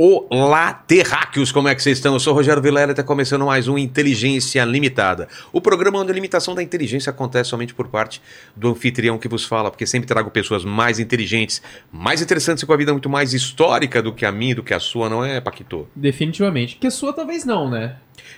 Olá, terráqueos, como é que vocês estão? Eu sou o Rogério Vilela e está começando mais um Inteligência Limitada. O programa onde a limitação da inteligência acontece somente por parte do anfitrião que vos fala, porque sempre trago pessoas mais inteligentes, mais interessantes e com a vida muito mais histórica do que a minha, do que a sua, não é, Paquito? Definitivamente. Que a sua talvez não, né?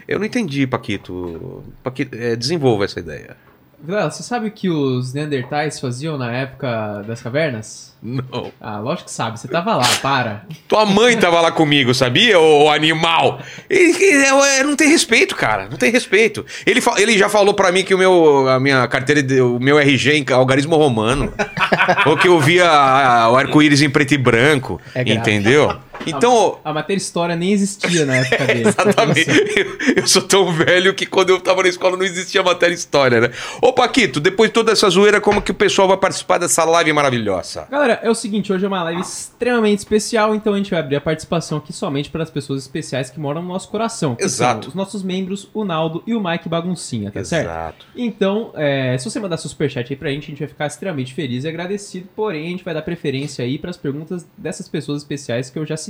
Eu não entendi, Paquito. Paquito é, desenvolva essa ideia. Vilela, você sabe o que os Neandertais faziam na época das cavernas? Não. Ah, lógico que sabe. Você tava lá, para. Tua mãe tava lá comigo, sabia, ô animal? Ele, ele- é, não tem respeito, cara. Não tem respeito. Ele, ele já falou pra mim que o meu, a minha carteira, o meu RG em algarismo romano. ou que eu via a- o arco-íris em preto e branco. É grave. Então, A matéria história nem existia na época dele. Exatamente. Eu, eu sou tão velho que quando eu tava na escola não existia matéria história, né? Ô, Paquito, depois de toda essa zoeira, como que o pessoal vai participar dessa live maravilhosa? Galera, é o seguinte, hoje é uma live extremamente especial, então a gente vai abrir a participação aqui somente para as pessoas especiais que moram no nosso coração. Exato. os nossos membros, o Naldo e o Mike Baguncinha, tá certo? Exato. Então, é, se você mandar seu superchat aí pra gente, a gente vai ficar extremamente feliz e agradecido, porém a gente vai dar preferência aí pras perguntas dessas pessoas especiais que eu já citei.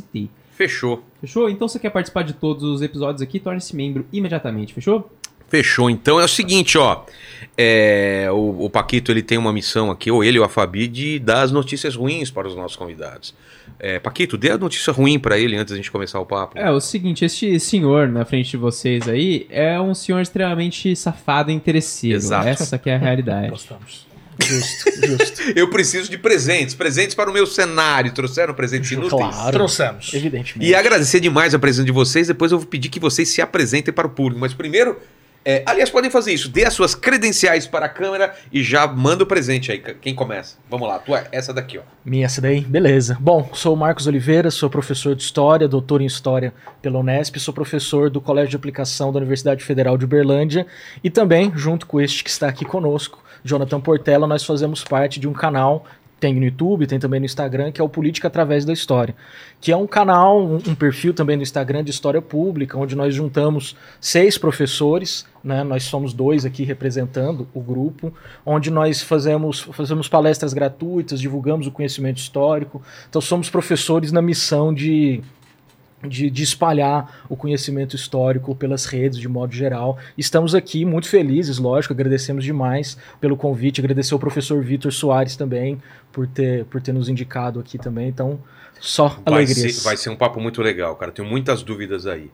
Fechou. Fechou? Então, se você quer participar de todos os episódios aqui, torne-se membro imediatamente, fechou? Fechou. Então é o seguinte, ó. É, o, o Paquito ele tem uma missão aqui, ou ele ou a Fabi, de dar as notícias ruins para os nossos convidados. É, Paquito, dê a notícia ruim para ele antes da gente começar o papo. É, o seguinte, este senhor na frente de vocês aí é um senhor extremamente safado e interesseiro. Exato. Essa que é a realidade. Gostamos. Justo, justo. Eu preciso de presentes, presentes para o meu cenário. Trouxeram presentes inúteis? Claro. Trouxemos. Evidentemente. E agradecer demais a presença de vocês. Depois eu vou pedir que vocês se apresentem para o público. Mas primeiro, é, aliás, podem fazer isso. Dê as suas credenciais para a câmera e já manda o presente aí. Quem começa? Vamos lá, tua, essa daqui, ó. Minha essa daí? Beleza. Bom, sou o Marcos Oliveira, sou professor de História, doutor em História pela Unesp, sou professor do Colégio de Aplicação da Universidade Federal de Uberlândia e também, junto com este que está aqui conosco, Jonathan Portela, nós fazemos parte de um canal, tem no YouTube, tem também no Instagram, que é o Política Através da História, que é um canal, um, um perfil também no Instagram de História Pública, onde nós juntamos seis professores, né, nós somos dois aqui representando o grupo, onde nós fazemos, fazemos palestras gratuitas, divulgamos o conhecimento histórico, então somos professores na missão de de, de espalhar o conhecimento histórico pelas redes de modo geral. Estamos aqui muito felizes, lógico, agradecemos demais pelo convite, agradecer ao professor Vitor Soares também por ter, por ter nos indicado aqui também. Então, só ser, vai ser um papo muito legal, cara. Tenho muitas dúvidas aí.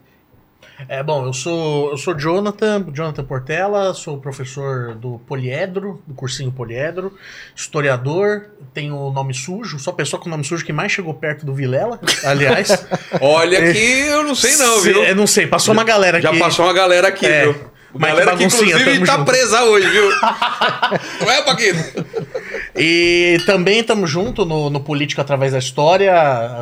É, bom, eu sou eu sou Jonathan, Jonathan Portela, sou professor do Poliedro, do cursinho Poliedro, historiador, tenho nome sujo, sou a pessoa com nome sujo que mais chegou perto do Vilela, aliás. Olha que eu não sei não, viu? Eu não sei, passou uma galera Já aqui. passou uma galera aqui, É. viu? Galera que inclusive tá junto. presa hoje, viu? não é, Paquito? E também estamos junto no, no Política Através da História,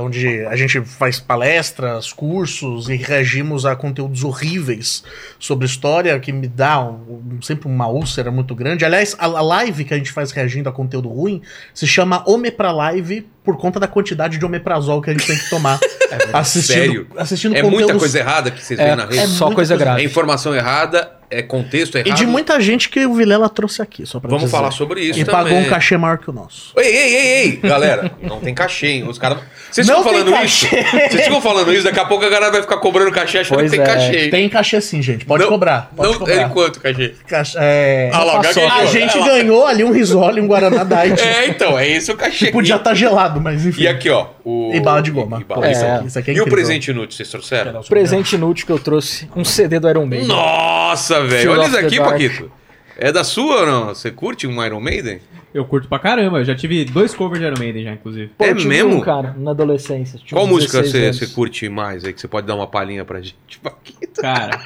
onde a gente faz palestras, cursos e reagimos a conteúdos horríveis sobre história, que me dá um- sempre uma úlcera muito grande. Aliás, a, a live que a gente faz reagindo a conteúdo ruim se chama Omepra Live por conta da quantidade de omeprazol que a gente tem que tomar. assistindo, sério? assistindo É muita conteúdos- coisa errada que vocês É, veem na rede? é só muita coisa coisa- grave. É informação errada, é contexto errado. E de muita gente que o Vilela trouxe aqui, só pra Vamos dizer. falar sobre isso E também. pagou um cachê maior que o nosso. Ei, ei, ei, ei, galera, não tem cachê, hein? Os caras. Vocês Não ficam falando isso? cachê. Vocês ficam falando isso, daqui a pouco a galera vai ficar cobrando cachê achando Pois que tem é. cachê. hein? Tem cachê sim, gente. Pode Não- cobrar. Pode não, cobrar. É quanto cachê? Caixa- é, Ah lá, a gente É ganhou ali um risole, um Guaraná Diet. É, então, é esse o cachê. que podia estar gelado, mas enfim. E aqui, ó. O... E bala de goma. E, bala Pô, de isso, goma. aqui, isso aqui é E o presente inútil, vocês trouxeram? Presente inútil que eu trouxe, um CD do Iron Maiden. Nossa, velho. Olha isso the aqui. Paquito. É da sua ou não? Você curte um Iron Maiden? Eu curto pra caramba, eu já tive dois covers de Iron Maiden já, inclusive. Pô, É eu tive mesmo? um, cara, na adolescência. tinha Qual música 16 você você curte mais aí que você pode dar uma palhinha pra gente, Paquito? Cara,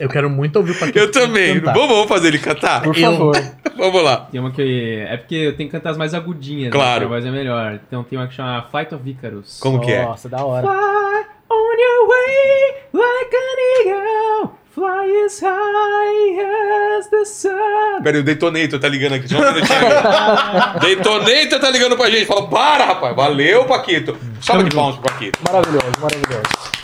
Eu quero muito ouvir o Paquito Eu também. Vamos, vamos fazer ele cantar? Por Eu- favor. Vamos lá. tem uma que. É porque eu tenho que cantar as mais agudinhas, Claro. né? A voz é melhor. Então tem uma que chama Flight of Icarus. Como que é? Nossa, da hora. Fly on your way like an eagle. Fly as high as the sun. Peraí, o Detonator tá ligando aqui. Só um. Detonator tá ligando pra gente. Fala, para, rapaz. Valeu, Paquito. Salve de palmas pro Paquito. Maravilhoso, maravilhoso.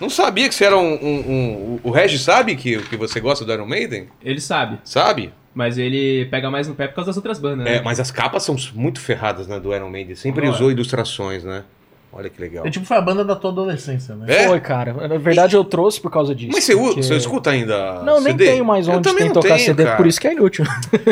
Não sabia que você era um... um- um- O Regis sabe que, que você gosta do Iron Maiden? Ele sabe, Sabe? mas ele pega mais no pé por causa das outras bandas, né? É, mas as capas são muito ferradas, né, do Iron Maiden. Sempre Olha. usou ilustrações, né? Olha que legal. É tipo, foi a banda da tua adolescência, né? É? Foi, cara. Na verdade, eu trouxe por causa disso. Mas você, porque- você escuta ainda Não, nem CD? tenho mais Eu onde também tem não tocar tenho, CD, cara. por isso que é inútil.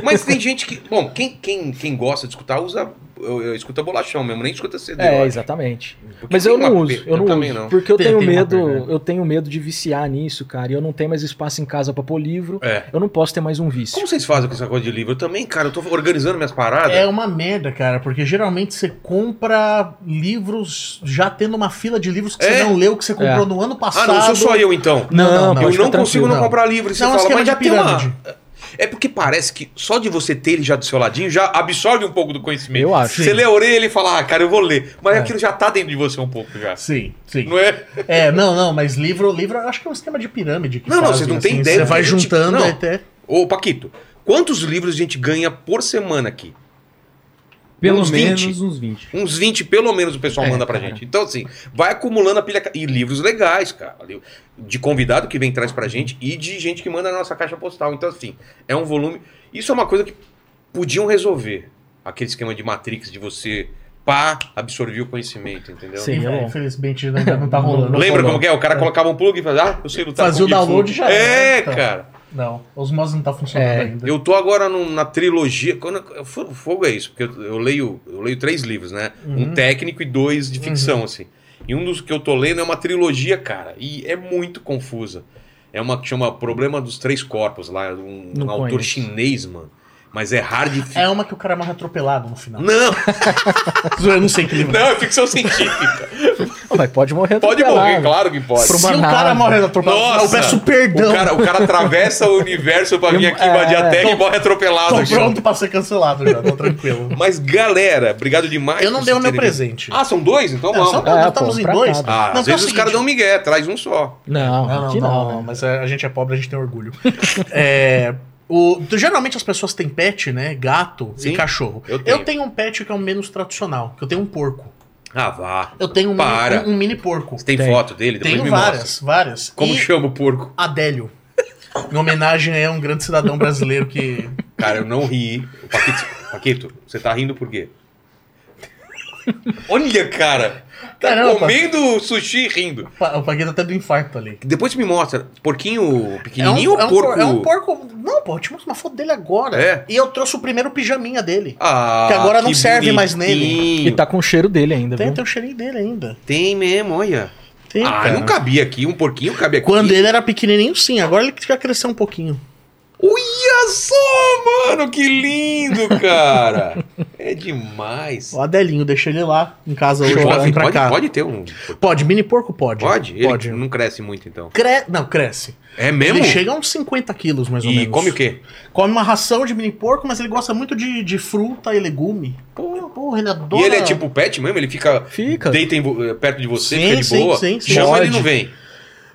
Mas tem gente que... Bom, quem, quem, quem gosta de escutar usa... Eu, eu escuta bolachão mesmo, nem escuta CD. eu É, exatamente. Porque Mas eu não uso, pe- eu não também uso. não. Porque eu Tem- tenho tem medo, perda. eu tenho medo de viciar nisso, cara. E eu não tenho mais espaço em casa pra pôr livro. É. Eu não posso ter mais um vício. Como vocês fazem com essa coisa de livro? Eu também, cara, eu tô organizando minhas paradas. É uma merda, cara, porque geralmente você compra livros já tendo uma fila de livros que É? você não leu, que você comprou É. no ano Ah, passado. não sou só eu então. Não, Não, não, eu não consigo tranquilo. não comprar livro. E você Não, é um fala, esquema mas já de tem uma... É porque parece que só de você ter ele já do seu ladinho já absorve um pouco do conhecimento. Eu acho. Você lê a orelha e fala, ah, cara, eu vou ler. Mas É. aquilo já tá dentro de você um pouco já. Sim, sim. Não é? É, não, não, mas livro, livro acho que é um esquema de pirâmide. Não, não, fazem, não têm assim, ideia Você vai juntando não. até. Ô, Paquito, quantos livros a gente ganha por semana aqui? Pelo Uns 20. menos uns 20. Uns 20, pelo menos, o pessoal É, manda pra cara. gente. Então, assim, vai acumulando a pilha. E livros legais, cara. De convidado que vem traz pra gente e de gente que manda na nossa caixa postal. Então, assim, é um volume. Isso é uma coisa que podiam resolver. Aquele esquema de Matrix de você, pá, absorver o conhecimento, entendeu? Sim. Seria bom. Infelizmente ainda não tá rolando. Lembra como que é? O cara colocava um plug e fazia, ah, eu sei lutar Fazia o download e já É, era, então. cara. Não, Osmose não tá funcionando É, ainda. Eu tô agora num- na trilogia. Quando, fogo é isso, porque eu, eu leio, eu leio três livros, né? Uhum. Um técnico e dois de ficção, assim. E um dos que eu tô lendo é uma trilogia, cara. E é muito confusa. É uma que chama Problema dos Três Corpos, lá, um, um autor chinês, mano. Mas é hard de fi- É uma que o cara morre atropelado no final. Não, Eu não sei que livro. não, é ficção científica. Mas pode morrer Pode morrer, claro que pode. Se o cara nave. morre atropelado, Nossa, eu peço perdão. O cara, o cara atravessa o universo pra vir aqui É, invadir a Terra tô- e morre atropelado. Tô aqui. pronto pra ser cancelado já, tô tranquilo. Mas galera, obrigado demais. Eu não dei o meu presente. Ah, são dois? Então É, vamos. só É, nós pô, estamos em dois. Ah, Não, às é vezes os caras dão migué, traz um só. Não, Não, não, não, não. mas a, gente é pobre, a gente tem orgulho. É, o, geralmente as pessoas têm pet, né? Gato Sim, e cachorro. eu Eu tenho. tenho. um pet que é o menos tradicional, que eu tenho um porco. Ah, vá. Eu tenho um, Para. mini, um, um mini porco. Você tem, Tem. foto dele? Depois Tenho me várias, mostra. várias. Como e chama o porco? Adélio. Em homenagem a um grande cidadão brasileiro que. Cara, eu não ri. Paquito, Paquito, você tá rindo por quê? Olha, cara. Tá Caramba. comendo sushi e rindo. O Pagueta até do infarto ali. Depois me mostra. Porquinho É um, pequenininho é, ou um, porco? por- é um porco. Não, pô, eu te mostro uma foto dele agora. É? E eu trouxe o primeiro pijaminha dele. Ah, Que agora não que serve mais nele. bonitinho. E tá com o cheiro dele ainda, Tem, viu? tem o cheirinho dele ainda. Tem mesmo, olha. Tem, ah, cara. não cabia aqui. Um porquinho cabe aqui. Quando ele era pequenininho, sim. Agora ele já cresceu um pouquinho. Olha só, mano, que lindo, cara. é demais. O Adelinho, deixa ele lá em casa hoje. pra Pode, vir pra pode, cá. pode ter um. Pode, mini porco pode. Pode? Ele Pode. não cresce muito, então. Cre... Não, cresce. É mesmo? Ele chega a uns 50 quilos, mais ou E menos. come o quê? Come uma ração de mini porco, mas ele gosta muito de, de fruta e legume. Porra, porra, ele adora. E ele é tipo pet mesmo? Ele fica, Fica. deita em perto de você, Sim, fica de sim, boa? sim, sim. Chama Pode. ele não vem.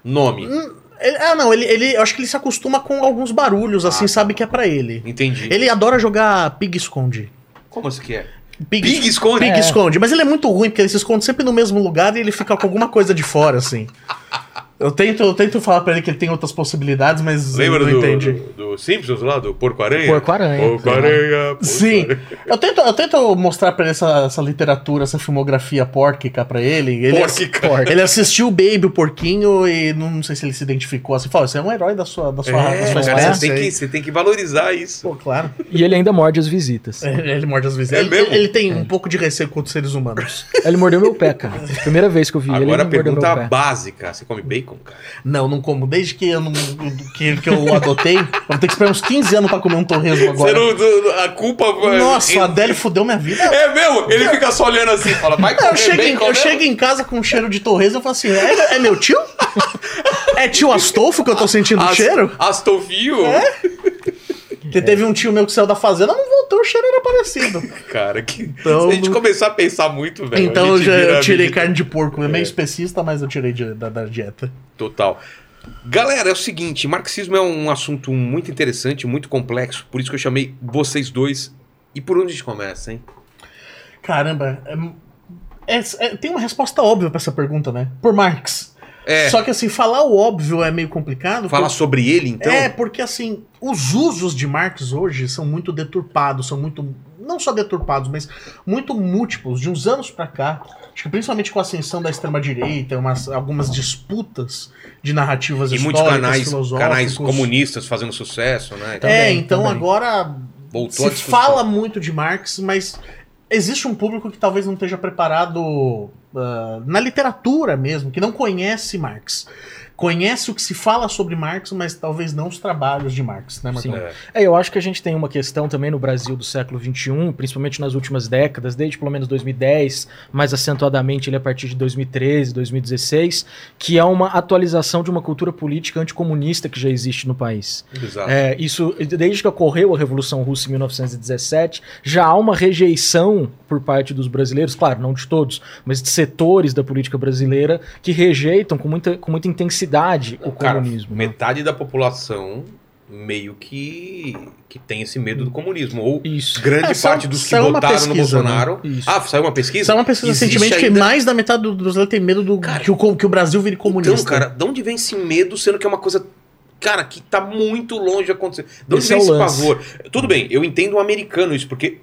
Nome. Ele- ah, não, ele, ele, eu acho que ele se acostuma com alguns barulhos, assim, Ah, sabe que é pra ele. Entendi. Ele adora jogar pig-esconde. Como assim que é? Pig, Pig esconde? Pig É. esconde, mas ele é muito ruim, porque ele se esconde sempre no mesmo lugar e ele fica com alguma coisa de fora, assim. Eu tento, eu tento falar pra ele que ele tem outras possibilidades, mas Lembra ele do, não entende. do, do Simpsons lá, do Porco-Aranha? Porco-Aranha. Porco-Aranha. Sim, eu tento, eu tento mostrar pra ele essa, essa literatura, essa filmografia pórquica pra ele. Ele, Pórquica. ele assistiu o Baby, o porquinho, e não, não sei se ele se identificou assim. Fala, você é um herói da sua, da sua, da É, sua cara, espécie. você, tem aí." que, você tem que valorizar isso. Pô, claro. E ele ainda morde as visitas. Ele, ele morde as vezes. É ele, mesmo? ele tem um pouco de receio contra os seres humanos. Ele mordeu meu pé, cara. Primeira vez que eu vi ele, Agora a ele mordeu meu pergunta pé. básica. Você come bacon, cara? Não, não como. Desde que eu, não, que, que eu adotei, eu vou ter que esperar uns 15 anos pra comer um torresmo agora. Você não, a culpa... Nossa, o Adélio fudeu minha vida. é mesmo? Ele fica só olhando assim e fala, vai Não, eu comer chego, em, eu chego em casa com um cheiro de torresmo e falo assim: é, é meu tio? É tio Astolfo que eu tô sentindo o As- cheiro? Astolfo? É? Porque teve um tio meu que saiu da fazenda, não voltou, o cheiro era parecido. Cara, que... Então, se a gente começar a pensar muito, velho... então eu já eu tirei vida carne de porco. É meio É. especista, mas eu tirei de- da, da dieta. Total. Galera, é o seguinte, marxismo é um assunto muito interessante, muito complexo, por isso que eu chamei vocês dois. E por onde a gente começa, hein? Caramba, é- é- é- tem uma resposta óbvia pra essa pergunta, né? Por Marx. É, Só que assim, falar o óbvio é meio complicado. falar por- sobre ele, então? É, porque assim, os usos de Marx hoje são muito deturpados, são muito. não só deturpados, mas muito múltiplos, de uns anos pra cá. Acho que principalmente com a ascensão da extrema-direita, umas- algumas disputas de narrativas E muitos históricas, canais, filosóficas. canais comunistas fazendo sucesso, né? É, Também, então também. agora Voltou a se fala muito de Marx, mas existe um público que talvez não esteja preparado ah, na literatura mesmo, que não conhece Marx. Conhece o que se fala sobre Marx, mas talvez não os trabalhos de Marx, né, Marcão? Sim. É. É, eu acho que a gente tem uma questão também no Brasil do século XXI, principalmente nas últimas décadas, desde pelo menos 2010, mais acentuadamente ele a partir de 2013, 2016, que é uma atualização de uma cultura política anticomunista que já existe no país. Exato. É, isso, desde que ocorreu a Revolução Russa em 1917, já há uma rejeição por parte dos brasileiros, claro, não de todos, mas de setores da política brasileira que rejeitam com muita, com muita intensidade o Cara, comunismo. né? metade da população meio que, que tem esse medo do comunismo. Ou Isso. grande É, saiu- parte dos que saiu votaram no pesquisa, né? Bolsonaro. Isso. Ah, saiu uma pesquisa? É uma pesquisa recentemente que ainda- mais da metade do brasileiro tem medo do que, o, que o Brasil vire comunista. Então, cara, de onde vem esse medo, sendo que é uma coisa. Cara, que tá muito longe de acontecer. De onde Esse vem é esse lance. pavor? Tudo bem, eu entendo o americano isso, porque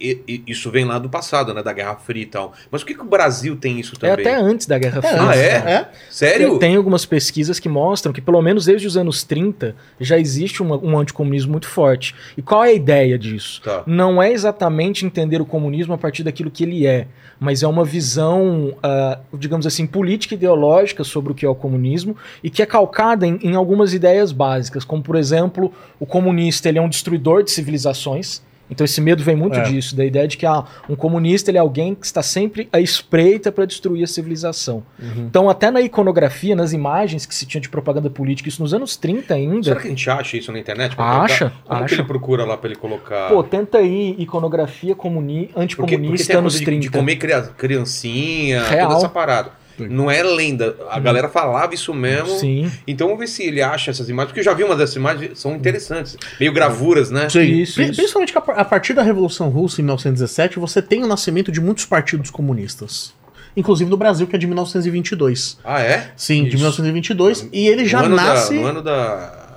isso vem lá do passado, né? Da Guerra Fria e tal. Mas por que, que o Brasil tem isso É também? até antes da Guerra Fria. Ah, é? é? Sério? Tem algumas pesquisas que mostram que, pelo menos desde os anos 30, já existe uma- um anticomunismo muito forte. E qual é a ideia disso? Tá. Não é exatamente entender o comunismo a partir daquilo que ele é, mas é uma visão, ah, digamos assim, política e ideológica sobre o que é o comunismo e que é calcada em, em algumas ideias básicas, como, por exemplo, o comunista ele é um destruidor de civilizações. Então esse medo vem muito É. disso, da ideia de que ah, um comunista ele é alguém que está sempre à espreita para destruir a civilização. Uhum. Então, até na iconografia, nas imagens que se tinha de propaganda política, isso nos anos 30 ainda. Será que a gente acha isso na internet? Acha, Como que acha. ele procura lá pra ele colocar? Pô, tenta aí iconografia comuni... porque, porque anticomunista tem a anos de, 30. de comer cria- criancinha, Real. toda essa parada. Sim. Não é lenda. A galera falava isso mesmo. Sim. Então vamos ver se ele acha essas imagens, porque eu já vi uma dessas imagens, são interessantes. Meio gravuras, né? Sim. Isso, Pri- isso. Principalmente que a par- a partir da Revolução Russa, em 1917, você tem o nascimento de muitos partidos comunistas. Inclusive no Brasil, que é de 1922. Ah, é? Sim, de Isso. 1922. E ele já no ano nasce... Da, no ano da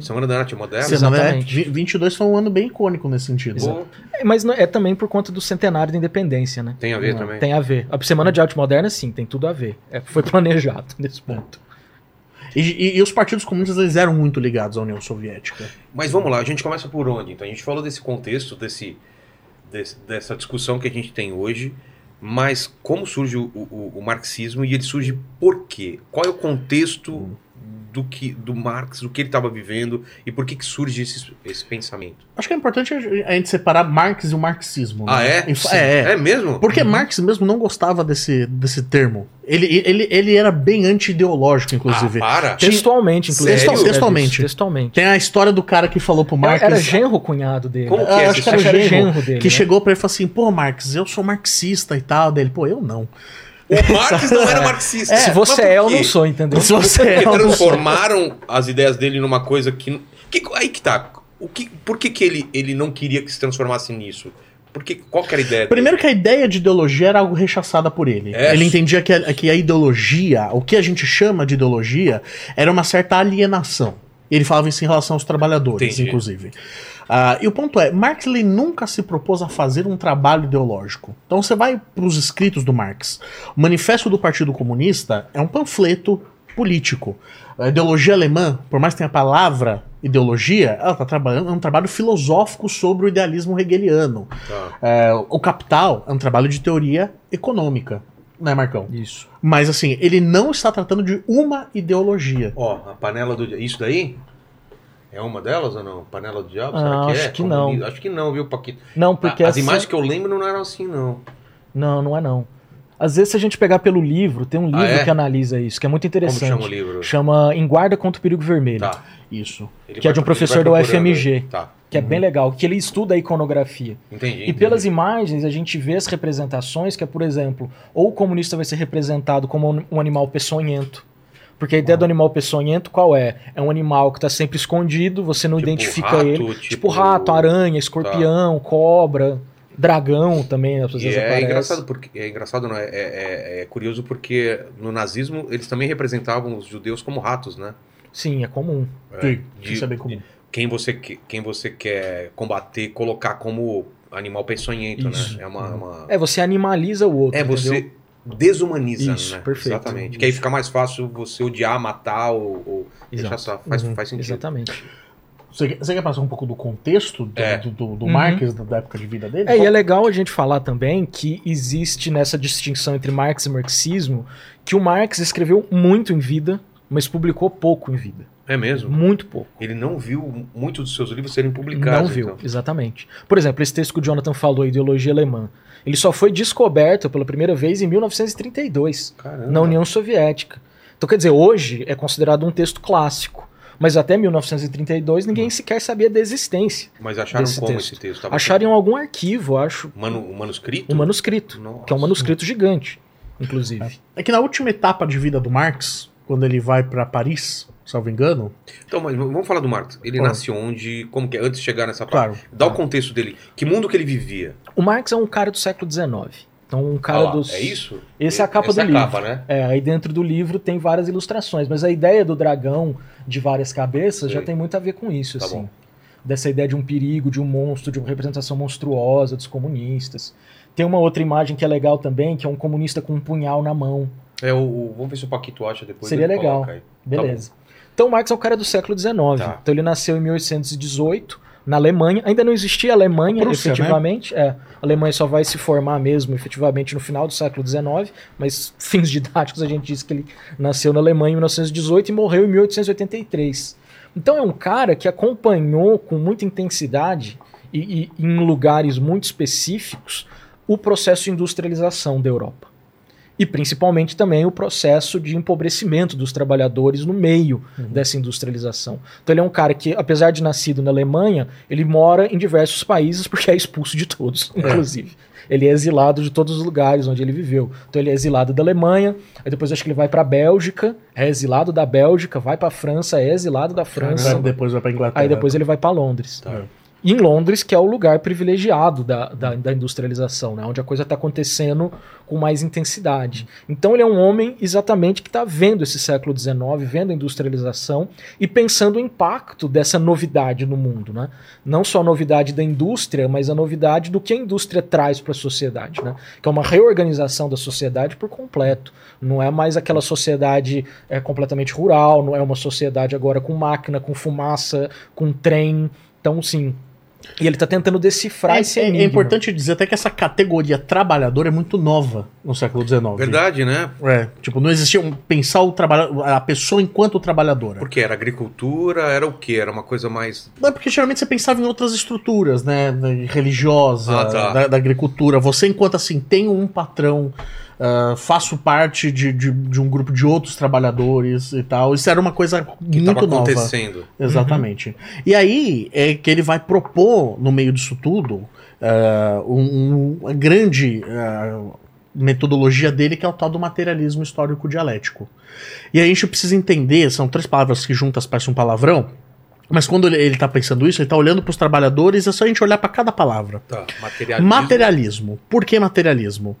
Semana da Arte Moderna? Exatamente. é, vi- 22 foi um ano bem icônico nesse sentido. Pô, É, Mas não- é também por conta do centenário da independência, né? tem a ver Não, também. Tem a ver. A Semana de Arte Moderna, sim, tem tudo a ver. É, foi planejado nesse ponto. E, e- e os partidos comunistas eles eram muito ligados à União Soviética. Mas vamos lá, a gente começa por onde? Então a gente falou desse contexto, desse, desse- dessa discussão que a gente tem hoje, mas como surge o, o- o marxismo e ele surge por quê? Qual é o contexto do que do Marx, do que ele estava vivendo e por que, que surge esse, esse pensamento? Acho que é importante a gente separar Marx e o marxismo. Ah, né? fa- É, é. É mesmo? Porque Marx mesmo não gostava desse, desse termo. Ele, ele, ele era bem anti-ideológico, inclusive. Ah, para! Textualmente, inclusive. Sério? É Textualmente. Textualmente. Tem a história do cara que falou pro Marx. Era genro cunhado dele. Como que Ah, é acho que era era genro, genro dele. que né? chegou pra ele e falou assim: pô, Marx, eu sou marxista e tal. Daí ele, pô, eu não. O Marx não era marxista. Se Mas você é, eu não sou, entendeu? Se você é, eu transformaram as ideias dele numa coisa que, que aí que tá. O que, por que, que ele, ele não queria que se transformasse nisso? Porque qual que era a ideia? dele? Primeiro que a ideia de ideologia era algo rechaçada por ele. É. Ele entendia que a, que a ideologia, o que a gente chama de ideologia, era uma certa alienação. Ele falava isso em relação aos trabalhadores, Entendi. inclusive. Ah, e o ponto é, Marx ele nunca se propôs a fazer um trabalho ideológico. Então você vai para os escritos do Marx. O Manifesto do Partido Comunista é um panfleto político. A ideologia alemã, por mais que tenha a palavra ideologia, ela está trabalhando é um trabalho filosófico sobre o idealismo hegeliano. É, o Capital é um trabalho de teoria econômica, né, Marcão? Isso. Mas assim, ele não está tratando de uma ideologia. Ó, a panela do. Isso daí? É uma delas ou não? Panela do diabo? Ah, Será que acho é? que não. Acho que não, viu, Paquito? Não, porque as essa- imagens que eu lembro não eram assim, não. Não, não é não. Às vezes, se a gente pegar pelo livro, tem um livro Ah, é? que analisa isso, que é muito Como interessante. chama o livro? Chama Em Guarda contra o Perigo Vermelho. Tá. Isso. Ele Que é de um professor procurando UFMG. aí. Tá. Que é bem legal, que ele estuda a iconografia. Entendi. E entendi. pelas imagens a gente vê as representações que é, por exemplo, ou o comunista vai ser representado como um- animal peçonhento. Porque a ideia do animal peçonhento qual é? É um animal que está sempre escondido, você não Tipo identifica rato, ele. tipo- Tipo rato, aranha, escorpião, cobra, dragão também, às E vezes é aparece. engraçado porque é engraçado não é, é, é- é curioso porque no nazismo eles também representavam os judeus como ratos, né? Sim, é comum. É, Sim, de- isso é bem comum. Quem você que- quem você quer combater, colocar como animal peçonhento, Isso. né? É uma. uma- É, você animaliza o outro. É, você entendeu? desumaniza, Isso, né? perfeito. Exatamente. Que aí fica mais fácil você odiar, matar ou, ou deixar só. Faz, Uhum. faz sentido. Exatamente. Você, quer- você quer passar um pouco do contexto do, É. do, do- do Uhum. Marx, da, da época de vida dele? É, e é legal a gente falar também que existe nessa distinção entre Marx e marxismo que o Marx escreveu muito em vida, mas publicou pouco em vida. É mesmo? Muito pouco. Ele não viu muitos dos seus livros serem publicados. Não viu, então. exatamente. Por exemplo, esse texto que o Jonathan falou, Ideologia Alemã, ele só foi descoberto pela primeira vez em 1932, Caramba. na União Soviética. Então, quer dizer, hoje é considerado um texto clássico, mas até 1932 ninguém sequer sabia da existência. Mas acharam desse como texto. esse texto? Tava Acharam em algum arquivo, acho, Manu, um manuscrito? um manuscrito, Nossa. que é um manuscrito gigante, inclusive. É que na última etapa de vida do Marx, quando ele vai pra Paris, salvo engano, Então, mas vamos falar do Marx. Ele Ah. nasceu onde? Como que é? Antes de chegar nessa parte. claro. Dá o contexto dele. Que mundo que ele vivia? O Marx é um cara do século XIX. Então, um cara Ah lá, dos. É isso? Essa é a capa Essa do é a livro. capa, né? É, aí dentro do livro tem várias ilustrações, mas a ideia do dragão de várias cabeças já tem muito a ver com isso, Tá assim. bom. Dessa ideia de um perigo, de um monstro, de uma representação monstruosa dos comunistas. Tem uma outra imagem que é legal também, que é um comunista com um punhal na mão. É o, o- vamos ver se o Paquito acha depois. Seria legal. coloca aí. Então, Marx é um cara do século XIX. Tá. Então, ele nasceu em 1818, na Alemanha. Ainda não existia Alemanha, A Prússia, efetivamente. É, a Alemanha só vai se formar mesmo, efetivamente, no final do século XIX. Mas, fins didáticos, a gente diz que ele nasceu na Alemanha em 1918 e morreu em 1883. Então, é um cara que acompanhou com muita intensidade e, e em lugares muito específicos o processo de industrialização da Europa e principalmente também o processo de empobrecimento dos trabalhadores no meio dessa industrialização. Então ele é um cara que, apesar de nascido na Alemanha, ele mora em diversos países porque é expulso de todos, inclusive. Ele é exilado de todos os lugares onde ele viveu. Então ele é exilado da Alemanha, aí depois acho que ele vai para a Bélgica, é exilado da Bélgica, vai para a França, é exilado da França. Vai- depois vai pra Inglaterra. Aí depois ele vai para Londres. Tá. Em Londres, que é o lugar privilegiado da, da, da industrialização, né? onde a coisa está acontecendo com mais intensidade. Então ele é um homem exatamente que está vendo esse século XIX, vendo a industrialização e pensando o impacto dessa novidade no mundo. Né? Não só a novidade da indústria, mas a novidade do que a indústria traz para a sociedade. Né? Que é uma reorganização da sociedade por completo. Não é mais aquela sociedade é, completamente rural, não é uma sociedade agora com máquina, com fumaça, com trem. Então, sim. E ele está tentando decifrar É, esse é- é enigma. importante dizer até que essa categoria trabalhador é muito nova no século XIX. Verdade, né? É, tipo, não existia um, pensar o a pessoa enquanto trabalhadora. Porque era agricultura, era o quê? Era uma coisa mais. Não, porque geralmente você pensava em outras estruturas, né? Religiosa, Ah, tá. da, da agricultura. Você, enquanto assim, tem um patrão, ah, faço parte de, de, de um grupo de outros trabalhadores e tal. Isso era uma coisa Que muito estava nova. acontecendo. Exatamente. E aí é que ele vai propor, no meio disso tudo, ah, um, um- uma grande ah, metodologia dele, que é o tal do materialismo histórico dialético. E aí a gente precisa entender, são três palavras que juntas parecem um palavrão, mas quando ele, ele tá pensando isso, ele tá olhando para os trabalhadores, é só a gente olhar para cada palavra. Tá. Materialismo. Materialismo. Por que materialismo?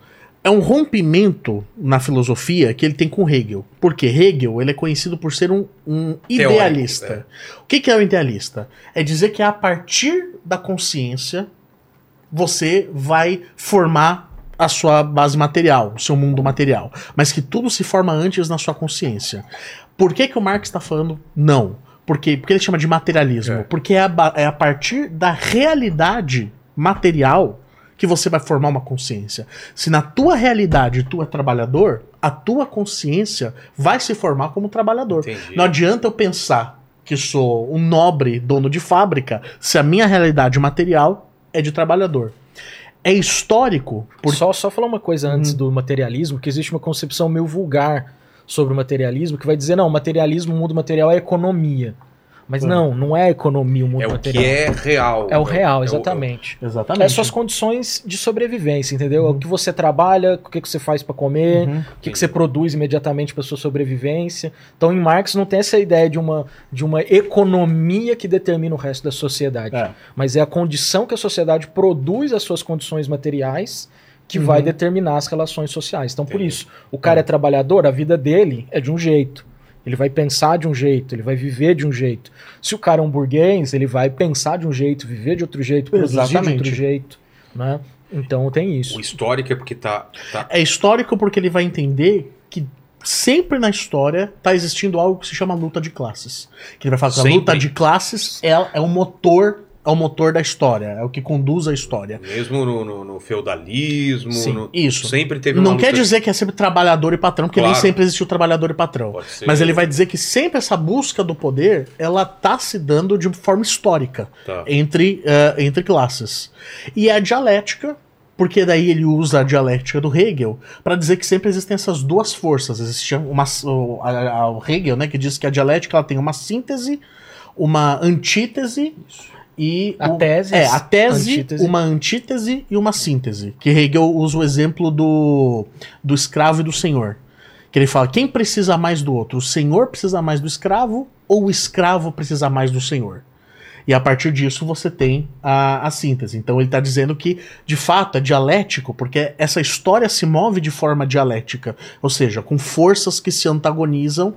É um rompimento na filosofia que ele tem com Hegel. Porque Hegel ele é conhecido por ser um, um Teórico, idealista. O que, que é o idealista? É dizer que a partir da consciência você vai formar a sua base material, o seu mundo material. Mas que tudo se forma antes na sua consciência. Por que, que o Marx está falando não? Porque, porque ele chama de materialismo. É. Porque é a, é a partir da realidade material que você vai formar uma consciência. Se na tua realidade tu é trabalhador, a tua consciência vai se formar como trabalhador. Entendi. Não adianta eu pensar que sou um nobre dono de fábrica se a minha realidade material é de trabalhador. É histórico, por Só, só falar uma coisa antes do materialismo, que existe uma concepção meio vulgar sobre o materialismo, que vai dizer, não, o materialismo, o mundo material é economia. Mas não, não é economia o mundo É o material. que é real. É o real, É o- exatamente. Exatamente. É suas condições de sobrevivência, entendeu? É O que você trabalha, o que que você faz pra comer, Uhum. o que, que você produz imediatamente para sua sobrevivência. Então, em Marx não tem essa ideia de uma, de uma economia que determina o resto da sociedade, É. mas é a condição que a sociedade produz as suas condições materiais que vai Uhum. determinar as relações sociais. Então, por Entendi. isso, o cara é trabalhador, a vida dele é de um jeito. Ele vai pensar de um jeito, ele vai viver de um jeito. Se o cara é um burguês, ele vai pensar de um jeito, viver de outro jeito, produzir de Exatamente. outro jeito. né? Então tem isso. O histórico é porque tá. tá... É histórico porque ele vai entender que sempre na história tá existindo algo que se chama luta de classes. Que ele vai falar que a luta de classes é, é o motor é o motor da história, é o que conduz a história. Mesmo no, no- no feudalismo. Sim, no- isso. Sempre teve uma Não quer dizer que é sempre trabalhador e patrão, porque Claro. nem sempre existiu trabalhador e patrão. Mas ele vai dizer que sempre essa busca do poder, ela tá se dando de forma histórica Tá. entre, eh, entre classes. E a dialética, porque daí ele usa a dialética do Hegel para dizer que sempre existem essas duas forças. Existe uma, o, a- a- o Hegel, né, que diz que a dialética ela tem uma síntese, uma antítese e A o- tese, é a tese, antítese. uma antítese e uma síntese. Que Hegel usa o exemplo do, do escravo e do senhor. Que ele fala: quem precisa mais do outro? O senhor precisa mais do escravo ou o escravo precisa mais do senhor? E a partir disso você tem a, a síntese. Então ele está dizendo que, de fato, é dialético, porque essa história se move de forma dialética. Ou seja, com forças que se antagonizam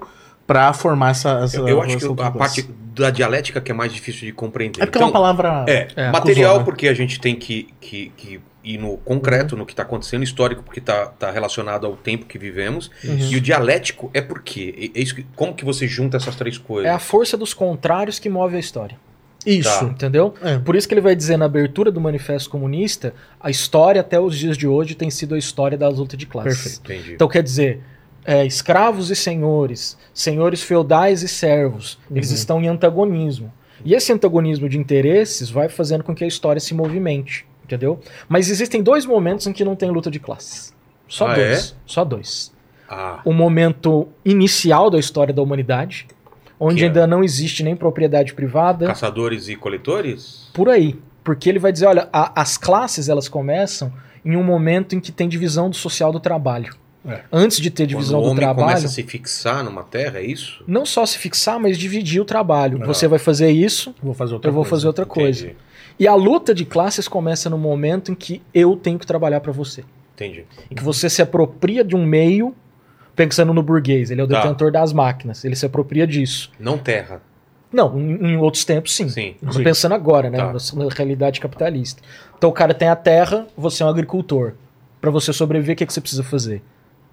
para formar essa. essa Eu, eu acho que a parte da dialética que é mais difícil de compreender. É porque é uma palavra. É, É, material acusou, né? porque a gente tem que, que, que ir no concreto, no que está acontecendo, histórico porque está tá relacionado ao tempo que vivemos, e o dialético é por quê? É- é isso que- como que você junta essas três coisas? É a força dos contrários que move a história. Isso. Tá. Entendeu? É. Por isso que ele vai dizer na abertura do Manifesto Comunista, a história até os dias de hoje tem sido a história da luta de classes. Perfeito. Entendi. Então quer dizer, é, escravos e senhores, senhores feudais e servos, eles Uhum. estão em antagonismo. E esse antagonismo de interesses vai fazendo com que a história se movimente, entendeu? Mas existem dois momentos em que não tem luta de classes. Só Ah, dois. Só dois. Ah, O momento inicial da história da humanidade, onde Que é? ainda não existe nem propriedade privada, caçadores e coletores? por aí. Porque ele vai dizer, olha, a- as classes elas começam em um momento em que tem divisão do social do trabalho. É. Antes de ter divisão Quando o do homem trabalho, começa a se fixar numa terra, é isso? não só se fixar, mas dividir o trabalho. Ah. Você vai fazer isso, Vou fazer outra eu vou coisa. fazer outra coisa. Entendi. E a luta de classes começa no momento em que eu tenho que trabalhar para você. Entendi. Em que você se apropria de um meio, pensando no burguês, ele é o Tá. detentor das máquinas, ele se apropria disso. Não terra. Não, em, em outros tempos sim. Sim. Sim. pensando agora, né? Tá. Na na realidade capitalista. Então o cara tem a terra, você é um agricultor. Para você sobreviver, o que, é que você precisa fazer?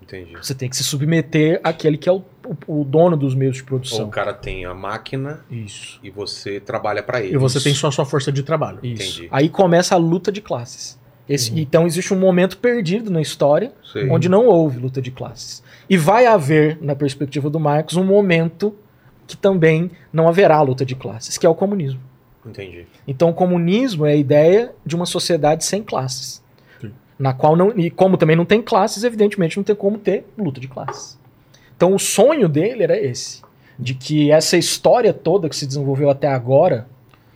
Entendi. Você tem que se submeter àquele que é o, o- o dono dos meios de Ou produção. o cara tem a máquina Isso. e você trabalha para ele. E você tem só a sua força de trabalho. Isso. Entendi. Aí começa a luta de classes. Esse- Então existe um momento perdido na história Sei. onde não houve luta de classes. E vai haver, na perspectiva do Marx, um momento que também não haverá luta de classes, que é o comunismo. Entendi. Então, o comunismo é a ideia de uma sociedade sem classes. Na qual não. E como também não tem classes, evidentemente não tem como ter luta de classes. Então, o sonho dele era esse: de que essa história toda que se desenvolveu até agora,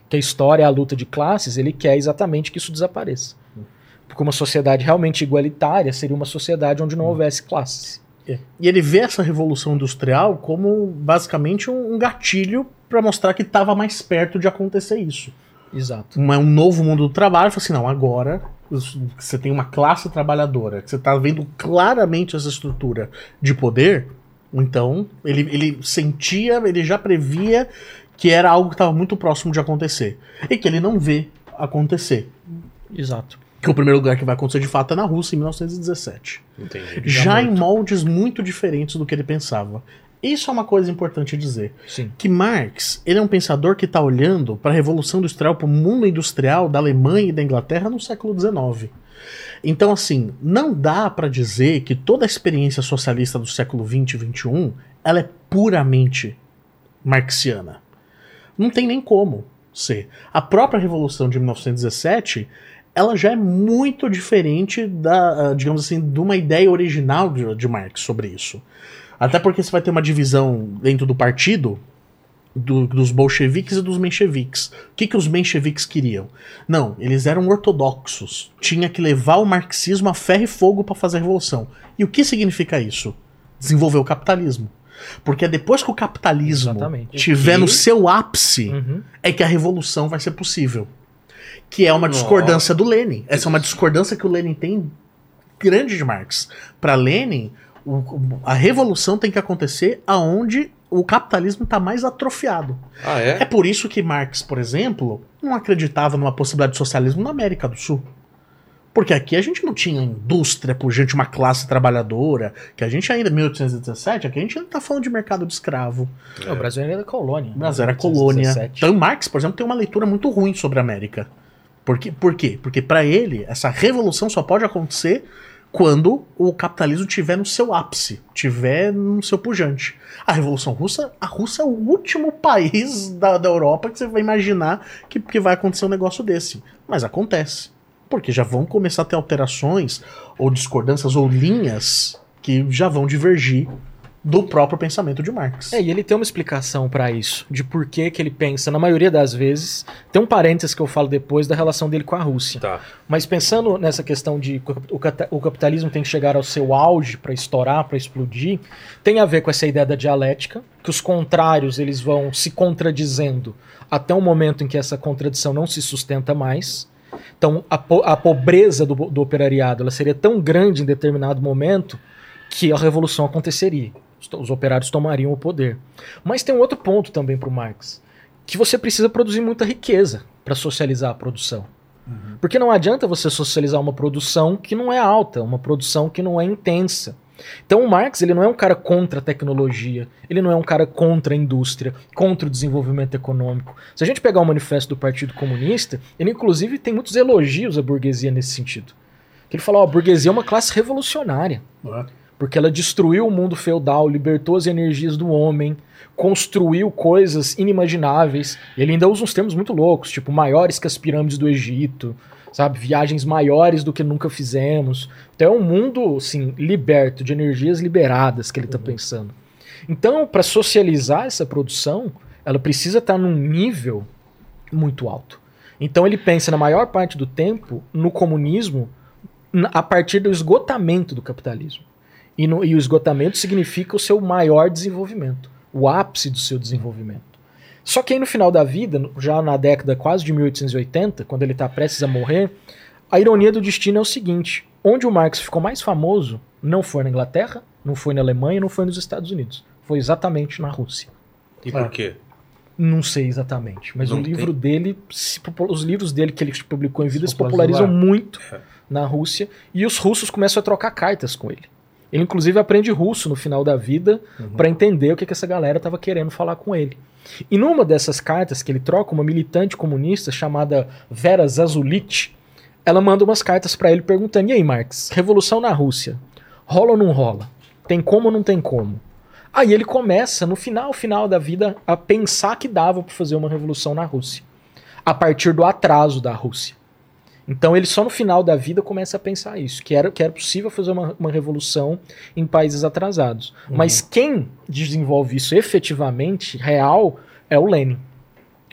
que a história é a luta de classes, ele quer exatamente que isso desapareça. Porque uma sociedade realmente igualitária seria uma sociedade onde não houvesse classes. É. E ele vê essa revolução industrial como basicamente um, um gatilho para mostrar que estava mais perto de acontecer isso. Exato. Um, é um novo mundo do trabalho. Fala assim, não, agora os- você tem uma classe trabalhadora, que você está vendo claramente essa estrutura de poder. Então, ele, ele sentia, ele já previa que era algo que estava muito próximo de acontecer. E que ele não vê acontecer. Exato. Que o primeiro lugar que vai acontecer de fato é na Rússia, em 1917 Entendi. já em morto. moldes muito diferentes do que ele pensava. Isso é uma coisa importante dizer. Sim. Que Marx, ele é um pensador que está olhando para a Revolução Industrial, para o mundo industrial da Alemanha e da Inglaterra no século XIX. Então, assim, não dá para dizer que toda a experiência socialista do século XX e XXI ela é puramente marxiana. Não tem nem como ser. A própria Revolução de 1917 ela já é muito diferente da, digamos assim, de uma ideia original de, de Marx sobre isso. Até porque você vai ter uma divisão dentro do partido do- dos bolcheviques e dos mencheviques. O que, que os mencheviques queriam? Não, eles eram ortodoxos. Tinha que levar o marxismo a ferro e fogo para fazer a revolução. E o que significa isso? Desenvolver o capitalismo. Porque é depois que o capitalismo Exatamente. tiver Que- no seu ápice, Uhum. é que a revolução vai ser possível. Que é uma Nossa. discordância do Lenin. Essa é uma discordância que o Lenin tem grande de Marx. Para Lenin, o- a revolução tem que acontecer aonde o capitalismo está mais atrofiado. Ah, É é? por isso que Marx, por exemplo, não acreditava numa possibilidade de socialismo na América do Sul. Porque aqui a gente não tinha indústria pujante, uma classe trabalhadora, que a gente ainda, 1817, aqui a gente ainda tá falando de mercado de escravo. É, O Brasil ainda era colônia. O Brasil era colônia. 1817. Então Marx, por exemplo, tem uma leitura muito ruim sobre a América. Por quê? Por quê? Porque para ele, essa revolução só pode acontecer quando o capitalismo tiver no seu ápice, tiver no seu pujante. A Revolução Russa, a Rússia é o último país da, da Europa que você vai imaginar que, que vai acontecer um negócio desse. Mas acontece. Porque já vão começar a ter alterações, ou discordâncias, ou linhas que já vão divergir do próprio pensamento de Marx. É, e ele tem uma explicação pra isso, de por que que ele pensa, na maioria das vezes, tem um parênteses que eu falo depois da relação dele com a Rússia. Tá. Mas pensando nessa questão de que o o capitalismo tem que chegar ao seu auge para estourar, para explodir, tem a ver com essa ideia da dialética, que os contrários eles vão se contradizendo até um momento em que essa contradição não se sustenta mais. Então a, po- a pobreza do, do operariado ela seria tão grande em determinado momento que a revolução aconteceria. Os, os operários tomariam o poder. Mas tem um outro ponto também para o Marx, que você precisa produzir muita riqueza para socializar a produção. Porque não adianta você socializar uma produção que não é alta, uma produção que não é intensa. Então o Marx ele não é um cara contra a tecnologia, ele não é um cara contra a indústria, contra o desenvolvimento econômico. Se a gente pegar o manifesto do Partido Comunista, ele inclusive tem muitos elogios à burguesia nesse sentido. Ele fala, ó, a burguesia é uma classe revolucionária né? Porque ela destruiu o mundo feudal, libertou as energias do homem, construiu coisas inimagináveis. Ele ainda usa uns termos muito loucos, tipo maiores que as pirâmides do Egito, sabe? Viagens maiores do que nunca fizemos. Então é um mundo, assim, liberto, de energias liberadas que ele está pensando. Então, para socializar essa produção, ela precisa estar num nível muito alto. Então ele pensa na maior parte do tempo no comunismo a partir do esgotamento do capitalismo. E, no- e o esgotamento significa o seu maior desenvolvimento, o ápice do seu desenvolvimento. Só que aí no final da vida, já na década quase de 1880, quando ele está prestes a morrer, a ironia do destino é o seguinte: onde o Marx ficou mais famoso não foi na Inglaterra, não foi na Alemanha, não foi nos Estados Unidos. Foi exatamente na Rússia. E por quê? Não sei exatamente, mas Não o livro tem? dele, os livros dele que ele publicou em vida Se se popularizam popularizam muito É. na Rússia e os russos começam a trocar cartas com ele. Ele inclusive aprende russo no final da vida para entender o que, que essa galera estava querendo falar com ele. E numa dessas cartas que ele troca, uma militante comunista chamada Vera Zazulite, ela manda umas cartas para ele perguntando: "E aí, Marx, revolução na Rússia, rola ou não rola? Tem como ou não tem como?" Aí ele começa, no final, final da vida, a pensar que dava para fazer uma revolução na Rússia, a partir do atraso da Rússia. Então ele só no final da vida começa a pensar isso, que era, que era possível fazer uma, uma revolução em países atrasados. Mas quem desenvolve isso efetivamente, real, é o Lenin.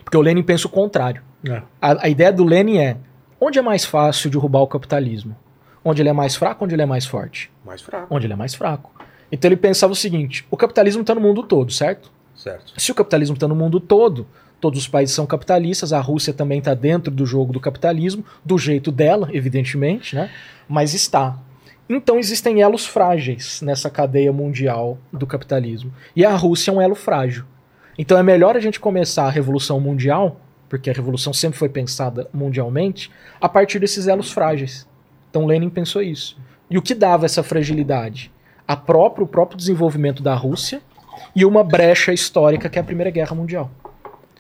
Porque o Lenin pensa o contrário. É. A, a ideia do Lenin é, onde é mais fácil derrubar o capitalismo? Onde ele é mais fraco, onde ele é mais forte? Mais fraco. Onde ele é mais fraco. Então ele pensava o seguinte, o capitalismo está no mundo todo, certo? Certo. Se o capitalismo está no mundo todo, todos os países são capitalistas, a Rússia também está dentro do jogo do capitalismo, do jeito dela, evidentemente, né? Mas está. Então existem elos frágeis nessa cadeia mundial do capitalismo. E a Rússia é um elo frágil. Então é melhor a gente começar a revolução mundial, porque a revolução sempre foi pensada mundialmente, a partir desses elos frágeis. Então Lenin pensou isso. E o que dava essa fragilidade? A próprio, o próprio desenvolvimento da Rússia e uma brecha histórica que é a Primeira Guerra Mundial.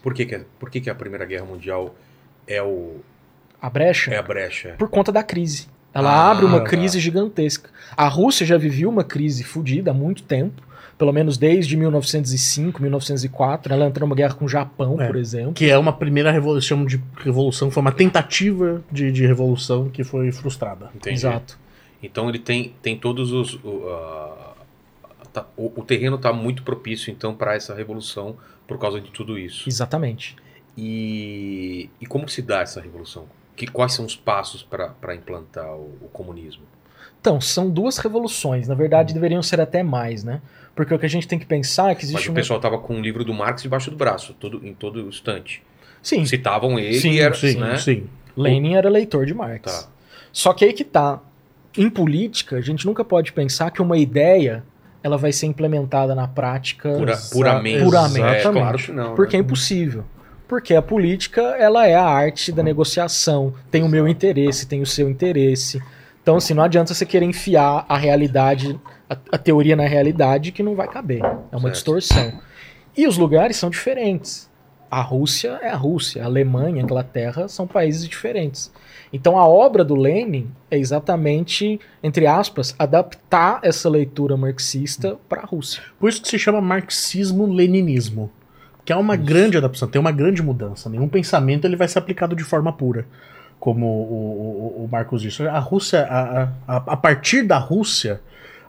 Por que, que, é- por que, que a Primeira Guerra Mundial é, o, A brecha é a brecha? por conta da crise. Ela Ah, abre uma tá. crise gigantesca. A Rússia já vivia uma crise fodida há muito tempo, pelo menos desde 1905, 1904. Ela entrou numa guerra com o Japão, É. por exemplo. Que é uma primeira revolução de revolução, foi uma tentativa de, de revolução que foi frustrada. Entendi. Exato. Então ele tem, tem todos os. O, ah, tá- o- o terreno está muito propício, então, para essa revolução por causa de tudo isso. Exatamente. E, e como se dá essa revolução? Que, quais são os passos para implantar o, o comunismo? Então, são duas revoluções. Na verdade, deveriam ser até mais, né? Porque o que a gente tem que pensar é que Mas existe o uma... pessoal estava com um livro do Marx debaixo do braço, todo, em todo instante. Sim, Citavam ele Sim, era, sim, né? sim. Lenin era leitor de Marx. Tá. Só que aí que tá. Em política, a gente nunca pode pensar que uma ideia ela vai ser implementada na prática Pura- puramente. Puramente. É, claro que não. porque é né? impossível. Porque a política, ela é a arte da negociação. Tem o meu interesse, tem o seu interesse. Então, assim, não adianta você querer enfiar a realidade, a, a teoria na realidade, que não vai caber. É uma Certo. distorção. E os lugares são diferentes. A Rússia é a Rússia, a Alemanha, a Inglaterra são países diferentes. Então a obra do Lenin é exatamente, entre aspas, adaptar essa leitura marxista para a Rússia. Por isso que se chama marxismo-leninismo. Que é uma grande adaptação, tem uma grande mudança. Nenhum pensamento ele vai ser aplicado de forma pura. Como o, o, o Marcos disse. A Rússia, a, a, a partir da Rússia,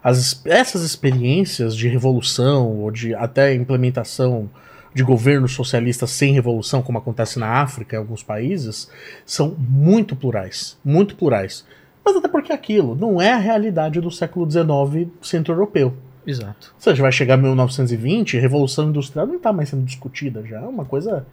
as, essas experiências de revolução, ou de até implementação de governos socialistas sem revolução, como acontece na África, em alguns países, são muito plurais. Muito plurais. Mas até porque aquilo não é a realidade do século XIX centro-europeu. Exato. Ou seja, vai chegar 1920, Revolução Industrial não está mais sendo discutida, já é uma coisa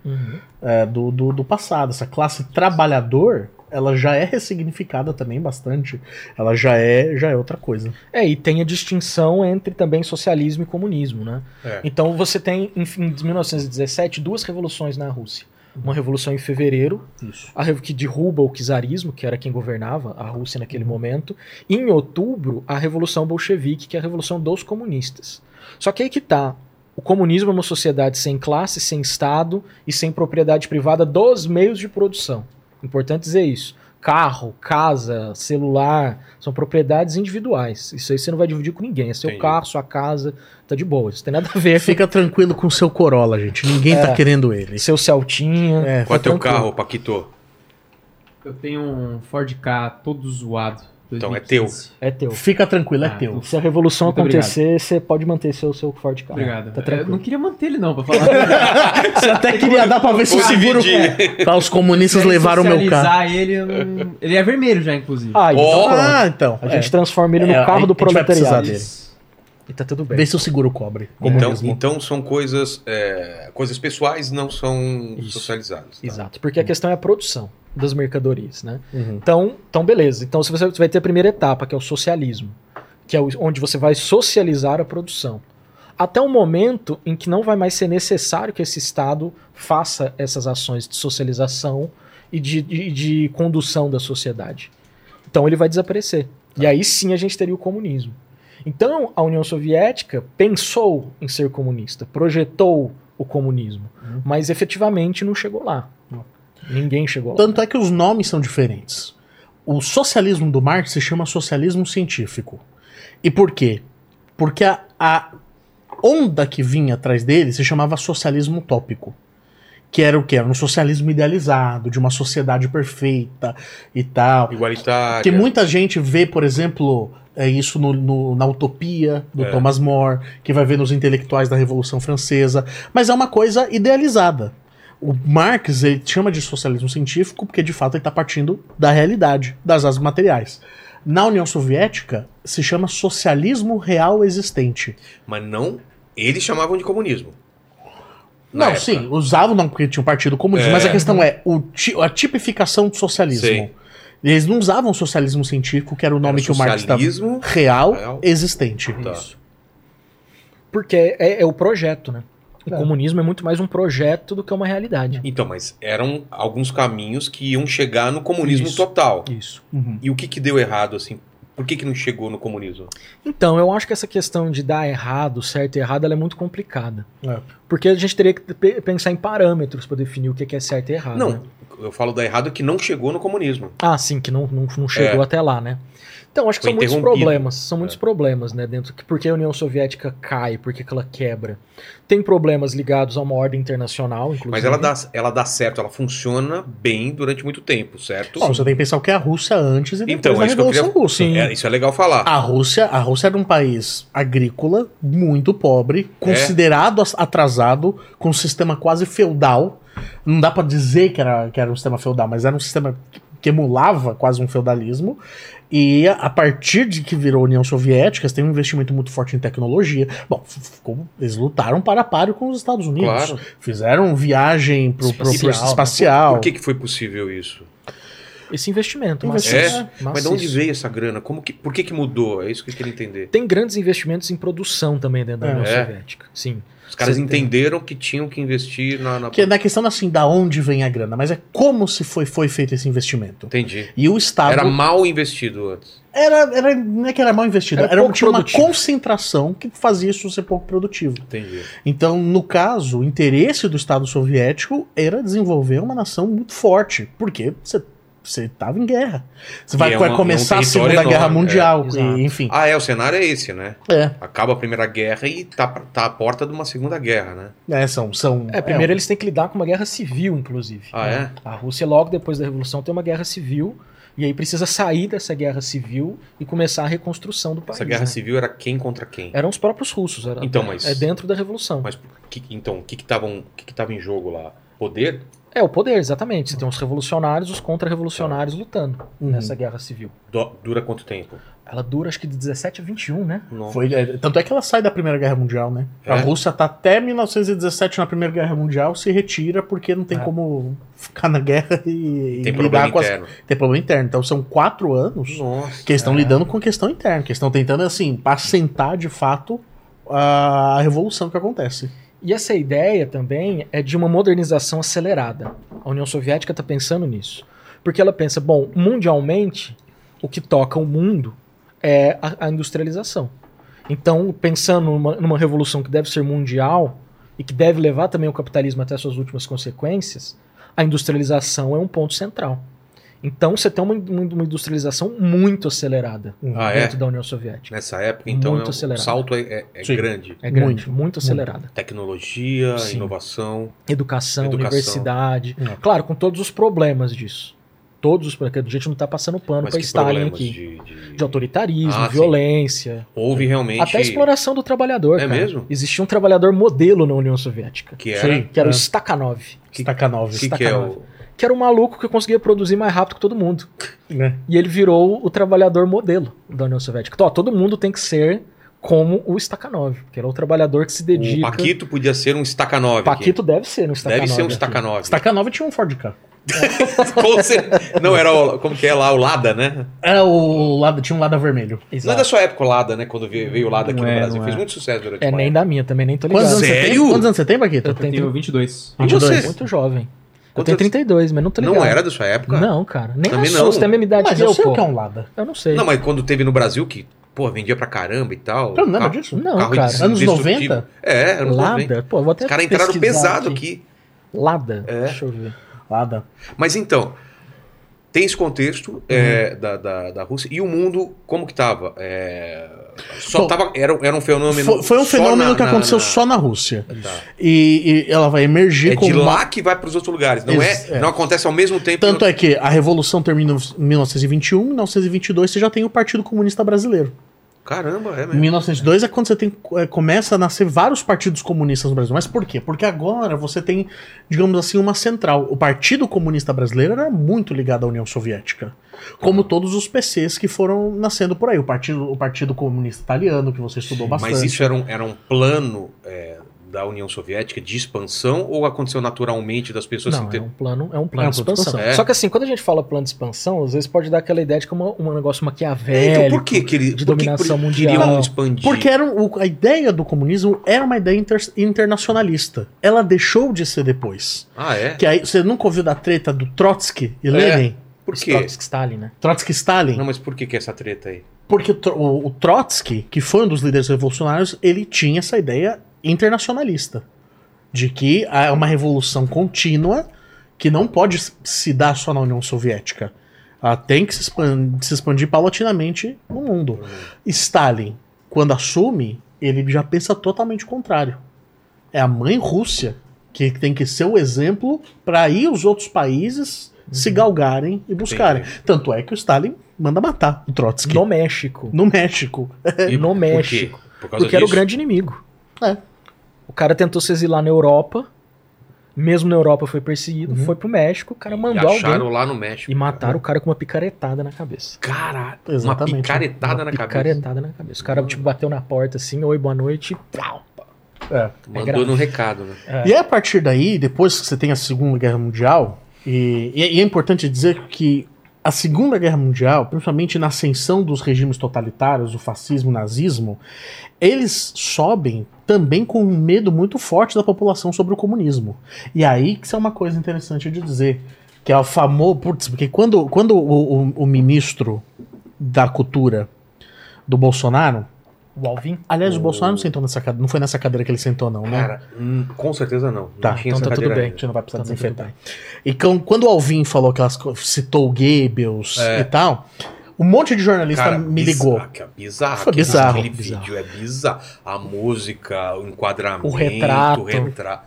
é, do, do, do passado. Essa classe trabalhador, ela já é ressignificada também bastante. Ela já é, já é outra coisa. É, e tem a distinção entre também socialismo e comunismo, né? É. Então você tem, em em 1917, duas revoluções na Rússia. Uma revolução em fevereiro, Isso. a rev- que derruba o czarismo, que era quem governava a Rússia naquele momento, e em outubro, a Revolução Bolchevique, que é a revolução dos comunistas. Só que aí que tá. O comunismo é uma sociedade sem classe, sem Estado e sem propriedade privada dos meios de produção. Importante dizer isso. Carro, casa, celular, são propriedades individuais. Isso aí você não vai dividir com ninguém. É seu Entendi. carro, sua casa, tá de boa. Isso tem nada a ver Fica tranquilo com o seu Corolla, gente. Ninguém tá É. querendo com ele. seu Celtinha. É, Qual é teu tranquilo. carro, Paquito? Eu tenho um Ford K todo zoado. Então é 2015. É teu. Fica tranquilo, é Ah, teu. Se a revolução Muito acontecer, você pode manter seu, seu Ford Ka. Obrigado. Tá eu tranquilo. não queria manter ele não, pra falar. Você até queria dar pra ver se o seguro. Tá, os comunistas levaram o meu carro. ele, eu ele é vermelho já, inclusive. Ah, então pronto. Ah, então. A é. gente transforma ele no É, carro a do gente vai precisar proletariado. dele. E tá tudo bem. Vê se o seguro cobre. Então, Comunismo. então são coisas, é, coisas pessoais, não são Isso. socializadas. tá? Exato, porque a questão é a produção das mercadorias, né? Uhum. Então, então beleza. Então se você vai ter a primeira etapa, que é o socialismo, que é onde você vai socializar a produção. Até o momento em que não vai mais ser necessário que esse Estado faça essas ações de socialização e de, de, de condução da sociedade. Então ele vai desaparecer. E aí sim a gente teria o comunismo. Então a União Soviética pensou em ser comunista, projetou o comunismo, mas efetivamente não chegou lá. Ninguém chegou lá. Tanto é que os nomes são diferentes. O socialismo do Marx se chama socialismo científico. E por quê? Porque a, a onda que vinha atrás dele se chamava socialismo utópico. Que era o quê? Era um socialismo idealizado, de uma sociedade perfeita e tal. Igualitária. Porque muita gente vê, por exemplo, é isso no- no- na Utopia, do É. Thomas More, que vai ver nos intelectuais da Revolução Francesa, mas é uma coisa idealizada. O Marx ele chama de socialismo científico porque, de fato, ele está partindo da realidade, das asas materiais. Na União Soviética, se chama socialismo real existente. Mas não, eles chamavam de comunismo. Não, época. sim, usavam não porque tinha um partido comunista, É. mas a questão é o ti- a tipificação do socialismo. Sim. Eles não usavam socialismo científico, que era o nome Era que o Marx estava. socialismo real, real. existente. Tá. Porque é, é o projeto, né? O É. comunismo é muito mais um projeto do que uma realidade. Então, mas eram alguns caminhos que iam chegar no comunismo Isso. total. Isso. E o que que deu errado, assim? Por que que não chegou no comunismo? Então, eu acho que essa questão de dar errado, certo e errado, ela é muito complicada. É. Porque a gente teria que pe- pensar em parâmetros para definir o que que é certo e errado. Não, né? eu falo da errado que não chegou no comunismo. Ah, sim, que não, não, não chegou É. até lá, né? Então, acho que Foi são muitos problemas. São muitos É. problemas, né? Dentro. Por que a União Soviética cai? Por que, que ela quebra? Tem problemas ligados a uma ordem internacional, inclusive. Mas ela dá, ela dá certo, ela funciona bem durante muito tempo, certo? Bom, você tem que pensar o que é a Rússia antes e depois Então, da é isso que eu Revolução queria- Russa. Sim. É, isso é legal falar. A Rússia, a Rússia era um país agrícola, muito É. pobre, considerado as- atrasado, com um sistema quase feudal. Não dá pra dizer que era, que era um sistema feudal, mas era um sistema que- emulava quase um feudalismo. E a- partir de que virou a União Soviética, eles têm um investimento muito forte em tecnologia. Bom, ficou- eles lutaram para a páreo com os Estados Unidos. Claro. Fizeram viagem pro, pro Espacial, espacial. Por que, que foi possível isso? Esse investimento, Investimento. maciço, É? Mas de onde veio essa grana? Como que, por que, que mudou? É isso que eu queria entender. Tem grandes investimentos em produção também dentro da É. União É. Soviética. Sim. Os caras Você tem- entenderam que tinham que investir na. na... Que na questão assim, da onde vem a grana, mas é como se foi, foi feito esse investimento. Entendi. E o Estado. Era mal investido antes. Era, era- não é que era mal investido, Era era, tinha uma concentração que fazia isso ser pouco produtivo. Entendi. Então, no caso, o interesse do Estado soviético era desenvolver uma nação muito forte, porque você você estava em guerra. Você vai, é vai uma- começar é um a Segunda território Guerra enorme, Mundial, é, e, enfim. Ah, é, o cenário é esse, né? É, Acaba a Primeira Guerra e tá, tá à porta de uma Segunda Guerra, né? é, são, são. É, primeiro eles têm que lidar com uma guerra civil, inclusive. Ah, é? A Rússia, logo depois da Revolução, tem uma guerra civil. E aí precisa sair dessa guerra civil e começar a reconstrução do país. Essa guerra né? civil era quem contra quem? Eram os próprios russos. Era, Então, mas- É dentro da Revolução. Mas que, então, o que que tava o que que tava em jogo lá? Poder? É, o poder, exatamente. Você tem os revolucionários, os contra-revolucionários lutando Uhum. nessa guerra civil. Do- dura quanto tempo? Ela dura acho que de 17 a 21, né? Não. Foi, é, tanto é que ela sai da Primeira Guerra Mundial, né? A É? Rússia tá até 1917 na Primeira Guerra Mundial, se retira porque não tem É. como ficar na guerra e, Tem e lidar com as, interno. tem problema interno. Então são quatro anos Nossa. que eles estão É. lidando com a questão interna, que eles estão tentando, assim, assentar de fato a revolução que acontece. E essa ideia também é de uma modernização acelerada. A União Soviética está pensando nisso. Porque ela pensa, bom, mundialmente, o que toca o mundo é a, a industrialização. Então, pensando numa, numa revolução que deve ser mundial e que deve levar também o capitalismo até suas últimas consequências, a industrialização é um ponto central. Então, você tem uma, uma industrialização muito acelerada Ah, é? dentro da União Soviética. Nessa época, então, Muito é, o salto é, é- é grande. É grande, Muito, muito, muito. acelerada. Tecnologia, Sim. inovação. Educação, Educação. universidade. É. Claro, com todos os problemas disso. Todos os problemas. A gente não está passando pano para que Stalin aqui. de, de- De autoritarismo, Ah, sim. violência. Houve realmente. Até a exploração do trabalhador. É cara. mesmo? Existia um trabalhador modelo na União Soviética. Que era. Sim. Que era É. o Stakhanov. Stakhanov. O que, que é o. Que era um maluco que conseguia produzir mais rápido que todo mundo. né? E ele virou o trabalhador modelo da União Soviética. Então, ó, todo mundo tem que ser como o Stakhanov. Que era o trabalhador que se O dedica. Paquito podia ser um Stakhanov. aqui. Paquito deve ser no Stakhanov. Deve ser um aqui. Stakhanov. Stakhanov tinha um Ford Ka. Não, era o. Como que é lá? O Lada, né? É o lado, tinha um lado vermelho. Não é Exato. da sua época o Lada, né? Quando veio, veio o Lada aqui Não no é, Brasil. Fez é. muito sucesso durante É nem época. da minha também, nem tô ligado. Quantos anos, você Sério? tem? Quantos anos você tem, Paquito? Eu tenho tenho 22. E 22. você? muito jovem. Eu tenho anos- 32, mas não tô ligado. Não era da sua época? Não, cara. Nem Também não. Você tem a mesma idade Mas que eu eu, sei pô. o que é um Lada. Eu não sei. Não, mas quando teve no Brasil que, pô, vendia pra caramba e tal. Eu não lembro disso. Não, carro cara. Anos destrutivo. 90? É, anos 90. Lada? Pô, eu vou até Os caras entraram pesado aqui. Lada? É. Deixa eu ver. Lada. Mas então, tem esse contexto é, da, da, da Rússia. E o mundo, como que tava? É, só Bom, tava. Era, era um fenômeno. Foi, foi um fenômeno na- que na- aconteceu na- só na Rússia. Tá. E, e ela vai emergir É com de uma- lá que vai para os outros lugares. Não, é, Ex- é. não acontece ao mesmo tempo. Tanto no- é que a Revolução termina em 1921, em 1922 você já tem o Partido Comunista Brasileiro. Caramba, é Em mesmo. 1902 é quando você tem, é, começa a nascer vários partidos comunistas no Brasil. Mas por quê? Porque agora você tem, digamos assim, uma central. O Partido Comunista Brasileiro era muito ligado à União Soviética. Como todos os PCs que foram nascendo por aí. O Partido, o partido Comunista Italiano, que você estudou bastante. Mas isso era um, era um plano é, da União Soviética de expansão ou aconteceu naturalmente das pessoas Não, assim, é ter- um plano, é um É plano um de expansão. expansão. É. Só que assim, quando a gente fala plano de expansão, às vezes pode dar aquela ideia de que é uma- um negócio É, maquiavélico. então por que, que ele, de por que dominação por- mundial. queriam expandir? Porque era um- o- a ideia do comunismo era uma ideia inter- internacionalista. Ela deixou de ser depois. Ah, é? Que aí, você nunca ouviu da treta do Trotsky e É. Lenin? Por quê? Trotsky, Stalin, né? Trotsky Stalin? Não, mas por que, que essa treta aí? Porque o- o Trotsky, que foi um dos líderes revolucionários, ele tinha essa ideia internacionalista. De que é uma revolução contínua que não pode se dar só na União Soviética. Ela tem que se expandir, se expandir paulatinamente no mundo. Stalin, quando assume, ele já pensa totalmente o contrário. É a mãe Rússia que tem que ser o exemplo para aí os outros países se galgarem e buscarem. Entendi. Tanto é que o Stalin manda matar o Trotsky No México. no México. E no? México. Por Porque era o disso? grande inimigo. É. O cara tentou se exilar na Europa. Mesmo na Europa foi perseguido. Uhum. Foi pro México. O cara E mandou acharam alguém. lá no México. E mataram o cara com uma picaretada na cabeça. Caralho, Exatamente. uma picaretada uma na cabeça. picaretada na cabeça. O cara, tipo, bateu na porta assim, oi, boa noite. e plau. É. Mandou grave. no recado, né? É. E aí, a partir daí, depois que você tem a Segunda Guerra Mundial, e, e é- e é importante dizer que a Segunda Guerra Mundial, principalmente na ascensão dos regimes totalitários, o fascismo, o nazismo, eles sobem também com um medo muito forte da população sobre o comunismo. E aí que isso é uma coisa interessante de dizer. Que é o famoso. Putz, porque quando, quando o, o- o ministro da cultura do Bolsonaro. O Alvin? Aliás, o Bolsonaro não sentou nessa cadeira. Não foi nessa cadeira que ele sentou, não, né? Cara, hum, com certeza não. Tá, não tinha então essa tá tudo bem. A gente não vai precisar tudo desinfetar. bem. E quando o Alvin falou aquelas coisas, citou o Goebbels É. e tal, um monte de jornalista Cara, me ligou. bizarro, que é bizarro. Foi aquele- bizarro, Aquele bizarro. vídeo é bizarro. A música, o enquadramento, O retrato. o retra-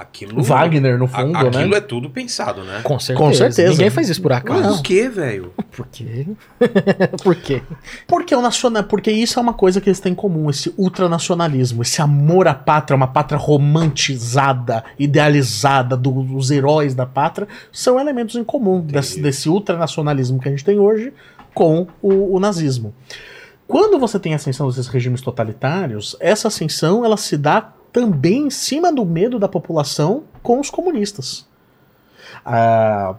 Aquilo, O Wagner, no a- fundo, aquilo né? é tudo pensado, né? Com certeza. Com certeza. Ninguém faz isso por Mas acaso. o que, velho? Por quê? por quê? Porque o nacional, porque isso é uma coisa que eles têm em comum, esse ultranacionalismo, esse amor à pátria, uma pátria romantizada, idealizada do- dos heróis da pátria, são elementos em comum desse, desse ultranacionalismo que a gente tem hoje com o, o nazismo. Quando você tem a ascensão desses regimes totalitários, essa ascensão ela se dá também em cima do medo da população com os comunistas. A,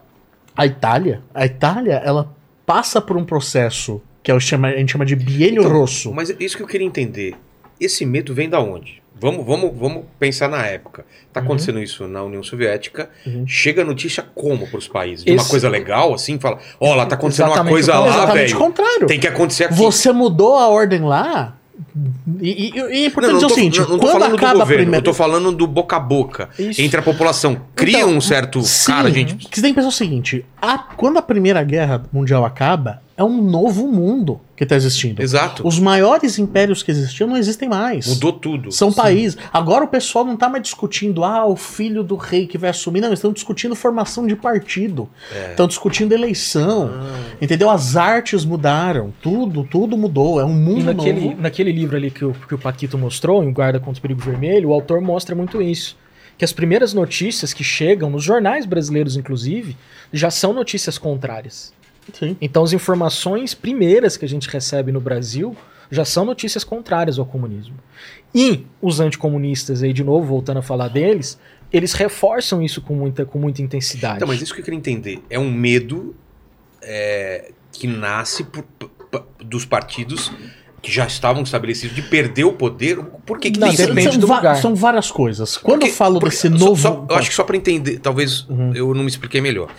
a Itália, a Itália, ela passa por um processo que é a gente chama de bielho Então, rosso. Mas isso que eu queria entender. Esse medo vem da onde? Vamos, vamos, vamos pensar na época. Tá acontecendo isso na União Soviética. Uhum. Chega a notícia como para os países? De uma Esse- coisa legal, assim? Fala, ó, lá tá acontecendo uma Exatamente coisa o lá, velho. contrário. Tem que acontecer aqui. Você mudou a ordem lá. E, e- e é importante Não, não dizer tô, o seguinte: não, não quando falando do acaba a governo, primeira. eu tô falando do boca a boca. Isso. Entre a população. Cria Então, um certo. Sim, Cara, gente. que você tem que pensar o seguinte: a- quando a Primeira Guerra Mundial acaba, é um novo mundo que está existindo. Exato. Os maiores impérios que existiam não existem mais. Mudou tudo. São países. Agora o pessoal não tá mais discutindo, ah, o filho do rei que vai assumir. Não, eles estão discutindo formação de partido. É. Estão discutindo eleição. Ah. Entendeu? As artes mudaram. Tudo, tudo mudou. É um E mundo naquele, novo. naquele livro ali que o, que o Paquito mostrou, em O Guarda contra o Perigo Vermelho, o autor mostra muito isso. Que as primeiras notícias que chegam, nos jornais brasileiros inclusive, já são notícias contrárias. Sim. Então as informações primeiras que a gente recebe no Brasil já são notícias contrárias ao comunismo. E os anticomunistas, aí de novo, voltando a falar deles, eles reforçam isso com muita, com muita intensidade. Então, mas isso que eu queria entender. É um medo é, que nasce por- p- p- dos partidos que já estavam estabelecidos de perder o poder. Por que, que Não, tem depende do va- lugar. são várias coisas. Quando Porque- eu falo porque- desse só- novo. só- eu acho que só para entender, talvez Uhum. eu não me expliquei melhor.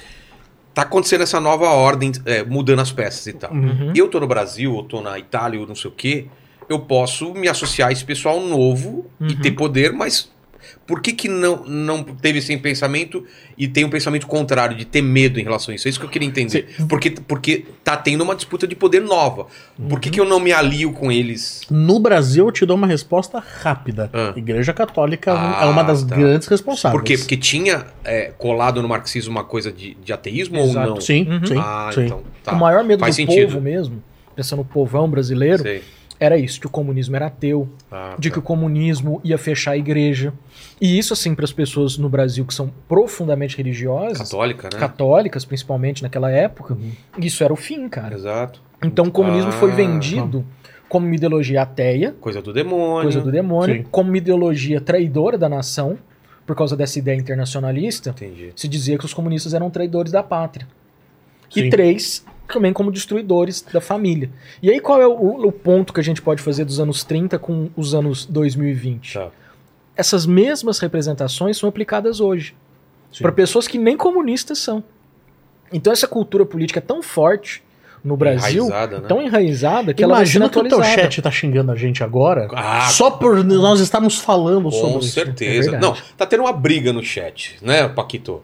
Tá acontecendo essa nova ordem, é, mudando as peças e tal. Uhum. Eu tô no Brasil, eu tô na Itália, ou não sei o quê. Eu posso me associar a esse pessoal novo e Uhum. ter poder, mas por que, que não, não teve esse pensamento e tem um pensamento contrário de ter medo em relação a isso? É isso que eu queria entender. Porque, porque tá tendo uma disputa de poder nova. Por que, que eu não me alio com eles? No Brasil, eu te dou uma resposta rápida. Ah. Igreja Católica Ah, é uma das tá. grandes responsáveis. Por quê? Porque tinha é, colado no marxismo uma coisa de, de ateísmo Exato. ou não? Sim, Uhum. sim. Ah, sim. então. Tá. O maior medo Faz do sentido. povo mesmo, pensando no povão brasileiro, Sei. Era isso, que o comunismo era ateu, Ah, de tá. que o comunismo ia fechar a igreja. E isso, assim, para as pessoas no Brasil que são profundamente religiosas, Católica, né? católicas principalmente naquela época, isso era o fim, cara. Exato. Então o comunismo foi Ah, vendido como uma ideologia ateia, Coisa do demônio. coisa do demônio, Sim. como uma ideologia traidora da nação, por causa dessa ideia internacionalista. Entendi. Se dizia que os comunistas eram traidores da pátria. Sim. E três, também como destruidores da família. E aí qual é o, o ponto que a gente pode fazer dos anos 30 com os anos 2020? Tá. Essas mesmas representações são aplicadas hoje. Para pessoas que nem comunistas são. Então essa cultura política é tão forte no Brasil, Enraizada, né? tão enraizada, que ela vai sendo Imagina que o teu chat tá xingando a gente agora. Ah, só por nós estarmos falando sobre Com isso. certeza. é não, tá tendo uma briga no chat, né, Paquito?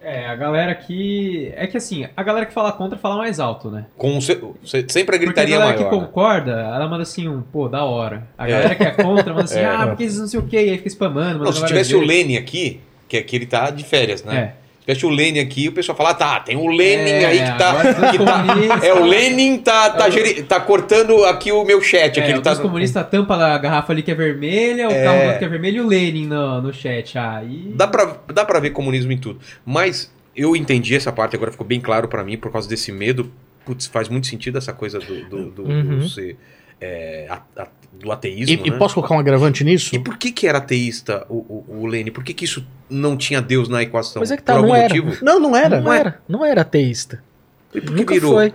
É, a galera que. É que assim, a galera que fala contra fala mais alto, né? Com sempre a Porque a gritaria galera maior. que concorda, ela manda assim um, pô, da hora. A É. galera que é contra manda assim, É. ah, porque eles não sei o que, aí fica spamando. manda Não, se tivesse o. Lene aqui, que aqui ele tá de férias, né? É. Tivesse o Lene aqui, o pessoal fala, ah, tá, tem o Lenin É, aí que tá. que tá- é, o Lenin tá, tá, É o- geri- tá cortando aqui o meu chat. aqui, É, ele tá, os comunistas tampa a garrafa ali que é vermelha, o É. carro do outro que é vermelho e o Lenin no, no chat. Aí. Dá pra, dá pra ver comunismo em tudo. Mas eu entendi essa parte, agora ficou bem claro pra mim, por causa desse medo. Putz, faz muito sentido essa coisa do, do, do, Uhum. do ser, é, a- a- do ateísmo. E, e né? posso colocar um agravante nisso? E por que que era ateísta o, o, o Lênin? Por que que isso não tinha Deus na equação? Mas é que tá, por algum não era. motivo? Não, não era. Não era, não era ateísta. E por que Nunca virou? foi.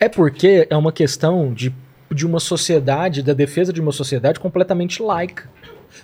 É porque é uma questão de, de uma sociedade, da defesa de uma sociedade completamente laica.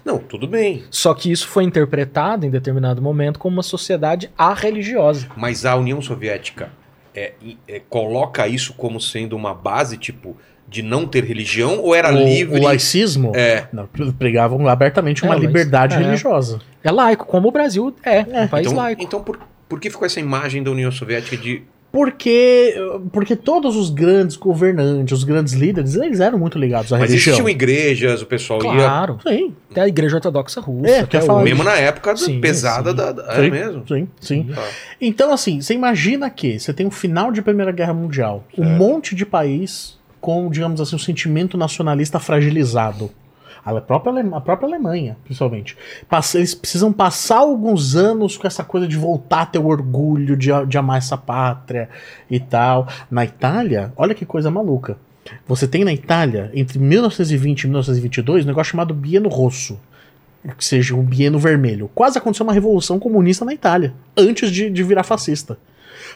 Não, tudo bem. Só que isso foi interpretado em determinado momento como uma sociedade arreligiosa. Mas a União Soviética é, é, coloca isso como sendo uma base, tipo, de não ter religião ou era o, livre? O laicismo É. não, pregavam abertamente uma É, mas- liberdade é. religiosa. É laico, como o Brasil é, um país Então, laico. então por, por que ficou essa imagem da União Soviética de. Porque, porque todos os grandes governantes, os grandes líderes, eles eram muito ligados à Mas religião. existiam igrejas, o pessoal Claro. Sim, Até a Igreja Ortodoxa Russa. É, até falar ia. Mesmo na época Sim, pesada sim. da. da sim, é mesmo? sim, sim. Tá. Então, assim, você imagina que você tem um final de Primeira Guerra Mundial, um Certo. monte de país com, digamos assim, um sentimento nacionalista fragilizado. A própria, Ale- a própria Alemanha, principalmente. Eles precisam passar alguns anos com essa coisa de voltar a ter o orgulho de, de amar essa pátria e tal. Na Itália, olha que coisa maluca. Você tem na Itália, entre 1920 e 1922, um negócio chamado Bieno Rosso. Que seja um bieno vermelho. Quase aconteceu uma revolução comunista na Itália, antes de, de virar fascista.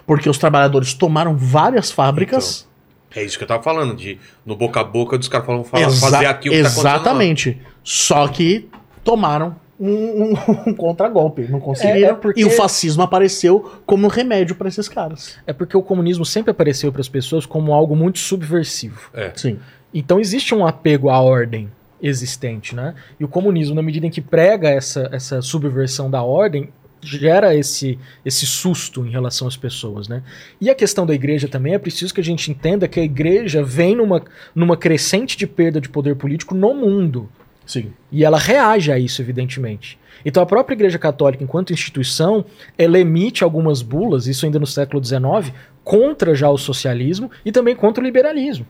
Porque os trabalhadores tomaram várias fábricas. É isso que eu tava falando, de no boca a boca dos caras falam falar, Exa- fazer aqui o que tá. Exatamente. Só que tomaram um, um- um contragolpe. Não conseguiram. É, é porque- E o fascismo apareceu como remédio para esses caras. É porque o comunismo sempre apareceu para as pessoas como algo muito subversivo. Sim. Então existe um apego à ordem existente, né? E o comunismo, na medida em que prega essa, essa subversão da ordem, gera esse, esse susto em relação às pessoas, né? E a questão da igreja também é preciso que a gente entenda que a igreja vem numa, numa crescente de perda de poder político no mundo. Sim. E ela reage a isso, evidentemente. Então a própria Igreja Católica, enquanto instituição, ela emite algumas bulas, isso ainda no século XIX, contra já o socialismo e também contra o liberalismo.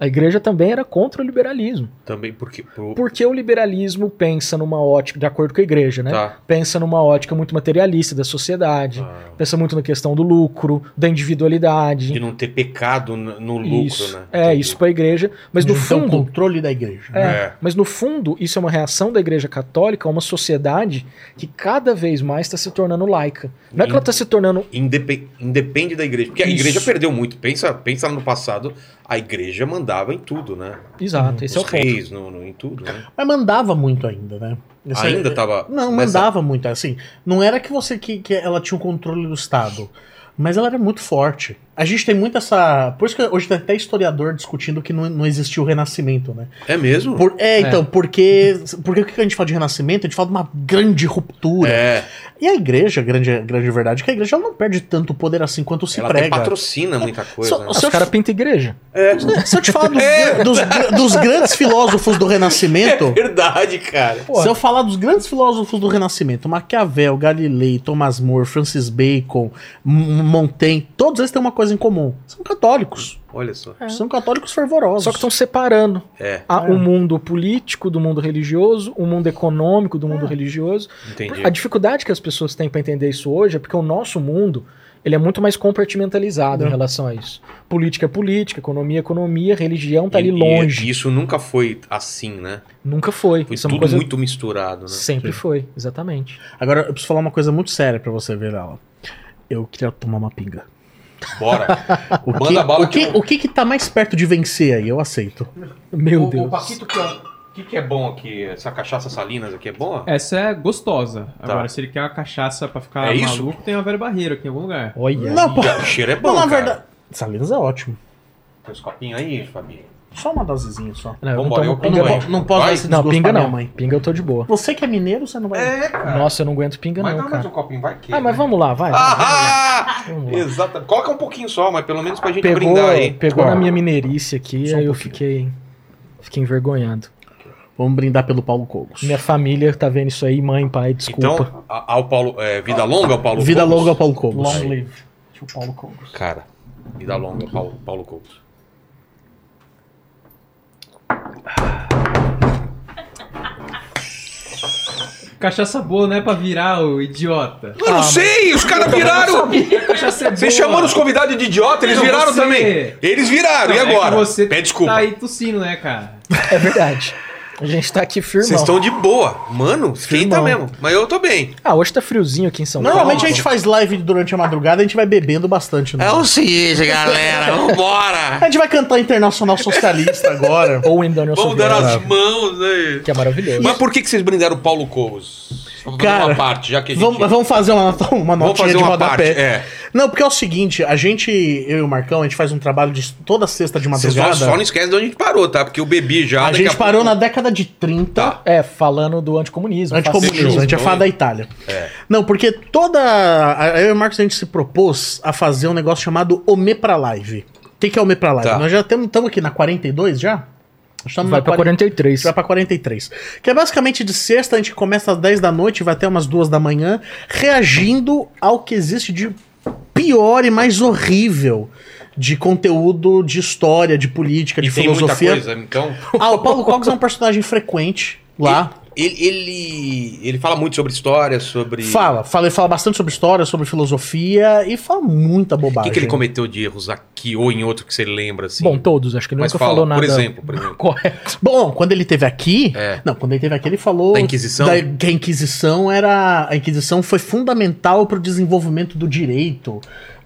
A igreja também era contra o liberalismo. Também porque. Pro... Porque o liberalismo pensa numa ótica, de acordo com a igreja, né? Tá. Pensa numa ótica muito materialista da sociedade, Ah, pensa muito na questão do lucro, da individualidade. de não ter pecado no, lucro, isso. né? É, Entendi. isso para a igreja. Mas no então, fundo, controle da igreja. É, É. Mas no fundo, isso é uma reação da Igreja Católica a uma sociedade que cada vez mais está se tornando laica. Não é que ela está se tornando. Indepe- Independe da igreja. Porque a Isso. igreja perdeu muito. Pensa, pensa no passado, a igreja mandava em tudo, né? Exato, esse é o Os ponto. reis, no, no- em tudo, né? Mas mandava muito ainda, né? Esse- Ainda tava. Não, nessa- mandava muito. Assim, não era que você que, que ela tinha o controle do Estado, mas ela era muito forte. A gente tem muito essa. Por isso que hoje tem até historiador discutindo que não, não existiu o renascimento, né? É mesmo? Por- é, então, porque. Porque o que a gente fala de renascimento? A gente fala de uma grande ruptura. É, E a igreja, a grande, grande verdade, é que a igreja ela não perde tanto poder assim quanto se ela prega. patrocina muita coisa. Só- né? Os caras pintam igreja. Se eu te falar dos, É. dos, dos grandes filósofos do Renascimento. É verdade, cara. Pô, Se eu falar dos grandes filósofos do Renascimento, Maquiavel, Galilei, Thomas More, Francis Bacon, Montaigne, todos eles têm uma coisa em comum. São católicos. Olha só. São católicos fervorosos. Só que estão separando É, a- É. o mundo político do mundo religioso, o mundo econômico do mundo religioso. entendi. A dificuldade que as pessoas têm para entender isso hoje é porque o nosso mundo ele é muito mais compartimentalizado em Não. relação a isso. Política é política, economia é economia, religião tá E- ali longe. E isso nunca foi assim, né? Nunca foi. Foi Isso é tudo coisa muito misturado, né? Sempre foi, exatamente. Agora, eu preciso falar uma coisa muito séria pra você ver ela. Eu queria tomar uma pinga. Bora. O Manda que, bala o que, que eu- o que que tá mais perto de vencer aí? Eu aceito. Meu o, Deus. o Paquito, que é, o que, que é bom aqui? Essa cachaça Salinas aqui é boa? Essa é gostosa. Tá. Agora, se ele quer uma cachaça pra ficar É isso? maluco, tem uma velha barreira aqui em algum lugar. Olha. Não, pô. O cheiro é bom, Não, na cara. verdade. Salinas é ótimo. Tem os copinhos aí, Fabi? Só uma dosezinha só. Não, eu não tomo eu Eu pinga, não, não. po- não posso Vai? dar esse Não, pinga não. mãe. Pinga eu tô de boa. Você que é mineiro, você não vai. cara. Nossa, eu não aguento pinga Mas não, cara. um copinho, vai que. Ah, mas né? vamos lá, vai. Ah! Vamos lá. Exato. Coloca um pouquinho só, mas pelo menos pra gente Pegou, brindar aí. pegou na minha mineirice aqui, Só um aí eu pouquinho. fiquei, fiquei envergonhado. Vamos brindar pelo Paulo Cogos. Minha família tá vendo isso aí, mãe, pai, desculpa. Então, ao Paulo. é, vida longa ao Paulo Vida Cobos? longa ao Paulo Cogos. Long live. Tio Paulo Cogos. Cara, vida longa ao Paulo, Paulo Cobos. Cachaça boa não é pra virar, o idiota. Eu não sei, os caras viraram. Cachaça é boa. Vocês chamaram os convidados de idiota, eles Não, viraram você- também. Eles viraram, Não, e é que agora? você Pede desculpa. tá aí tossindo, né, cara? É verdade. A gente tá aqui firmão. Vocês estão de boa. Mano, esquenta Firmão. mesmo. Mas eu tô bem. Ah, hoje tá friozinho aqui em São Normalmente Paulo. a gente faz live durante a madrugada, a gente vai bebendo bastante. Né? É o seguinte, galera. Vambora. A gente vai cantar Internacional Socialista agora. Ou ainda União Vamos dar as mãos aí. que é maravilhoso. Mas por que, que vocês brindaram o Paulo Covos? Vamos fazer Cara, uma parte, já que a gente... Vamos, vamos fazer uma, uma notinha fazer de uma rodapé. parte, é. Não, porque é o seguinte, a gente, eu e o Marcão, a gente faz um trabalho de toda sexta de madrugada. só, só não esquecem de onde a gente parou, tá? Porque eu bebi já. a daqui gente parou pouco- na década de 30. Tá. É, falando do anticomunismo. Anticomunismo, a gente ia falar da Itália. É. Não, porque toda. a- Eu e o Marcos a gente se propôs a fazer um negócio chamado Ome pra Live. O que, que é Ome pra Live? Tá. Nós já estamos aqui na 42 já? Estamos Vai na pra 43. Vai pra 43. Que é basicamente de sexta, a gente começa às 10 da noite, vai até umas 2 da manhã, reagindo ao que existe de pior e mais horrível de conteúdo de história, de política, de E tem muita filosofia. coisa, então... Ah, o Paulo Cox é um personagem frequente lá. Ele, ele, ele fala muito sobre história, sobre... Fala, fala, ele fala bastante sobre história, sobre filosofia e fala muita O bobagem. que, que ele cometeu de erros aqui ou em outro que você lembra, assim? Bom, todos, acho que ele Mas nunca fala, falou nada. por exemplo, por exemplo. Correto. Bom, quando ele teve aqui, É. não, quando ele teve aqui ele falou Da Inquisição? da- que a Inquisição era, a Inquisição foi fundamental para o desenvolvimento do direito,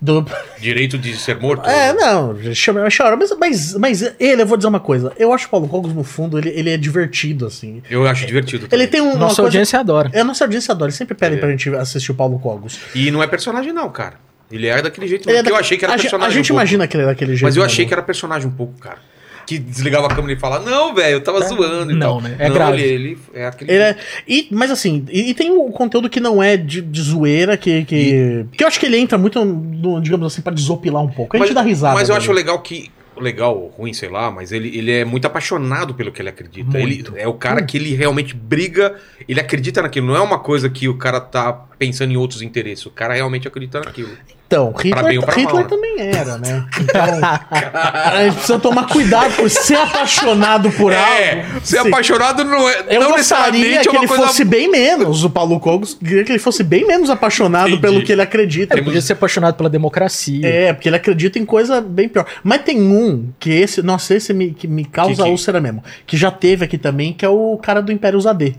do Direito de ser morto? É, não, chama, chora, mas, mas, mas ele, eu vou dizer uma coisa, eu acho o Paulo Cogos no fundo, ele, ele é divertido assim. Eu acho divertido Ele também. tem um, uma Nossa coisa audiência adora. É, a nossa audiência adora, eles sempre pedem É. pra gente assistir o Paulo Cogos. E não é personagem não, cara. Ele é daquele jeito Ele é mesmo. da- Eu achei que era a, gente- personagem A gente um pouco. imagina que ele é daquele jeito. Mas eu mesmo. achei que era personagem um pouco, cara. Que desligava a câmera e falava, não, velho, eu tava zoando e Não, tal. né? É grave. Ele, ele é aquele... Ele é, e, mas assim, e, e tem o conteúdo que não é de, de zoeira, que, que, que eu acho que ele entra muito, no, digamos assim, pra desopilar um pouco. A gente mas, dá risada. Mas eu dele. acho legal que... Legal ou ruim, sei lá, mas ele, ele é muito apaixonado pelo que ele acredita. Ele Muito. é o cara que ele realmente briga, ele acredita naquilo. Não é uma coisa que o cara tá pensando em outros interesses. O cara realmente acredita naquilo. Então, Hitler, pra Hitler mal, também era, né? Então, a gente precisa tomar cuidado por ser apaixonado por é, algo. ser Sim. apaixonado não é. Eu não gostaria necessariamente que é ele coisa. fosse bem menos, o Paulo Cogos, queria que ele fosse bem menos apaixonado Entendi. pelo que ele acredita. Ele podia ser apaixonado pela democracia. É, porque ele acredita em coisa bem pior. Mas tem um que esse, nossa, esse me, que me causa Que que- úlcera mesmo. Que já teve aqui também, que é o cara do Império ZAD.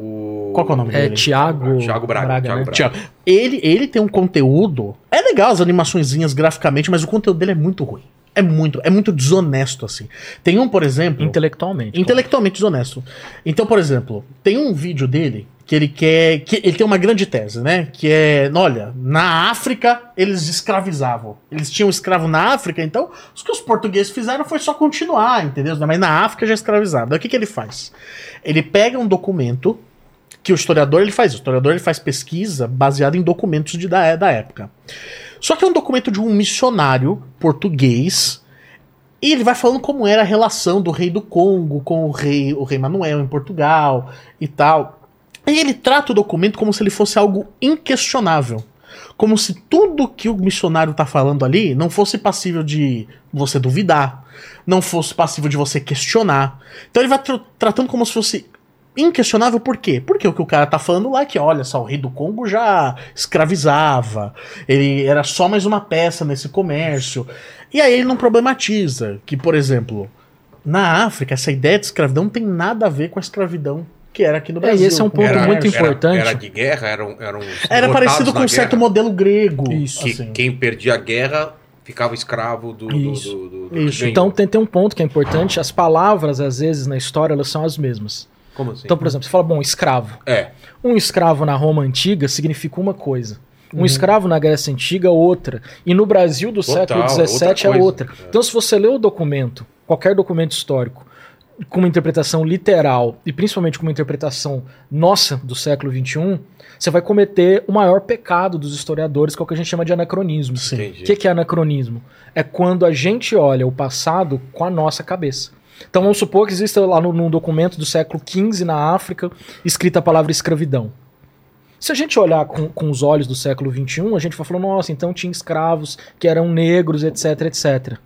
O... Qual que é o nome É dele? Tiago. Thiago Braga, Thiago né? Braga. Tiago. Ele, ele tem um conteúdo. É legal as animaçõezinhas graficamente, mas o conteúdo dele é muito ruim. É muito, é muito desonesto, assim. Tem um, por exemplo. Intelectualmente. intelectualmente desonesto. Então, por exemplo, tem um vídeo dele que ele quer. que ele tem uma grande tese, né? Que é, olha, na África eles escravizavam. Eles tinham escravo na África, então o que os portugueses fizeram foi só continuar, entendeu? Mas na África já escravizavam. Daí o que, que ele faz? Ele pega um documento que o historiador ele faz. O historiador ele faz pesquisa baseada em documentos de, da, da época. Só que é um documento de um missionário português e ele vai falando como era a relação do rei do Congo com o rei, o rei Manuel em Portugal e tal. E ele trata o documento como se ele fosse algo inquestionável. Como se tudo que o missionário tá falando ali não fosse passível de você duvidar, não fosse passível de você questionar. Então ele vai tra- tratando como se fosse inquestionável por quê? Porque o que o cara tá falando lá é que, olha só, o rei do Congo já escravizava, ele era só mais uma peça nesse comércio. E aí ele não problematiza que, por exemplo, na África, essa ideia de escravidão não tem nada a ver com a escravidão que era aqui no É, Brasil. e esse é um ponto Era- muito comércio. importante. Era, era de guerra, eram, eram Era parecido com um certo guerra, modelo grego. Isso. que assim. quem perdia a guerra ficava escravo do, Isso. do, do- do Isso. Então tem, tem um ponto que é importante. As palavras, às vezes, na história, elas são as mesmas. Como assim? Então, por exemplo, você fala, bom, escravo. É. Um escravo na Roma antiga significa uma coisa. Uhum. Um escravo na Grécia antiga, outra. E no Brasil do Total, século outra XVII é outra. Então, se você lê o documento, qualquer documento histórico, com uma interpretação literal, e principalmente com uma interpretação nossa do século XXI, você vai cometer o maior pecado dos historiadores, que é o que a gente chama de anacronismo. O que, que é anacronismo? É quando a gente olha o passado com a nossa cabeça. Então vamos supor que exista lá no, num documento do século XV na África escrita a palavra escravidão. Se a gente olhar com, com os olhos do século XXI, a gente vai falar, nossa, então tinha escravos que eram negros, etc, etc.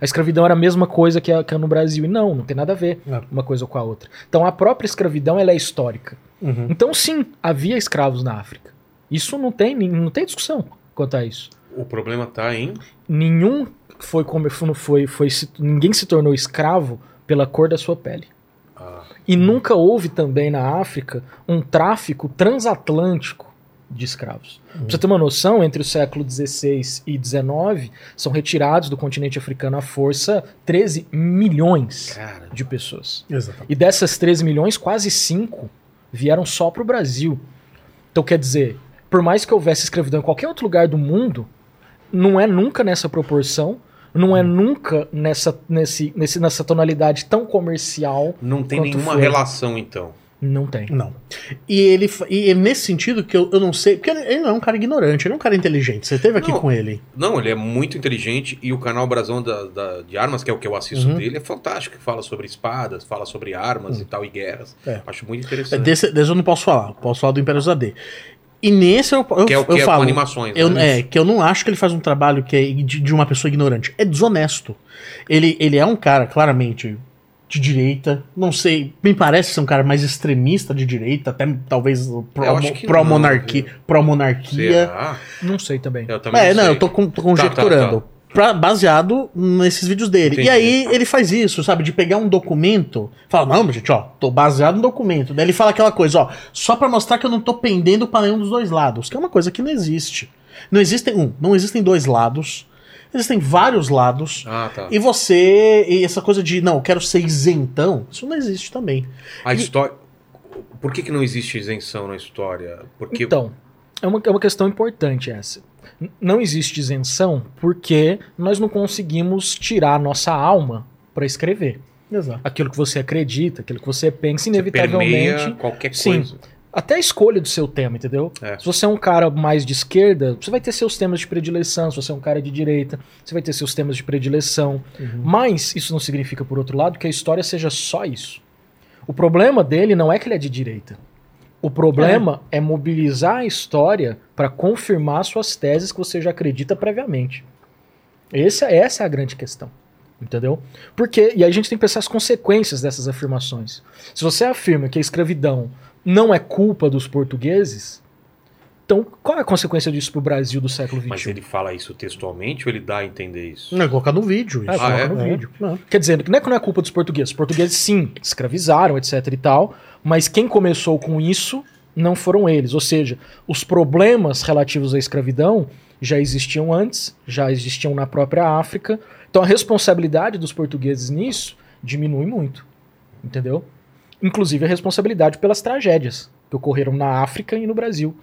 A escravidão era a mesma coisa que, a, que a no Brasil. E não, não tem nada a ver Não. uma coisa com a outra. Então a própria escravidão ela é histórica. Uhum. Então sim, havia escravos na África. Isso não tem, não tem discussão quanto a isso O problema tá em. nenhum foi como foi, foi, foi ninguém se tornou escravo pela cor da sua pele. Ah, E nunca houve também na África um tráfico transatlântico de escravos. Pra você ter uma noção, entre o século XVI e XIX, são retirados do continente africano à força 13 milhões Cara, de pessoas. Exatamente. E dessas 13 milhões, quase 5 vieram só para o Brasil. Então, quer dizer, por mais que houvesse escravidão em qualquer outro lugar do mundo, não é nunca nessa proporção, não é nunca nessa, nesse, nesse, nessa tonalidade tão comercial. não tem nenhuma foi? relação, então. Não tem. Não. E ele e é nesse sentido que eu, eu não sei. Porque ele, ele não é um cara ignorante, ele é um cara inteligente. Você esteve aqui Não. com ele. Não, ele é muito inteligente e o canal Brasão da, da- de Armas, que é o que eu assisto Uhum. dele, é fantástico. Fala sobre espadas, fala sobre armas e tal, e guerras. É. Acho muito É, interessante. Desse, desse eu não posso falar. Posso falar do Império ZD. E nesse eu, eu, que é o que eu é com falo. animações. Eu, né? é, que eu não acho que ele faz um trabalho que é de, de uma pessoa ignorante. É desonesto. Ele, ele é um cara, claramente, de direita. Não sei, me parece ser um cara mais extremista de direita, até talvez pró-monarquia. não, Pró-monarquia. Será? Não sei também. Eu também É, não, sei. eu tô, tô Tá, conjecturando. Pra- baseado nesses vídeos dele. Entendi. E aí ele faz isso, sabe? De pegar um documento. Fala, não, gente, ó, tô baseado no documento. Daí ele fala aquela coisa, ó, só pra mostrar que eu não tô pendendo pra nenhum dos dois lados. Que é uma coisa que não existe. Não existem um, não existem dois lados. Existem vários lados. Ah, tá. E você. E essa coisa de, não, eu quero ser isentão, isso não existe também. A história. Por que, que não existe isenção na história? Porque Então, é uma, é uma questão importante essa. Não existe isenção porque nós não conseguimos tirar a nossa alma para escrever. Exato. Aquilo que você acredita, aquilo que você pensa, você inevitavelmente. permeia qualquer Sim. coisa. Até a escolha do seu tema, entendeu? É. Se você é um cara mais de esquerda, você vai ter seus temas de predileção. Se você é um cara de direita, você vai ter seus temas de predileção. Mas isso não significa, por outro lado, que a história seja só isso. O problema dele não é que ele é de direita. O problema é, mobilizar a história para confirmar suas teses que você já acredita previamente. Essa, essa é a grande questão. Entendeu? Porque, e aí a gente tem que pensar as consequências dessas afirmações. Se você afirma que a escravidão não é culpa dos portugueses, então qual é a consequência disso pro Brasil do século XXI? Mas ele fala isso textualmente ou ele dá a entender isso? Não é colocar no vídeo. Isso. É, coloca é? no É. vídeo. Não. Quer dizer, não é que não é culpa dos portugueses. Os portugueses, sim, escravizaram, etc e tal, mas quem começou com isso não foram eles. Ou seja, os problemas relativos à escravidão já existiam antes, já existiam na própria África. Então a responsabilidade dos portugueses nisso diminui muito. Entendeu? Inclusive a responsabilidade pelas tragédias que ocorreram na África e no Brasil.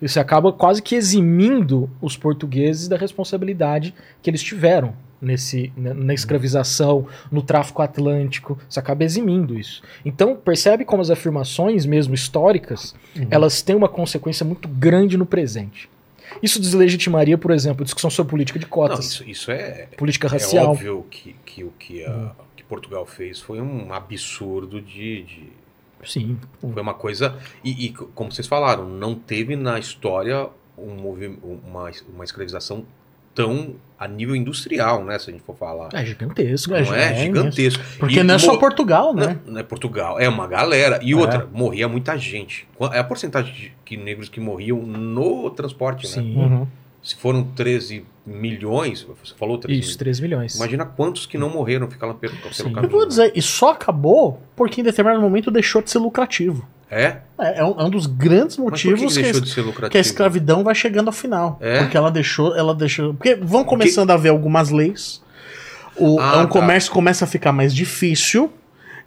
Isso acaba quase que eximindo os portugueses da responsabilidade que eles tiveram nesse, na, na escravização, no tráfico atlântico. Isso acaba eximindo isso. Então, percebe como as afirmações, mesmo históricas, elas têm uma consequência muito grande no presente. Isso deslegitimaria, por exemplo, a discussão sobre política de Não, cotas, isso, isso é, política é racial. óbvio que, que o que, a- que Portugal fez foi um absurdo de- de Sim. Foi uma coisa. E, e, como vocês falaram, não teve na história um uma, uma escravização tão a nível industrial, né? Se a gente for falar. É gigantesco. não é, é gigantesco. Porque E não é só Portugal, né? Não, não é Portugal, é uma galera. E outra, morria muita gente. É a porcentagem de que negros que morriam no transporte, né? Sim. Uhum. Se foram 13 milhões, você falou 13 Isso, 3 milhões. Imagina quantos que não morreram ficaram pelo, pelo Sim. Eu caminho. vou dizer, e só acabou porque em determinado momento deixou de ser lucrativo. É? É, é um, é um dos grandes que, motivos que que, deixou a- de ser lucrativo? que a escravidão vai chegando ao final. É? Porque ela deixou, ela deixou. Porque vão começando a haver algumas leis. O, Ah, o tá. comércio começa a ficar mais difícil.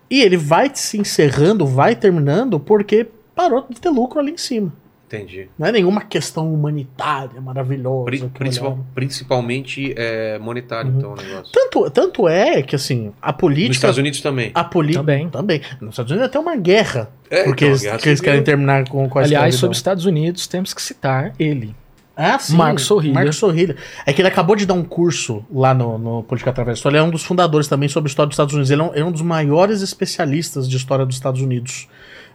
E ele vai se encerrando, vai terminando, porque parou de ter lucro ali em cima. Entendi. Não é nenhuma questão humanitária maravilhosa. Pri- principal- principalmente é, monetário, Uhum. então, o negócio. Tanto, tanto é que, assim, a Nos política. Estados Unidos também. A política. Também. Também. Nos Estados Unidos é até uma guerra. É, porque então, eles, guerra que eles querem terminar com, com a Aliás, escravidão. sobre os Estados Unidos, temos que citar ele. Ah, sim. Marcos Sorrilha. Marcos Sorrilha. É que ele acabou de dar um curso lá no, no Política Através da História. Ele é um dos fundadores também sobre a história dos Estados Unidos. Ele é um, ele é um dos maiores especialistas de história dos Estados Unidos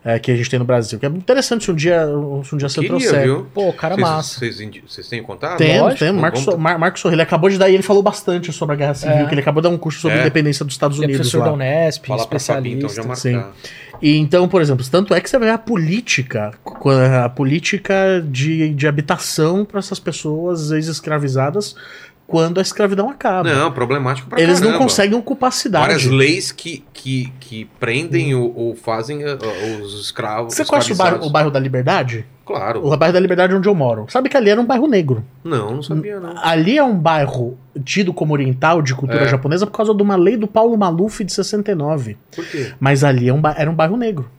é, que a gente tem no Brasil. Que é interessante se um dia, se um dia você trouxer. viu? Pô, cara Vocês- massa. Vocês têm contato? Temos, Lógico. temos. Marcos, Vamos- So- Mar- Marcos Sorrilha acabou de dar e ele falou bastante sobre a Guerra Civil, É. que ele acabou de dar um curso sobre É. a independência dos Estados Ele é Unidos professor lá. da Unesp, Fala pra Fabi, então, especialista. já marcar. E então, por exemplo, tanto é que você vê a política, a política de, de habitação para essas pessoas ex-escravizadas quando a escravidão acaba. Não, problemático pra Eles não caramba. conseguem ocupar a cidade. Várias leis que, que, que prendem ou, ou fazem uh, uh, os escravos. Você conhece o bairro, o bairro da Liberdade? Claro. O bairro da Liberdade é onde eu moro. Sabe que ali era um bairro negro. Não, não sabia, não. Ali é um bairro tido como oriental de cultura É. japonesa por causa de uma lei do Paulo Maluf de 69. Por quê? Mas ali é um era um bairro negro.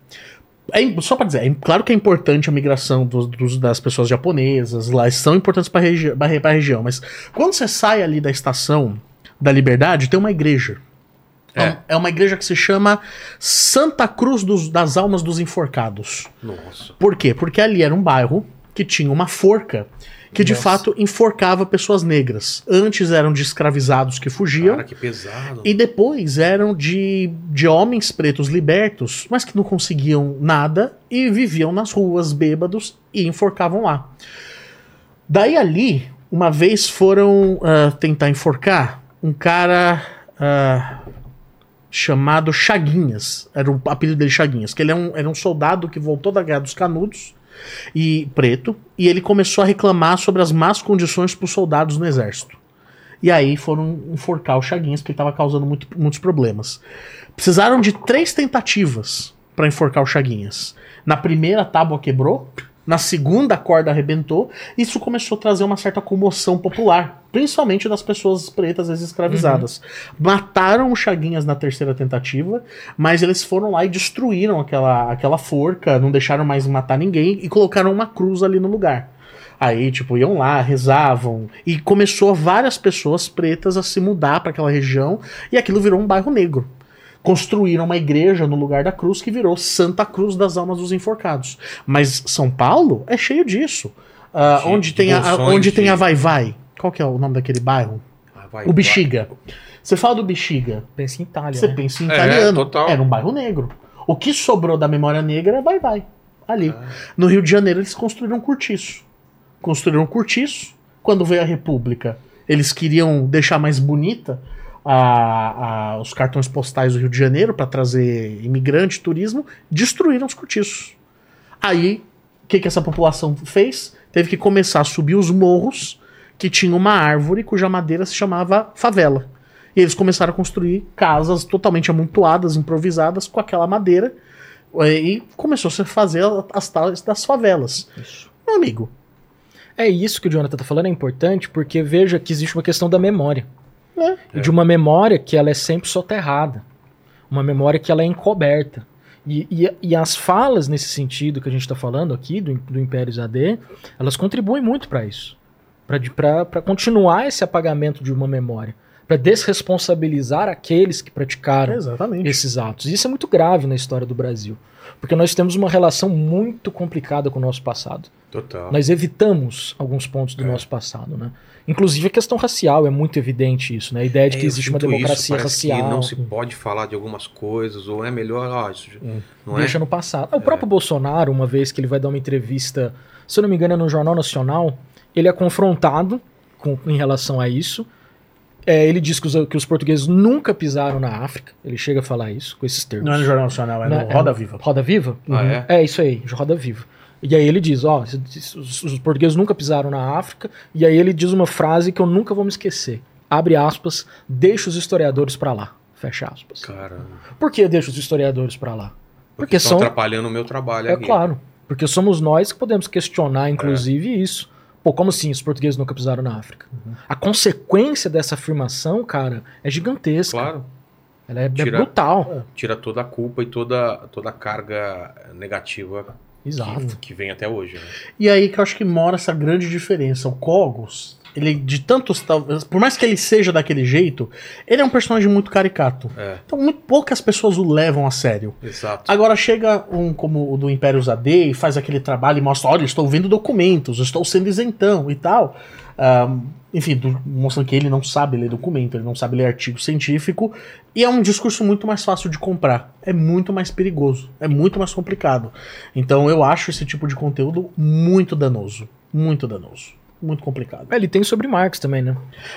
É só pra dizer, é, claro que é importante a migração dos, dos- das pessoas japonesas, lá são importantes pra, regi pra região, mas quando você sai ali da estação da Liberdade, tem uma igreja. É. um- é uma igreja que se chama Santa Cruz dos- das Almas dos Enforcados. Nossa. Por quê? Porque ali era um bairro que tinha uma forca que de Nossa. fato enforcava pessoas negras. Antes eram de escravizados que fugiam. Cara, que pesado. E depois eram de, de homens pretos libertos, mas que não conseguiam nada e viviam nas ruas bêbados e enforcavam lá. Daí ali, uma vez foram ah, tentar enforcar um cara ah, chamado Chaguinhas. Era o apelido dele Chaguinhas, que ele é um, era um soldado que voltou da Guerra dos Canudos e preto, e ele começou a reclamar sobre as más condições para os soldados no exército. E aí foram enforcar o Chaguinhas, porque estava causando muito- muitos problemas. Precisaram de três tentativas para enforcar o Chaguinhas. Na primeira, a tábua quebrou. Na segunda, a corda arrebentou. Isso começou a trazer uma certa comoção popular, principalmente das pessoas pretas ex-escravizadas. Mataram o Chaguinhas na terceira tentativa, mas eles foram lá e destruíram aquela, aquela forca, não deixaram mais matar ninguém e colocaram uma cruz ali no lugar. Aí, tipo, iam lá, rezavam. E começou várias pessoas pretas a se mudar para aquela região. E aquilo virou um bairro negro. Construíram uma igreja no lugar da cruz que virou Santa Cruz das Almas dos Enforcados. Mas São Paulo é cheio disso. De- onde, de tem a, onde tem a Vai Vai? Qual que é o nome daquele bairro? Vai, O Bexiga. Você fala do Bexiga, Pensa em Itália, você né? pensa em É, italiano. total. Era um bairro negro. O que sobrou da memória negra é Vai Vai. Ali. Ah. No Rio de Janeiro eles construíram um cortiço. Construíram um cortiço. Quando veio a República, eles queriam deixar mais bonita a- a- os cartões postais do Rio de Janeiro para trazer imigrante, turismo. Destruíram os cortiços. Aí, o que, que essa população fez? Teve que começar a subir os morros que tinha uma árvore cuja madeira se chamava favela. E eles começaram a construir casas totalmente amontoadas, improvisadas com aquela madeira. eh, E começou -se a fazer as tais das favelas. Meu amigo, É isso que o Jonathan tá falando, é importante, porque veja que existe uma questão da memória. É. De uma memória que ela é sempre soterrada. Uma memória que ela é encoberta. E, e, e as falas nesse sentido que a gente está falando aqui, do, do Império ZAD, elas contribuem muito para isso. Para continuar esse apagamento de uma memória. Para desresponsabilizar aqueles que praticaram exatamente. esses atos. E isso é muito grave na história do Brasil. Porque nós temos uma relação muito complicada com o nosso passado. Total. Nós evitamos alguns pontos do É. nosso passado, né? Inclusive a questão racial, é muito evidente isso, né? A ideia de É, que eu existe uma isso, democracia parece racial. Que não se pode falar de algumas coisas, ou é melhor, ó, isso já- Hum. não deixa é? no passado. Ah, o próprio Bolsonaro, uma vez que ele vai dar uma entrevista, se eu não me engano, é no Jornal Nacional, ele é confrontado com, em relação a isso. É, ele diz que os, que os portugueses nunca pisaram na África. Ele chega a falar isso com esses termos. Não é no Jornal Nacional, é no Né? Roda Viva. Roda Viva? Ah, é? É isso aí, Roda Viva. E aí ele diz, ó, os, portugueses nunca pisaram na África, e aí ele diz uma frase que eu nunca vou me esquecer. Abre aspas, deixa os historiadores pra lá. Fecha aspas. Caramba. Por que deixa os historiadores pra lá? Porque Porque estão são atrapalhando o meu trabalho é aqui. claro, porque somos nós que podemos questionar inclusive isso. Pô, como assim os portugueses nunca pisaram na África? A consequência dessa afirmação, cara, é gigantesca. Claro. Ela é, é Tira- brutal. Tira toda a culpa e toda, toda a carga negativa Exato. que, que vem até hoje. Né? E aí que eu acho que mora essa grande diferença. O Cogos, ele de tantos. Por mais que ele seja daquele jeito, ele é um personagem muito caricato. É, Então, muito poucas pessoas o levam a sério. exato. Agora chega um como o do Império Zade e faz aquele trabalho e mostra: olha, estou vendo documentos, estou sendo isentão e tal. Enfim, do- mostrando que ele não sabe ler documento, ele não sabe ler artigo científico. E é um discurso muito mais fácil de comprar. É muito mais perigoso. É muito mais complicado. Então eu acho esse tipo de conteúdo muito danoso. Muito danoso. Muito complicado. É, Ele tem sobre Marx também, né?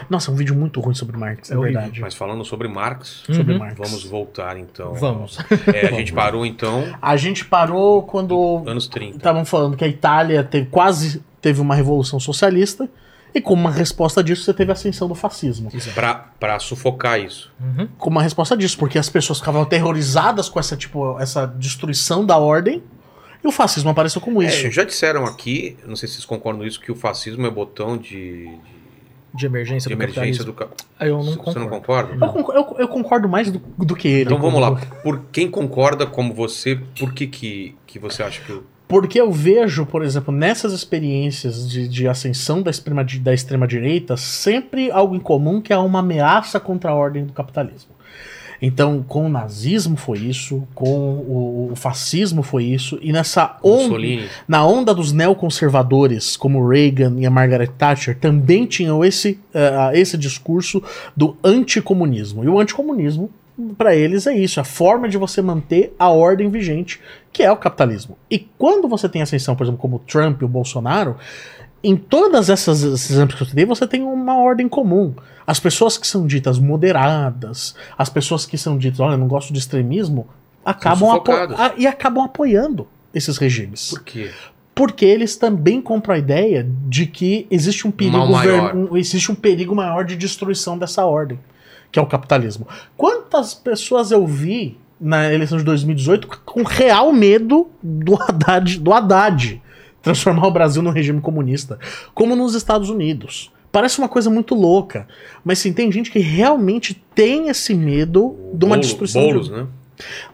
Nossa, é um vídeo muito ruim sobre Marx, é, É horrível, verdade. Mas falando sobre Marx, Sobre Uhum. Marx. vamos voltar então. Vamos. É, a gente parou então, A gente parou quando anos 30. estavam falando que a Itália teve, quase teve uma revolução socialista. E como uma resposta disso, você teve a ascensão do fascismo. Pra, pra sufocar isso. Como uma resposta disso, porque as pessoas ficavam aterrorizadas com essa, tipo, essa destruição da ordem, e o fascismo apareceu como isso. É, já disseram aqui, não sei se vocês concordam com isso, que o fascismo é botão de, De emergência de do emergência capitalismo. do cap... Eu não Você concordo. não concorda? Eu, concor- eu- eu concordo mais do, do que ele. Então vamos lá. Por quem concorda como você, por que que, que você acha que... o- Porque eu vejo, por exemplo, nessas experiências de, de ascensão da extrema, da extrema-direita, sempre algo em comum que é uma ameaça contra a ordem do capitalismo. Então, com o nazismo foi isso, com o, fascismo foi isso, e nessa onda, na onda dos neoconservadores, como Reagan e a Margaret Thatcher, também tinham esse, eh, esse discurso do anticomunismo. E o anticomunismo, para eles, é isso: a forma de você manter a ordem vigente, que é o capitalismo. E quando você tem ascensão, por exemplo, como o Trump e o Bolsonaro, em todas essas exemplos que eu te dei, você tem uma ordem comum. As pessoas que são ditas moderadas, as pessoas que são ditas, olha, não gosto de extremismo, acabam a- e acabam apoiando esses regimes. Por quê? Porque eles também compram a ideia de que existe um perigo, um- existe um perigo maior de destruição dessa ordem, que é o capitalismo. Quantas pessoas eu vi na eleição de 2018 com real medo do Haddad, do Haddad transformar o Brasil num regime comunista, como nos Estados Unidos. Parece uma coisa muito louca, mas sim, tem gente que realmente tem esse medo de uma Bolo- destruição. Boulos, de... né?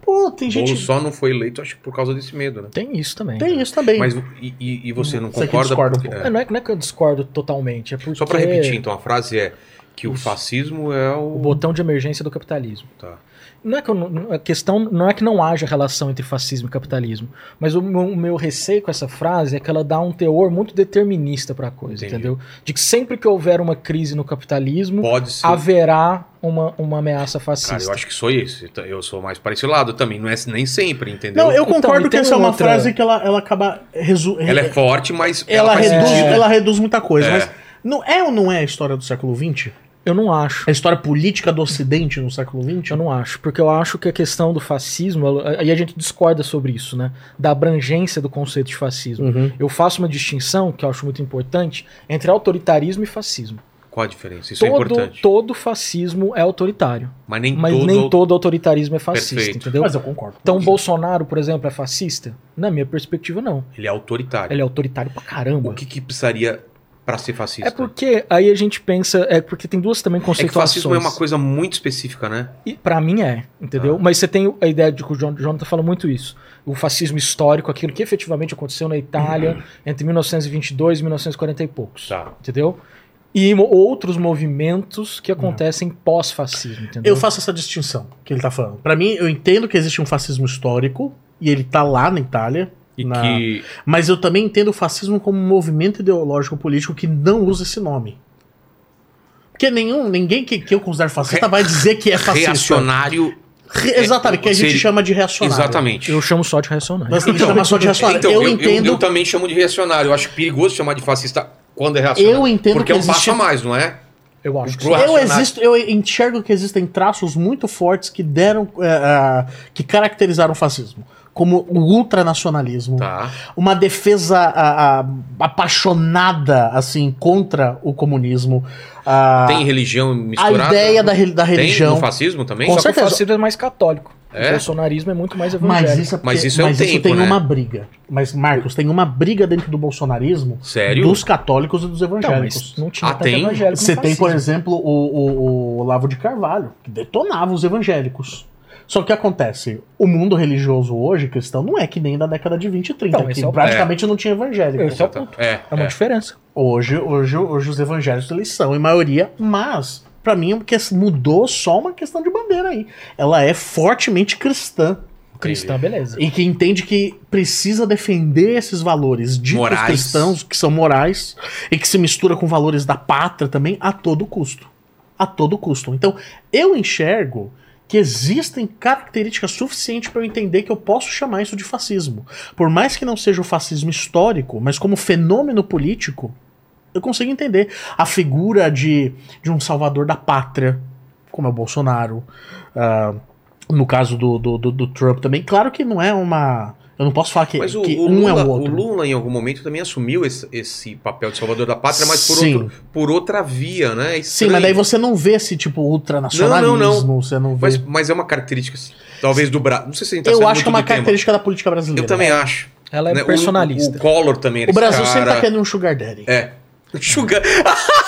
Pô, tem gente. Boulos só não foi eleito, acho que por causa desse medo, né? Tem isso também. Tem isso também. Mas e, e- e você não Você concorda? discorda um Porque- pouco. É, não, é, não é que eu discordo totalmente, é porque Só pra repetir, então, a frase é que o fascismo é o... o botão de emergência do capitalismo. Tá. Não é que eu não- a questão não é que não haja relação entre fascismo e capitalismo, mas o meu, o meu receio com essa frase é que ela dá um teor muito determinista para a coisa, Entendi. entendeu? De que sempre que houver uma crise no capitalismo, Pode ser. haverá uma, uma ameaça Cara, fascista. eu acho que sou esse. Eu sou mais para esse lado também. Não é nem sempre, entendeu? Não, eu Então, concordo e que essa é uma outra- frase que ela, ela acaba. Resu... Ela é forte, mas ela, ela, faz reduz, ela reduz muita coisa. É. Mas não é ou não é a história do século XX? Eu não acho. A história política do Ocidente no século XX? Eu não acho, porque eu acho que a questão do fascismo, aí a gente discorda sobre isso, né? Da abrangência do conceito de fascismo. Uhum. Eu faço uma distinção, que eu acho muito importante, entre autoritarismo e fascismo. Qual a diferença? Isso é todo, importante. todo fascismo é autoritário, Mas nem mas todo. nem todo autoritarismo é fascista, Perfeito. entendeu? Mas eu concordo. Então, o Bolsonaro, por exemplo, é fascista? Na minha perspectiva, não. Ele é autoritário. Ele é autoritário pra caramba. O que, que precisaria para ser fascista? É porque aí a gente pensa, é porque tem duas também É que conceituações. fascismo é uma coisa muito específica, né? E pra mim é, entendeu? Ah. Mas você tem a ideia de que o Jon- Jonathan fala muito isso. O fascismo histórico, aquilo que efetivamente aconteceu na Itália entre 1922 e 1940 e poucos. Tá. Entendeu? E mo- outros movimentos que acontecem pós-fascismo, entendeu? Eu faço essa distinção que ele tá falando. Pra mim, eu entendo que existe um fascismo histórico, e ele tá lá na Itália. E na- que. Mas eu também entendo o fascismo como um movimento ideológico político que não usa esse nome. Porque nenhum, ninguém que, que eu considero fascista Re- vai dizer que é fascista. Reacionário. Re- exatamente, que a gente Seria- chama de reacionário. Exatamente. Eu chamo só de reacionário. Mas ele chama só de reacionário. Então, eu, eu, eu- entendo. eu também chamo de reacionário. Eu acho perigoso chamar de fascista quando é reacionário. Eu entendo Porque que é um passo existe- a mais, não é? Eu acho que. Eu, existo, eu enxergo que existem traços muito fortes que deram. é, é, que caracterizaram o fascismo. Como o ultranacionalismo, Tá. uma defesa a- a- apaixonada assim contra o comunismo. a- Tem religião a misturada? ideia da, da Tem religião. no fascismo também? Com Só que o certeza. fascismo é mais católico. É? O bolsonarismo é muito mais evangélico. Mas isso, é porque- Mas isso é um mas isso tempo, tem né? uma briga. Mas, Marcos, tem uma briga dentro do bolsonarismo Sério? dos católicos e dos evangélicos. mas não tinha Ah, tanto tem? Você tem, por exemplo, o, o, o Olavo de Carvalho, que detonava os evangélicos. Só que o que acontece? O mundo religioso hoje, cristão, não é que nem da década de 20 e 30, Então, que é o- praticamente não tinha evangélico. Esse é o ponto. É, É uma é. diferença. Hoje, hoje, hoje os evangélicos eles são em maioria, mas pra mim o que mudou só uma questão de bandeira aí. Ela é fortemente cristã Cristã, beleza. e que entende que precisa defender esses valores ditos Morais. cristãos, que são morais, e que se mistura com valores da pátria também a todo custo. A todo custo. Então, eu enxergo que existem características suficientes para eu entender que eu posso chamar isso de fascismo. Por mais que não seja o fascismo histórico, mas como fenômeno político, eu consigo entender a figura de, de um salvador da pátria, como é o Bolsonaro. ah, no caso do, do, do- do Trump também. Claro que não é uma. Eu não posso falar que, Mas o, que o um Lula, é o o outro. Lula, em algum momento, também assumiu esse, esse papel de salvador da pátria, mas por, Sim. outro, por outra via, né? É Sim, mas daí você não vê esse tipo ultranacionalismo, Não, não, você não vê. Mas, mas é uma característica, talvez, do Brasil. Não sei se a gente tá eu acho que é uma do tema. característica da política brasileira. Eu também acho. Ela é né? O- personalista. O, Collor também era O Brasil esse sempre cara. tá querendo um sugar daddy. É. Sugar...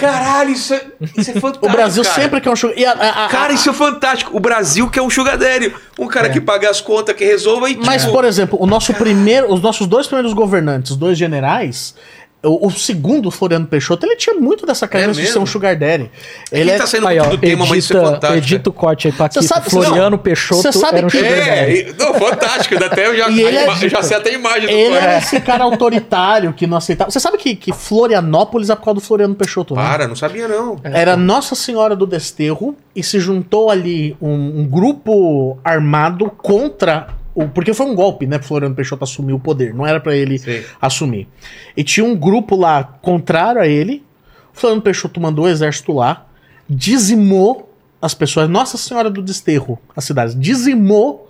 Caralho, isso é, isso é fantástico, O Brasil cara. sempre quer um sugar... A- a- a- Cara, isso é fantástico. O Brasil que é um sugar daddy. Um cara que paga as contas, que resolva e Mas, tipo, por exemplo, o nosso primeiro, os nossos dois primeiros governantes, os dois generais, o, o segundo, Floriano Peixoto, ele tinha muito dessa característica de ser um sugar daddy. Ele Ele é... tá saindo Aí, ó, do tema, mas isso é edita, fantástico. edita o corte aí pra aqui. sabe- Floriano não, Peixoto você sabe era um que- sugar daddy. É, e- não, fantástico. Até eu já, é já sei até a imagem do Ele era esse cara autoritário que não aceitava. Você sabe que, que Florianópolis é por causa do Floriano Peixoto, né? Para, não sabia não. Era Nossa Senhora do Desterro e se juntou ali um, um grupo armado contra o. Porque foi um golpe, né? Floriano Peixoto assumir o poder. Não era pra ele Sei. assumir. E tinha um grupo lá contrário a ele. O Floriano Peixoto mandou o exército lá, dizimou as pessoas. Nossa Senhora do Desterro, as cidades. Dizimou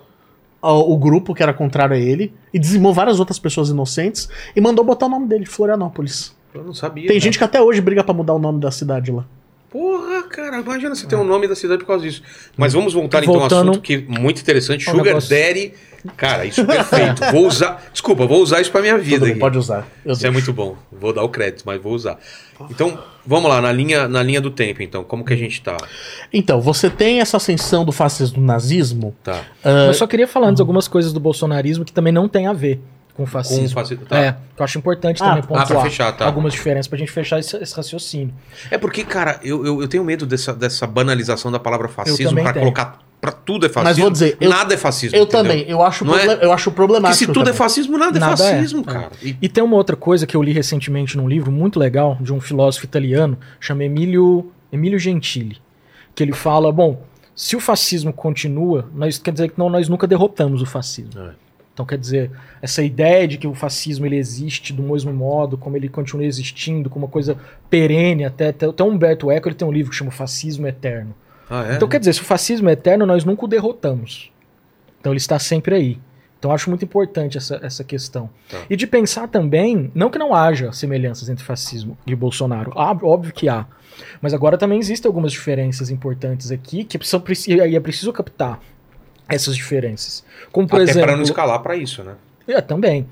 o grupo que era contrário a ele e dizimou várias outras pessoas inocentes e mandou botar o nome dele, Florianópolis. Eu não sabia. Tem cara. gente que até hoje briga pra mudar o nome da cidade lá. Porra, cara, imagina você ter o nome da cidade por causa disso. Mas vamos voltar então ao Voltando- assunto que é muito interessante. Sugar negócio. Daddy. Cara, isso é perfeito. vou usar. Desculpa, vou usar isso pra minha vida. bem, aqui. pode usar. Eu Isso é deixo. muito bom. Vou dar o crédito, mas vou usar. Então, vamos lá, na linha, na linha do tempo, então. Como que a gente tá? Então, você tem essa ascensão do fascismo do nazismo. Tá. Eu só queria falar antes algumas coisas do bolsonarismo que também não tem a ver com o fascismo. Com fascismo, tá. É, que eu acho importante Ah, também ah, pra pontuar fechar, tá. algumas diferenças pra gente fechar esse, esse raciocínio. É porque, cara, eu, eu, eu tenho medo dessa, dessa banalização da palavra fascismo pra tenho. colocar pra tudo é fascismo. Mas vou dizer, eu- nada é fascismo. Eu entendeu? também, eu acho, Não é? eu acho Porque problemático. se tudo é também. fascismo, nada, Nada é é. fascismo, cara. E- E tem uma outra coisa que eu li recentemente num livro muito legal de um filósofo italiano chamado Emilio, Emilio Gentili, que ele fala, bom, se o fascismo continua, nós quer dizer que não, nós nunca derrotamos o fascismo. É. Então quer dizer, essa ideia de que o fascismo ele existe do mesmo modo, como ele continua existindo, como uma coisa perene, até, até, até o Humberto Eco ele tem um livro que chama Fascismo Eterno. Ah, é? Então quer dizer, se o fascismo é eterno, nós nunca o derrotamos. Então ele está sempre aí. Então acho muito importante essa, essa questão. Tá. E de pensar também, não que não haja semelhanças entre fascismo e Bolsonaro, Há- óbvio que há. Mas agora também existem algumas diferenças importantes aqui que são, e é preciso captar essas diferenças. Como por Até exemplo. para não escalar pra isso, né? É, também.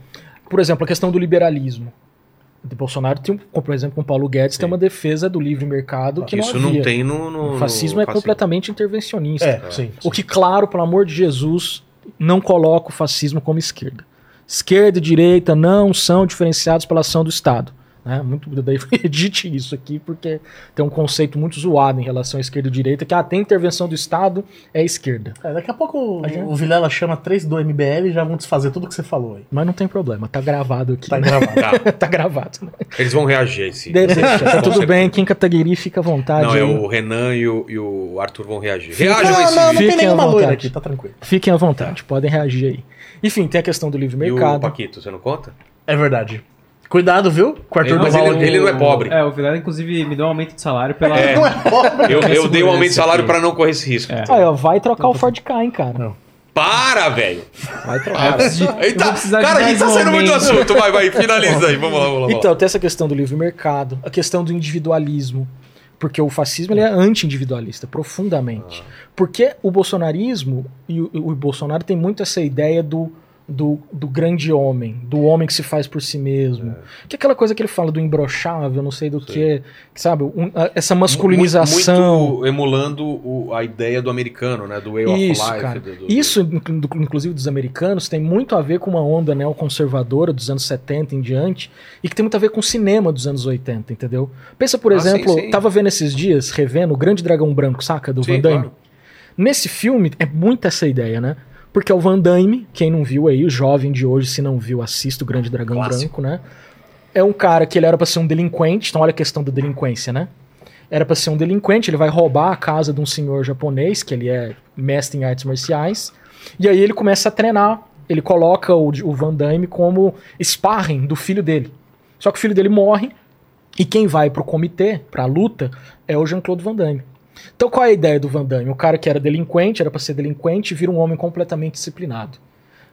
Por exemplo, a questão do liberalismo. O Bolsonaro tem, um- por exemplo, com o Paulo Guedes, Sim. tem uma defesa do livre mercado que isso não não havia. tem no. no O fascismo no é completamente intervencionista. É, sim. O que, claro, pelo amor de Jesus, não coloca o fascismo como esquerda. Esquerda e direita não são diferenciados pela ação do Estado. Né? Muito, daí edite isso aqui, porque tem um conceito muito zoado em relação à esquerda e direita, que ah, tem intervenção do Estado, é esquerda. É, daqui a pouco o, A gente- o Vilela chama 3 do MBL e já vão desfazer tudo que você falou aí. Mas não tem problema, tá gravado aqui. Tá né? gravado. Tá. tá gravado. Né? Eles vão reagir esse. Deixa, tá tudo bem, Kim Kataguiri fica à vontade. Não, é o Renan e o, e o Arthur vão reagir. Reajam não, esse não, não vídeo. tem Fiquem à nenhuma loira vontade. aqui, tá tranquilo. Fiquem à vontade, podem reagir aí. Enfim, tem a questão do livre E o mercado. Paquito, você não conta? É verdade. Cuidado, viu? Com o Arthur Ele- mas ele- aqui. ele não é pobre. É, o Vilela, inclusive, me deu um aumento de salário pela. É. Não é pobre. Eu, eu dei um aumento de salário aqui. pra não correr esse risco. É. Aí, ó, vai trocar o Ford Ka, hein, cara. Não. Para, velho! Vai Ah, trocar. Eita, cara, a gente tá saindo muito assunto. Vai, vai, finaliza aí. Vamos lá, vamos lá. Então, tem essa questão do livre mercado, a questão do individualismo. Porque o fascismo ele é anti-individualista, profundamente. Porque o bolsonarismo e o, o Bolsonaro tem muito essa ideia do, do, do grande homem, do homem que se faz por si mesmo. Que é aquela coisa que ele fala do imbrochável, não sei do que, que, sabe? um- a- essa masculinização. Muito emulando o- a ideia do americano, né? Do way Isso, of life. cara. do- do- Isso, inclusive dos americanos, tem muito a ver com uma onda neoconservadora dos anos 70 em diante e que tem muito a ver com o cinema dos anos 80, entendeu? Pensa, por Ah, exemplo, sim, sim. tava vendo esses dias, revendo o Grande Dragão Branco, saca? Do Sim, Van Damme. claro. Nesse filme, é muito essa ideia, né? Porque é o Van Damme, quem não viu aí, o jovem de hoje, se não viu, assista o Grande Dragão Clássico. Branco, né? É um cara que ele era pra ser um delinquente, então olha a questão da delinquência, né? Era pra ser um delinquente, ele vai roubar a casa de um senhor japonês, que ele é mestre em artes marciais, e aí ele começa a treinar. Ele coloca o, o Van Damme como sparring do filho dele. Só que o filho dele morre, e quem vai pro comitê, pra luta, é o Jean-Claude Van Damme. Então qual é a ideia do Van Damme? O cara que era delinquente, era pra ser delinquente, vira um homem completamente disciplinado.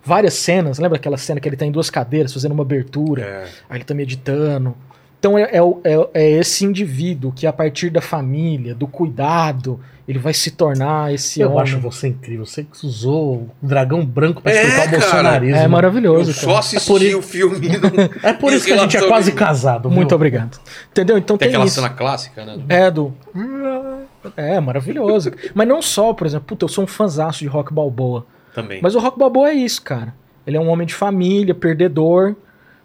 várias cenas. Lembra aquela cena que ele tá em duas cadeiras fazendo uma abertura? É. Aí ele tá meditando. Então é, é, o- é- é esse indivíduo que, a partir da família, do cuidado, ele vai se tornar esse Eu homem. acho você incrível. Você que usou o dragão branco pra É, explicar o cara. bolsonarismo. É Eu maravilhoso. só cara. assisti por isso- o filme. não- É por isso que a gente é quase casado. viu? Muito obrigado. Entendeu? Então Tem tem, aquela isso. cena clássica, né? É, do. É, maravilhoso. Mas não só, por exemplo, puta, eu sou um fanzaço de rock balboa. Também. Mas o rock balboa é isso, cara. Ele é um homem de família, perdedor,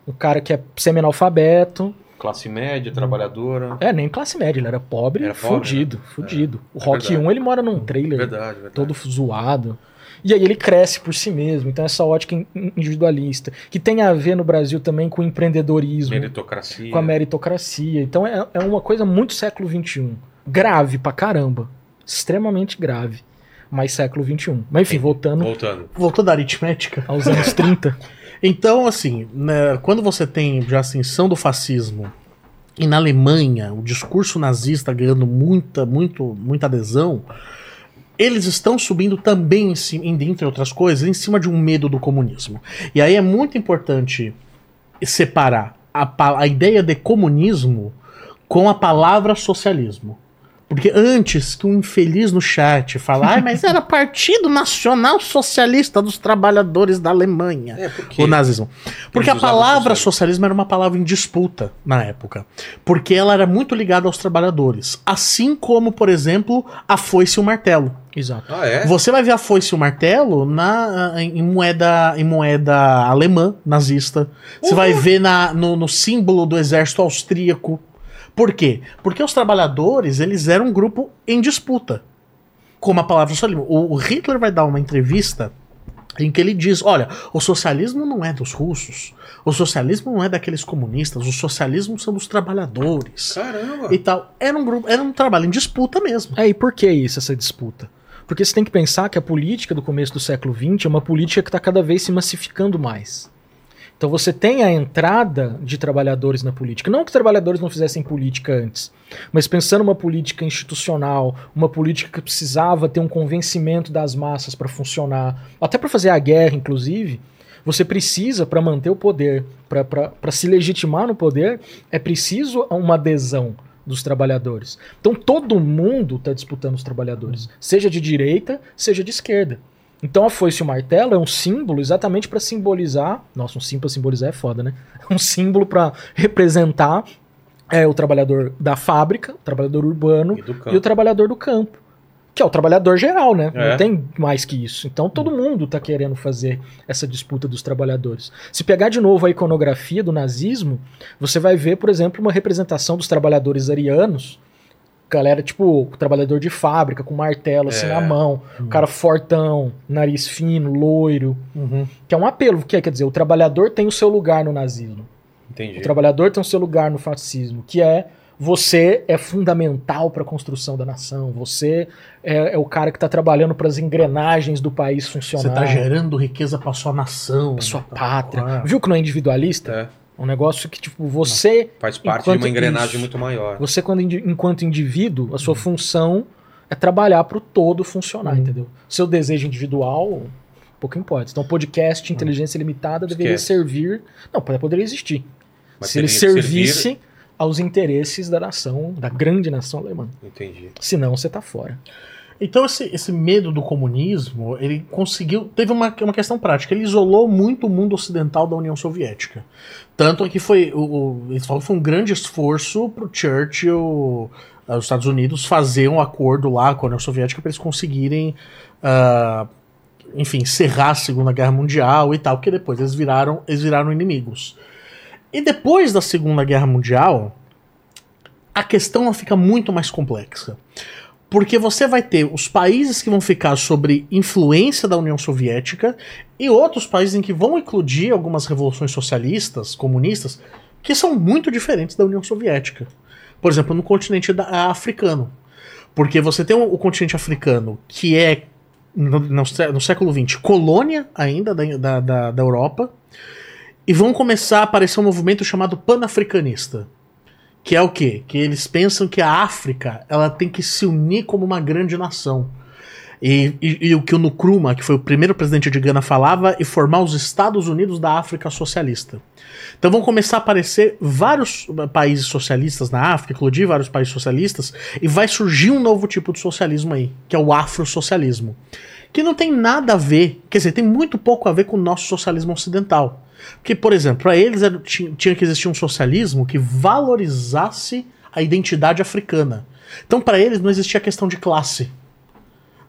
um cara que é semi-analfabeto. Classe média, trabalhadora. É, nem classe média, ele era pobre, Era pobre, fudido, fudido. o é Rock verdade. 1, ele mora num trailer Verdade, verdade. todo zoado. E aí ele cresce por si mesmo. Então essa ótica in- individualista, que tem a ver no Brasil também com o empreendedorismo, Meritocracia. com a meritocracia. Então é, é uma coisa muito século XXI. Grave pra caramba. Extremamente grave. Mas século XXI. Mas enfim, voltando Voltando. Voltou da aritmética. aos anos 30. Então, assim, né, quando você tem já a ascensão do fascismo e na Alemanha o discurso nazista ganhando muita, muito, muita adesão, eles estão subindo também, em cima, em- dentre outras coisas, em cima de um medo do comunismo. E aí é muito importante separar a, a ideia de comunismo com a palavra socialismo. Porque antes que um infeliz no chat falar, "Ai, mas era Partido Nacional Socialista dos Trabalhadores da Alemanha. É, porque O nazismo. Porque a palavra socialismo. era uma palavra em disputa na época. Porque ela era muito ligada aos trabalhadores. Assim como, por exemplo, a foice e o martelo. Exato. Ah, é? Você vai ver a foice e o martelo na, em, moeda, em moeda alemã, nazista. Você vai ver na, no, no símbolo do exército austríaco. Por quê? Porque os trabalhadores, eles eram um grupo em disputa. Como a palavra socialismo. O Hitler vai dar uma entrevista em que ele diz: olha, o socialismo não é dos russos, o socialismo não é daqueles comunistas, o socialismo são dos trabalhadores. Caramba. E tal. Era um grupo, era um trabalho em disputa mesmo. É, e por que isso, essa disputa? Porque você tem que pensar que a política do começo do século XX é uma política que está cada vez se massificando mais. Então você tem a entrada de trabalhadores na política. Não que trabalhadores não fizessem política antes, mas pensando uma política institucional, uma política que precisava ter um convencimento das massas para funcionar, até para fazer a guerra, inclusive, você precisa, para manter o poder, para se legitimar no poder, é preciso uma adesão dos trabalhadores. Então todo mundo está disputando os trabalhadores, seja de direita, seja de esquerda. Então a foice e o martelo é um símbolo exatamente para simbolizar. Nossa, um símbolo pra simbolizar é foda, né? Um símbolo para representar é, o trabalhador da fábrica, o trabalhador urbano E e o trabalhador do campo. Que é o trabalhador geral, né? É. Não tem mais que isso. Então todo mundo tá querendo fazer essa disputa dos trabalhadores. Se pegar de novo a iconografia do nazismo, você vai ver, por exemplo, uma representação dos trabalhadores arianos. Galera, tipo, trabalhador de fábrica, com martelo assim É. na mão, o cara fortão, nariz fino, loiro. Que é um apelo, que é, quer dizer, o trabalhador tem o seu lugar no nazismo. Entendi. O trabalhador tem o seu lugar no fascismo, que é você é fundamental para a construção da nação. Você é, é o cara que está trabalhando para as engrenagens do país Você funcionar. tá gerando riqueza pra sua nação. pra sua Tá. pátria. Viu que não é individualista? É, É um negócio que, tipo, você, faz parte de uma engrenagem isso- muito maior. você quando, enquanto indivíduo, a sua função é trabalhar para o todo funcionar, entendeu? Seu desejo individual, pouco importa. Então, podcast, inteligência limitada, deveria Esquece. servir. Não, poderia existir. Mas se ele servisse servir- aos interesses da nação, da grande nação alemã. Entendi. Senão você tá fora. Então esse, esse medo do comunismo, ele conseguiu, teve uma, uma questão prática, ele isolou muito o mundo ocidental da União Soviética. Tanto é que foi, o, o, eles falam que foi um grande esforço pro Churchill, ah, os Estados Unidos, fazer um acordo lá com a União Soviética para eles conseguirem, ah, enfim, encerrar a Segunda Guerra Mundial e tal, porque depois eles viraram, eles viraram inimigos. E depois da Segunda Guerra Mundial, a questão fica muito mais complexa. Porque você vai ter os países que vão ficar sobre influência da União Soviética e outros países em que vão eclodir algumas revoluções socialistas, comunistas, que são muito diferentes da União Soviética. Por exemplo, no continente da- africano. Porque você tem o, o continente africano, que é, no, no no século XX, colônia ainda da, da, da, da Europa, e vão começar a aparecer um movimento chamado panafricanista. Que é o quê? Que eles pensam que a África ela tem que se unir como uma grande nação. E, e- e o que o Nkrumah, que foi o primeiro presidente de Gana, falava, e formar os Estados Unidos da África socialista. Então vão começar a aparecer vários eh, países socialistas na África, eclodir vários países socialistas, e vai surgir um novo tipo de socialismo aí, que é o afrosocialismo. Que não tem nada a ver, quer dizer, tem muito pouco a ver com o nosso socialismo ocidental. Porque, por exemplo, para eles era- ti- tinha que existir um socialismo que valorizasse a identidade africana. Então, para eles não existia a questão de classe.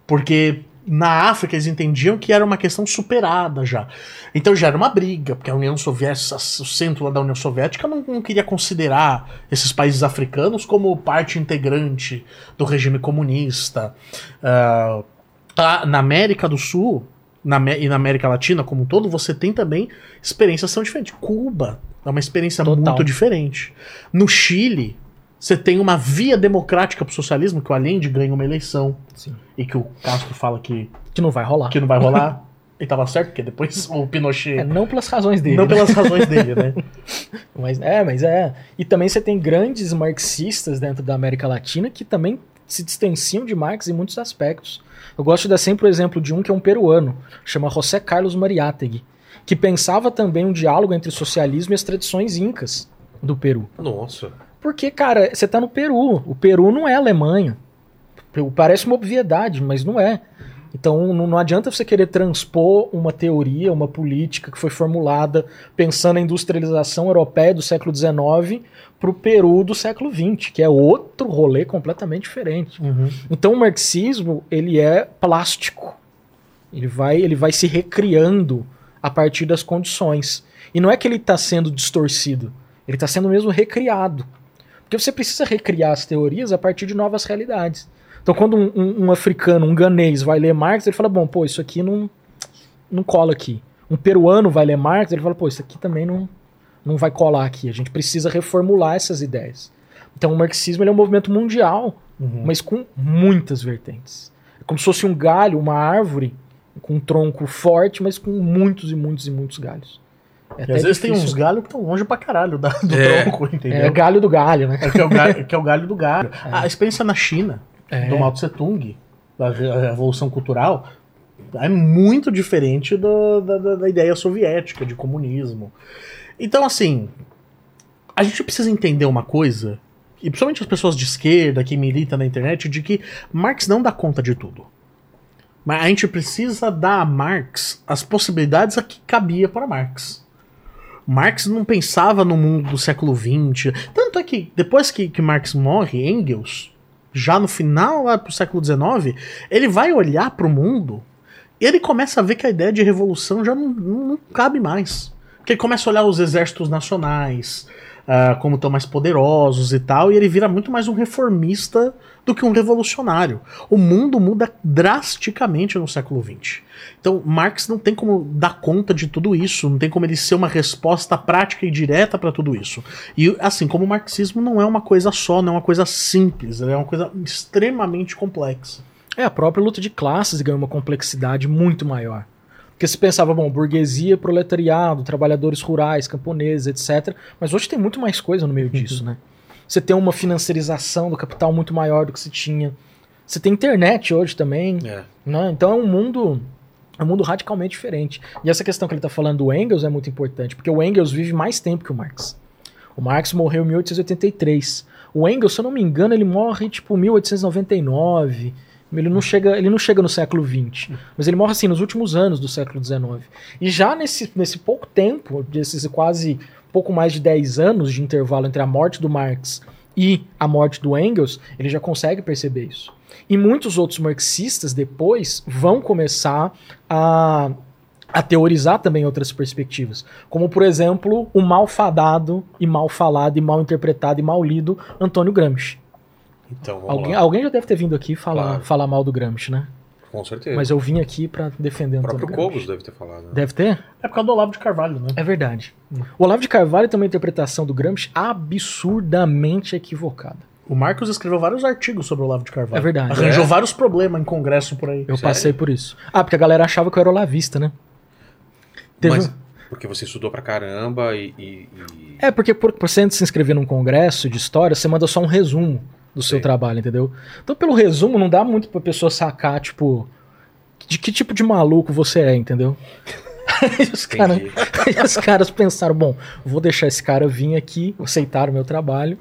Porque na África eles entendiam que era uma questão superada já. Então já era uma briga, porque a União Soviética, o centro da União Soviética não, não queria considerar esses países africanos como parte integrante do regime comunista. Tá, na América do Sul na, e na América Latina como um todo, você tem também experiências que são diferentes. Cuba é uma experiência Total. muito diferente. No Chile, você tem uma via democrática pro socialismo, que o Allende ganha uma eleição. Sim. E que o Castro fala que, Que não vai rolar. que não vai rolar. e tava certo, porque depois o Pinochet. É, não pelas razões dele. não né? pelas razões dele, né? Mas é, mas é. E também você tem grandes marxistas dentro da América Latina que também se distanciam de Marx em muitos aspectos. Eu gosto de dar sempre o exemplo de um que é um peruano, chama José Carlos Mariátegui, que pensava também um diálogo entre o socialismo e as tradições incas do Peru. Nossa. Porque, cara, você tá no Peru. O Peru não é Alemanha. Parece uma obviedade, mas não é. Então não, não adianta você querer transpor uma teoria, uma política que foi formulada pensando na industrialização europeia do século XIX para o Peru do século XX, que é outro rolê completamente diferente. Uhum. Então o marxismo ele é plástico. Ele vai, ele vai se recriando a partir das condições. E não é que ele está sendo distorcido, ele está sendo mesmo recriado. Porque você precisa recriar as teorias a partir de novas realidades. Então quando um, um- um africano, um ganês vai ler Marx, ele fala, bom, pô, isso aqui não, não cola aqui. Um peruano vai ler Marx, ele fala, pô, isso aqui também não, não vai colar aqui. A gente precisa reformular essas ideias. Então o marxismo ele é um movimento mundial Uhum. mas com muitas vertentes. É como se fosse um galho, uma árvore, com um tronco forte, mas com muitos e muitos e muitos galhos. É E às vezes tem difícil- uns galhos que estão longe pra caralho do É. tronco, entendeu? É galho do galho, né? É que é o galho, que é o galho do galho. A experiência na China, É. do Mao Tse Tung, da Revolução Cultural, é muito diferente do- da- da ideia soviética de comunismo. Então, assim, a gente precisa entender uma coisa, e principalmente as pessoas de esquerda que militam na internet, de que Marx não dá conta de tudo. Mas a gente precisa dar a Marx as possibilidades a que cabia para Marx. Marx não pensava no mundo do século XX. Tanto é que depois que, que Marx morre, Engels, já no final, pro século XIX, ele vai olhar pro mundo e ele começa a ver que a ideia de revolução já não, não- não cabe mais. Porque ele começa a olhar os exércitos nacionais, ah, como estão mais poderosos e tal, e ele vira muito mais um reformista do que um revolucionário. O mundo muda drasticamente no século XX. Então, Marx não tem como dar conta de tudo isso, não tem como ele ser uma resposta prática e direta para tudo isso. E assim como o marxismo não é uma coisa só, não é uma coisa simples, é uma coisa extremamente complexa. É, a própria luta de classes ganhou uma complexidade muito maior. Porque se pensava, bom, burguesia, proletariado, trabalhadores rurais, camponeses, etc. Mas hoje tem muito mais coisa no meio disso, né? Você tem uma financiarização do capital muito maior do que se tinha. Você tem internet hoje também. É. né? Então é um mundo é um mundo radicalmente diferente. E essa questão que ele está falando do Engels é muito importante, porque o Engels vive mais tempo que o Marx. O Marx morreu em 1883. O Engels, se eu não me engano, ele morre tipo 1899. Ele não chega, ele não chega no século XX, mas ele morre assim nos últimos anos do século XIX. E já nesse, nesse pouco tempo, desses quase pouco mais de 10 anos de intervalo entre a morte do Marx e a morte do Engels, ele já consegue perceber isso. E muitos outros marxistas depois vão começar a, a teorizar também outras perspectivas. Como, por exemplo, o malfadado e mal falado e mal interpretado e mal lido Antônio Gramsci. Então, vamos Alguém, lá. alguém já deve ter vindo aqui falar, Claro. falar mal do Gramsci, né? Com certeza. Mas eu vim aqui pra defender o Antônio próprio Gramsci. Cogos deve ter falado. né? Deve ter? É por causa do Olavo de Carvalho, né? É verdade. O Olavo de Carvalho tem uma interpretação do Gramsci absurdamente equivocada. O Marcos escreveu vários artigos sobre o Olavo de Carvalho. É verdade. Arranjou É? vários problemas em congresso por aí. Eu Sério? passei por isso. Ah, porque a galera achava que eu era olavista, né? Teve Mas um- porque você estudou pra caramba e. e- e- É, porque por, por você se inscrever num congresso de história, você manda só um resumo do seu Sim. trabalho, entendeu? Então, pelo resumo, não dá muito pra pessoa sacar, tipo, de que tipo de maluco você é, entendeu? Aí os, cara, aí os caras pensaram, bom, vou deixar esse cara vir aqui, aceitar o meu trabalho,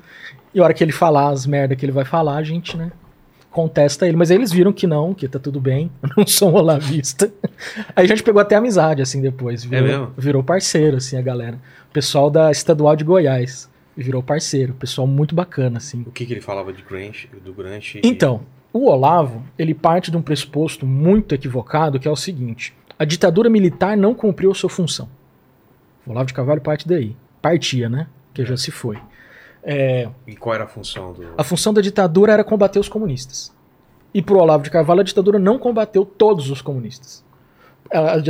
e a hora que ele falar as merda que ele vai falar, a gente, né, contesta ele. Mas aí eles viram que não, que tá tudo bem, eu não sou um olavista. Aí a gente pegou até amizade, assim, depois. Virou, mesmo? virou parceiro, assim, a galera. O pessoal da Estadual de Goiás virou parceiro, pessoal muito bacana, assim. O que, que ele falava de Grange, do Grange? e- Então, o Olavo, ele parte de um pressuposto muito equivocado, que é o seguinte: a ditadura militar não cumpriu a sua função. O Olavo de Carvalho parte daí. Partia, né? Que já se foi. É, E qual era a função do. a função da ditadura era combater os comunistas. E pro Olavo de Carvalho, a ditadura não combateu todos os comunistas.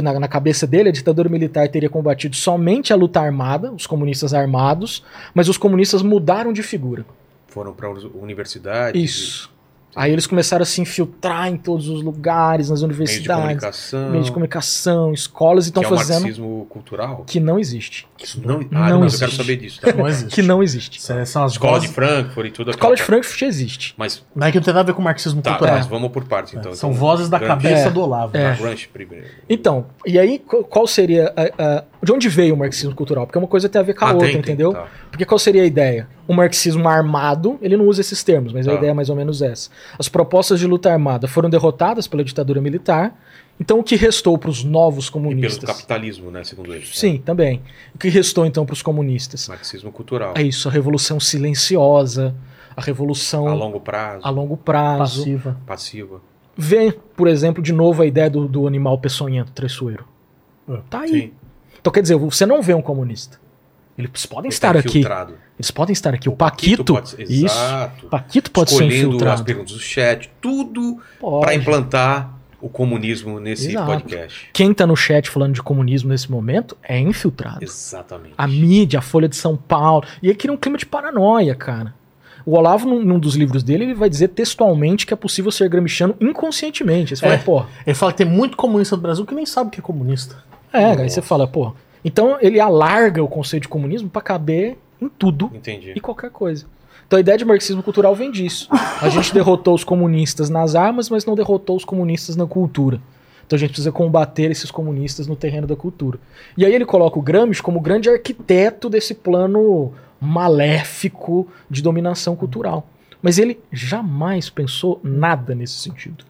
Na, na cabeça dele, a ditadura militar teria combatido somente a luta armada, os comunistas armados, mas os comunistas mudaram de figura. Foram para universidades? Isso. Aí eles começaram a se infiltrar em todos os lugares, nas Meios de universidades, comunicação. meios de comunicação, escolas, e estão que é o fazendo marxismo cultural? que não existe. Isso não, não ah, não, mas eu quero existe. saber disso. Tá? Não existe. Que não existe. São as Escola de. Frankfurt e tudo A escola de aquela- Frankfurt existe. Mas Não é que não tem nada a ver com marxismo tá, cultural. mas vamos por partes então. São Então, vozes da Gramsci- cabeça É. do Olavo. É. Tá, Gramsci primeiro. Então, e aí qual qual seria. a- a- de onde veio o marxismo cultural? Porque uma coisa tem a ver com a Ah, outra, tem, tem, entendeu? tá. Porque qual seria a ideia? O marxismo armado, ele não usa esses termos, mas a Tá. ideia é mais ou menos essa. As propostas de luta armada foram derrotadas pela ditadura militar, então o que restou para os novos E pelo comunistas? capitalismo, né, segundo ele. Sim, também. O que restou então para os comunistas? Marxismo cultural. É isso, a revolução silenciosa, a revolução A a, longo prazo, longo prazo. Passiva. passiva. Vê, por exemplo, de novo a ideia do, do animal peçonhento, traiçoeiro. É. Tá aí. Sim. Então quer dizer, você não vê um comunista. Eles podem Ele estar tá aqui. infiltrado. Eles podem estar aqui. O, Paquito. pode ser- isso. Exato. O Paquito pode ser Escolhendo as infiltrado. perguntas do chat, tudo Pode. para implantar o comunismo nesse Exato. podcast. Quem tá no chat falando de comunismo nesse momento é infiltrado. Exatamente. A mídia, a Folha de São Paulo. E aí cria um clima de paranoia, cara. O Olavo, num, num dos livros dele, ele vai dizer textualmente que é possível ser gramsciano inconscientemente. Você fala, É. pô, Ele fala que tem muito comunista no Brasil que nem sabe que é comunista. É, Nossa. aí você fala, pô. Então ele alarga o conceito de comunismo pra caber em tudo Entendi. e qualquer coisa. Então a ideia de marxismo cultural vem disso. A gente derrotou os comunistas nas armas, mas não derrotou os comunistas na cultura. Então a gente precisa combater esses comunistas no terreno da cultura. E aí ele coloca o Gramsci como grande arquiteto desse plano maléfico de dominação cultural. Mas ele jamais pensou nada nesse sentido.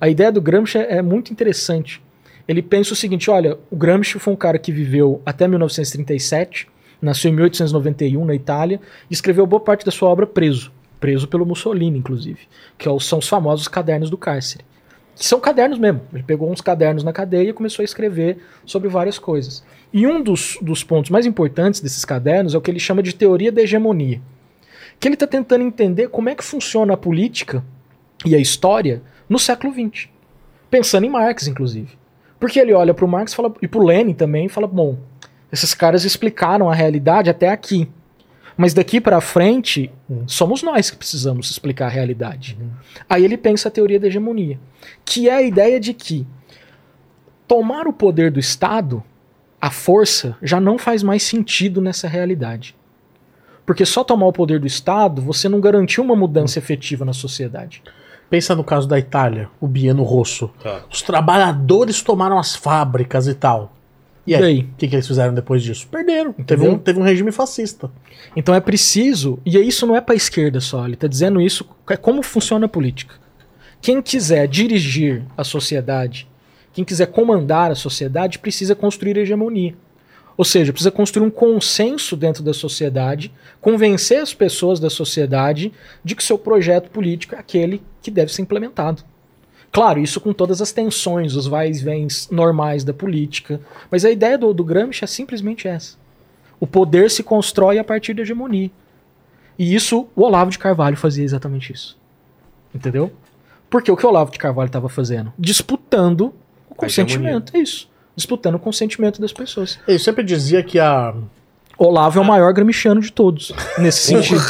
A ideia do Gramsci é é muito interessante. Ele pensa o seguinte: olha, o Gramsci foi um cara que viveu até 1937, nasceu em 1891 na Itália e escreveu boa parte da sua obra preso. Preso pelo Mussolini, inclusive. Que é são os famosos cadernos do cárcere. Que são cadernos mesmo. Ele pegou uns cadernos na cadeia e começou a escrever sobre várias coisas. E um dos, dos pontos mais importantes desses cadernos é o que ele chama de teoria da hegemonia. Que ele está tentando entender como é que funciona a política e a história no século XX. Pensando em Marx, inclusive. Porque ele olha para o Marx e fala, e para o Lenin também e fala: bom, esses caras explicaram a realidade até aqui. Mas daqui para frente, somos nós que precisamos explicar a realidade. Aí ele pensa a teoria da hegemonia, que é a ideia de que tomar o poder do Estado, a força, já não faz mais sentido nessa realidade. Porque só tomar o poder do Estado, você não garantiu uma mudança efetiva na sociedade. Pensa no caso da Itália, o Bieno Rosso. Tá. Os trabalhadores tomaram as fábricas e tal. E aí, o que, que eles fizeram depois disso? Perderam. Teve um, teve um regime fascista. Então é preciso, e isso não é para a esquerda só, ele está dizendo isso, é como funciona a política. Quem quiser dirigir a sociedade, quem quiser comandar a sociedade, precisa construir hegemonia. Ou seja, precisa construir um consenso dentro da sociedade, convencer as pessoas da sociedade de que seu projeto político é aquele que deve ser implementado. Claro, isso com todas as tensões, os vais e vens normais da política. Mas a ideia do, do Gramsci é simplesmente essa. O poder se constrói a partir da hegemonia. E isso, o Olavo de Carvalho fazia exatamente isso. Entendeu? Porque o que o Olavo de Carvalho estava fazendo? Disputando o consentimento. É isso. Disputando o consentimento das pessoas. Ele sempre dizia que a. Olavo é o maior gramsciano de todos, nesse sentido.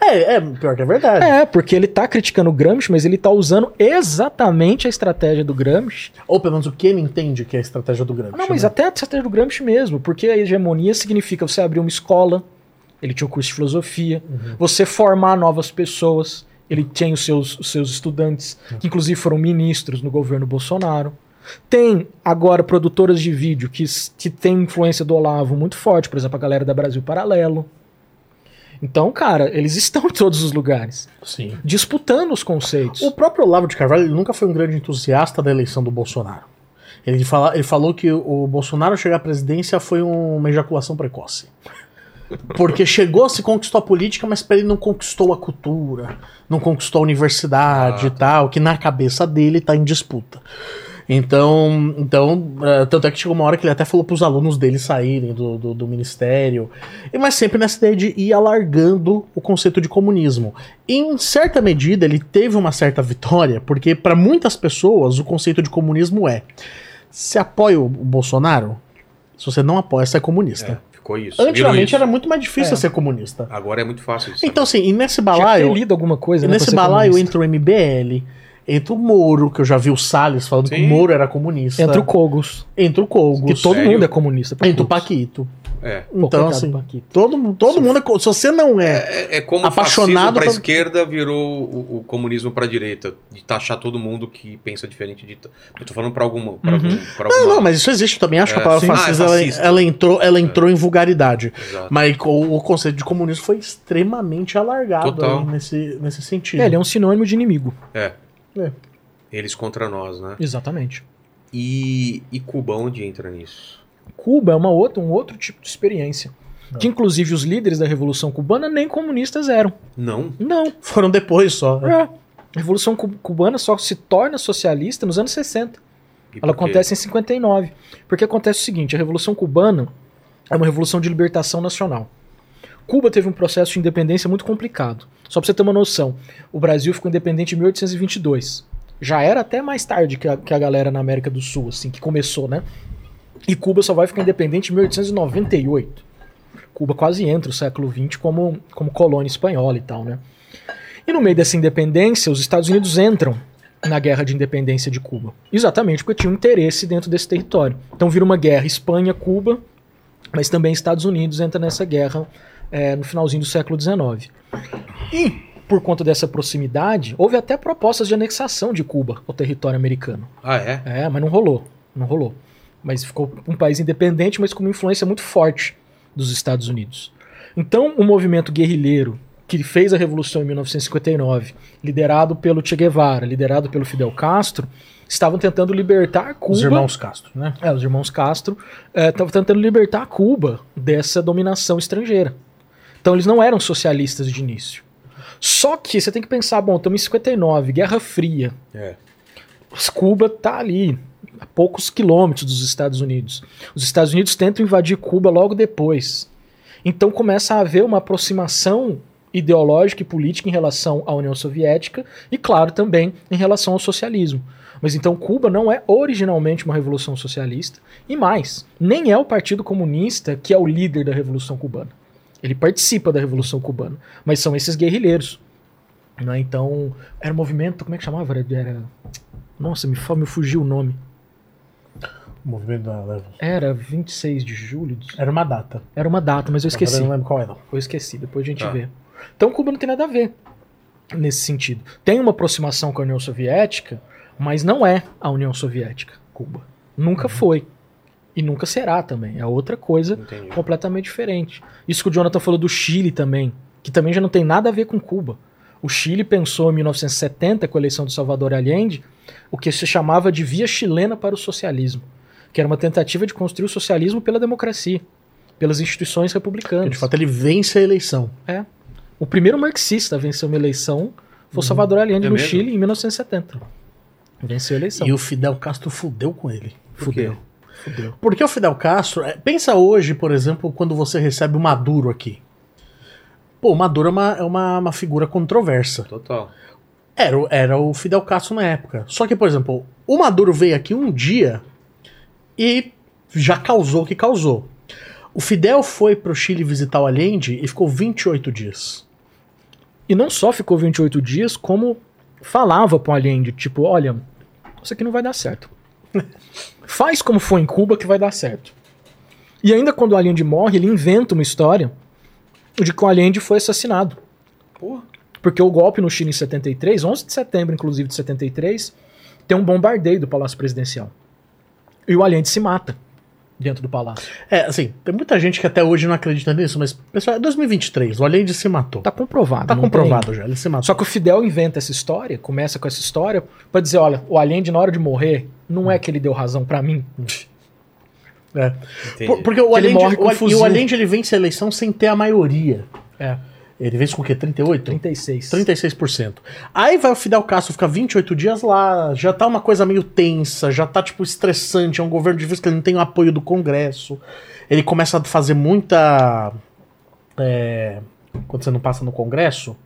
É, é, pior que é verdade. É, porque ele tá criticando o Gramsci, mas ele tá usando exatamente a estratégia do Gramsci. Ou pelo menos o que ele entende que é a estratégia do Gramsci. Não, mas né? até a estratégia do Gramsci mesmo, porque a hegemonia significa você abrir uma escola, ele tinha um curso de filosofia, você formar novas pessoas, ele tinha os seus, os seus estudantes, que inclusive foram ministros no governo Bolsonaro. Tem agora produtoras de vídeo que, que tem influência do Olavo muito forte, por exemplo, a galera da Brasil Paralelo. Então, cara, eles estão em todos os lugares, Sim. disputando os conceitos. O próprio Olavo de Carvalho ele nunca foi um grande entusiasta da eleição do Bolsonaro. Ele, fala, ele falou que o Bolsonaro chegar à presidência foi um- uma ejaculação precoce. Porque chegou, se conquistou a política, mas pra ele não conquistou a cultura, não conquistou a universidade Ah, e tal, que na cabeça dele tá em disputa. Então, então eh, tanto é que chegou uma hora que ele até falou pros alunos dele saírem do, do, do ministério, e- mas sempre nessa ideia de ir alargando o conceito de comunismo. Em certa medida, ele teve uma certa vitória, porque para muitas pessoas o conceito de comunismo é: se apoia o Bolsonaro, se você não apoia, você é comunista. É, ficou isso. Antigamente isso. era muito mais difícil É. ser comunista. Agora é muito fácil isso. Então, assim, e nesse Tinha balaio, lido alguma coisa, e né, nesse balaio comunista. entra o MBL, entra o Moro, que eu já vi o Salles falando que Sim. o Moro era comunista. Entra o Kogos, entra o Kogos. que todo sério? mundo é comunista. pro Entra o. Paquito. É. Pô, Então, coitado assim, Paquito. todo, todo mundo é. Se você não é. É, é como Apaixonado o fascismo pra pra- esquerda virou o, o comunismo pra direita. De taxar todo mundo que pensa diferente de. Eu tô falando pra alguma. Pra Uhum. algum, pra Não, alguma- não, mas isso existe. Eu também acho que É, a palavra sim. fascista, Ah, é ela- fascista. ela, entrou, ela entrou em vulgaridade. Exato. Mas o, o conceito de comunismo foi extremamente alargado nesse, nesse sentido. É, ele é um sinônimo de inimigo. É. É. Eles contra nós, né? Exatamente. E, e Cuba onde entra nisso? Cuba é uma outra, um outro tipo de experiência. Que inclusive os líderes da Revolução Cubana nem comunistas eram. Não. Não. Foram depois só. né? É. A Revolução Cu- Cubana só se torna socialista nos anos 60. E Ela acontece em 59. Porque acontece o seguinte: a Revolução Cubana é uma revolução de libertação nacional. Cuba teve um processo de independência muito complicado. Só pra você ter uma noção, o Brasil ficou independente em 1822. Já era até mais tarde que a, que a galera na América do Sul, assim, que começou, né? E Cuba só vai ficar independente em 1898. Cuba quase entra o século XX como, como colônia espanhola e tal, né? E no meio dessa independência, os Estados Unidos entram na guerra de independência de Cuba. Exatamente porque tinha um interesse dentro desse território. Então vira uma guerra Espanha-Cuba, mas também Estados Unidos entra nessa guerra é, no finalzinho do século XIX. E, por conta dessa proximidade, houve até propostas de anexação de Cuba ao território americano. Ah, é? É, mas não rolou. Não rolou. Mas ficou um país independente, mas com uma influência muito forte dos Estados Unidos. Então, o movimento guerrilheiro que fez a Revolução em 1959, liderado pelo Che Guevara, liderado pelo Fidel Castro, estavam tentando libertar Cuba. Os irmãos Castro, né? É, os irmãos Castro eh, estavam tentando libertar Cuba dessa dominação estrangeira. Então eles não eram socialistas de início. Só que você tem que pensar, bom, estamos em 59, Guerra Fria. É. Cuba tá ali, a poucos quilômetros dos Estados Unidos. Os Estados Unidos tentam invadir Cuba logo depois. Então começa a haver uma aproximação ideológica e política em relação à União Soviética e, claro, também em relação ao socialismo. Mas então Cuba não é originalmente uma revolução socialista e mais, nem é o Partido Comunista que é o líder da Revolução Cubana. Ele participa da Revolução Cubana, mas são esses guerrilheiros. Né? Então, era um movimento, como é que chamava? Era, era- nossa, me, me fugiu o nome. O movimento da Levels. Era 26 de julho. de- Era uma data. Era uma data, mas eu esqueci. Eu não lembro qual é, não. Eu esqueci, depois a gente Tá. vê. Então Cuba não tem nada a ver nesse sentido. Tem uma aproximação com a União Soviética, mas não é a União Soviética, Cuba. Nunca foi. E nunca será também. É outra coisa Entendi. completamente diferente. Isso que o Jonathan falou do Chile também, que também já não tem nada a ver com Cuba. O Chile pensou em 1970, com a eleição do Salvador Allende, o que se chamava de via chilena para o socialismo, que era uma tentativa de construir o socialismo pela democracia, pelas instituições Porque, republicanas. de fato, ele vence a eleição. É. O primeiro marxista a vencer uma eleição foi o Salvador Allende É no mesmo? Chile em 1970. Venceu a eleição. E o Fidel Castro fudeu com ele. Por quê? Fudeu. Fudeu. Porque o Fidel Castro. é, Pensa hoje, por exemplo, quando você recebe o Maduro aqui. Pô, o Maduro é uma, é uma, uma figura controversa. Total. Era, era o Fidel Castro na época. Só que, por exemplo, o Maduro veio aqui um dia e já causou o que causou. O Fidel foi pro Chile visitar o Allende e ficou 28 dias. E não só ficou 28 dias, como falava pro Allende, tipo, olha, isso aqui não vai dar certo. Faz como foi em Cuba que vai dar certo. E ainda quando o Allende morre, ele inventa uma história de que o Allende foi assassinado. Porra. Porque o golpe no Chile em 73, 11 de setembro, inclusive, de 73, tem um bombardeio do Palácio Presidencial. E o Allende se mata dentro do palácio. É, assim, tem muita gente que até hoje não acredita nisso, mas, pessoal, é 2023, o Allende se matou. Tá comprovado. Tá comprovado tem- já, ele se matou. Só que o Fidel inventa essa história, começa com essa história, pra dizer, olha, o Allende na hora de morrer, não é que ele deu razão pra mim. É. Por- porque o Que ele Allende, morre com o, e o Allende ele vence a eleição sem ter a maioria. É, Ele vence com o quê? 38? 36. 36%. Aí vai o Fidel Castro ficar 28 dias lá, já tá uma coisa meio tensa, já tá tipo estressante, é um governo difícil que ele não tem o apoio do Congresso. Ele começa a fazer muita é, quando você não passa no Congresso,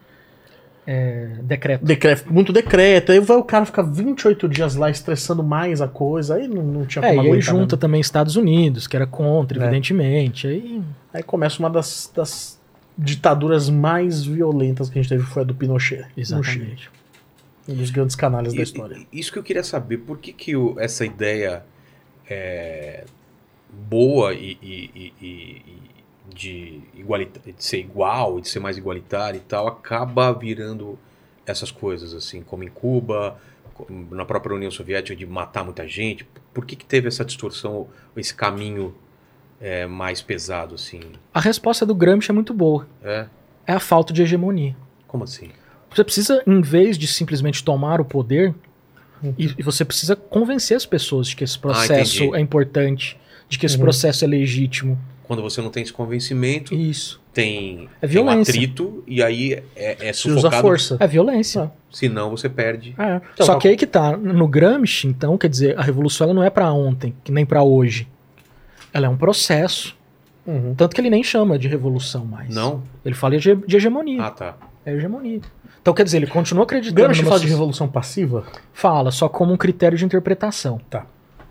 É, decreto. decreto, muito decreto. Aí vai o cara ficar 28 dias lá estressando mais a coisa, aí não, não tinha É, como e aí junta mesmo. também Estados Unidos, que era contra, É. evidentemente. Aí, Aí começa uma das, das ditaduras mais violentas que a gente teve, foi a do Pinochet. exatamente. Um dos grandes canalhas da história. Isso que eu queria saber, por que, que o- essa ideia é, boa e- e- e de, igualita- de ser igual, de ser mais igualitária e tal, acaba virando essas coisas, assim, como em Cuba, na própria União Soviética, de matar muita gente? Por que, que teve essa distorção, esse caminho é, mais pesado, assim? A resposta do Gramsci é muito boa. É? É a falta de hegemonia. Como assim? Você precisa, em vez de simplesmente tomar o poder, e, e você precisa convencer as pessoas de que esse processo entendi. é importante, de que esse Uhum. processo é legítimo. Quando você não tem esse convencimento, Isso. tem, É tem um violência. atrito e aí é, é Se usa sufocado. força. É violência. Senão você perde. É. Então, Só tá- que aí que tá. No Gramsci, então, quer dizer, a revolução ela não é pra ontem, que nem pra hoje. Ela é um processo. Uhum. Tanto que ele nem chama de revolução mais. Não? Ele fala de, de hegemonia. Ah, tá. É hegemonia. Então, quer dizer, ele continua acreditando Gramsci fala de revolução passiva? Fala, só como um critério de interpretação. Tá.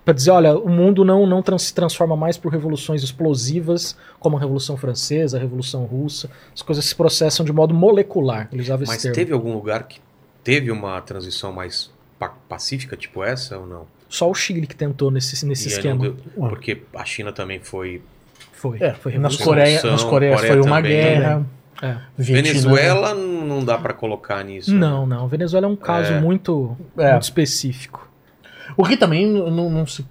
Pra dizer, olha, o mundo não, não trans- se transforma mais por revoluções explosivas, como a Revolução Francesa, a Revolução Russa. As coisas se processam de modo molecular. Ele usava esse Mas termo. teve algum lugar que teve uma transição mais pa- pacífica, tipo essa ou não? Só o Chile que tentou nesse, nesse E esquema. deu- porque a China também foi. Foi. É, foi nas revolução. Coreia, nas Coreias Coreia foi uma também. guerra. É. Venezuela não dá pra colocar nisso. né? Não, não. Venezuela é um caso É. muito, É. muito específico. O que também não, não se-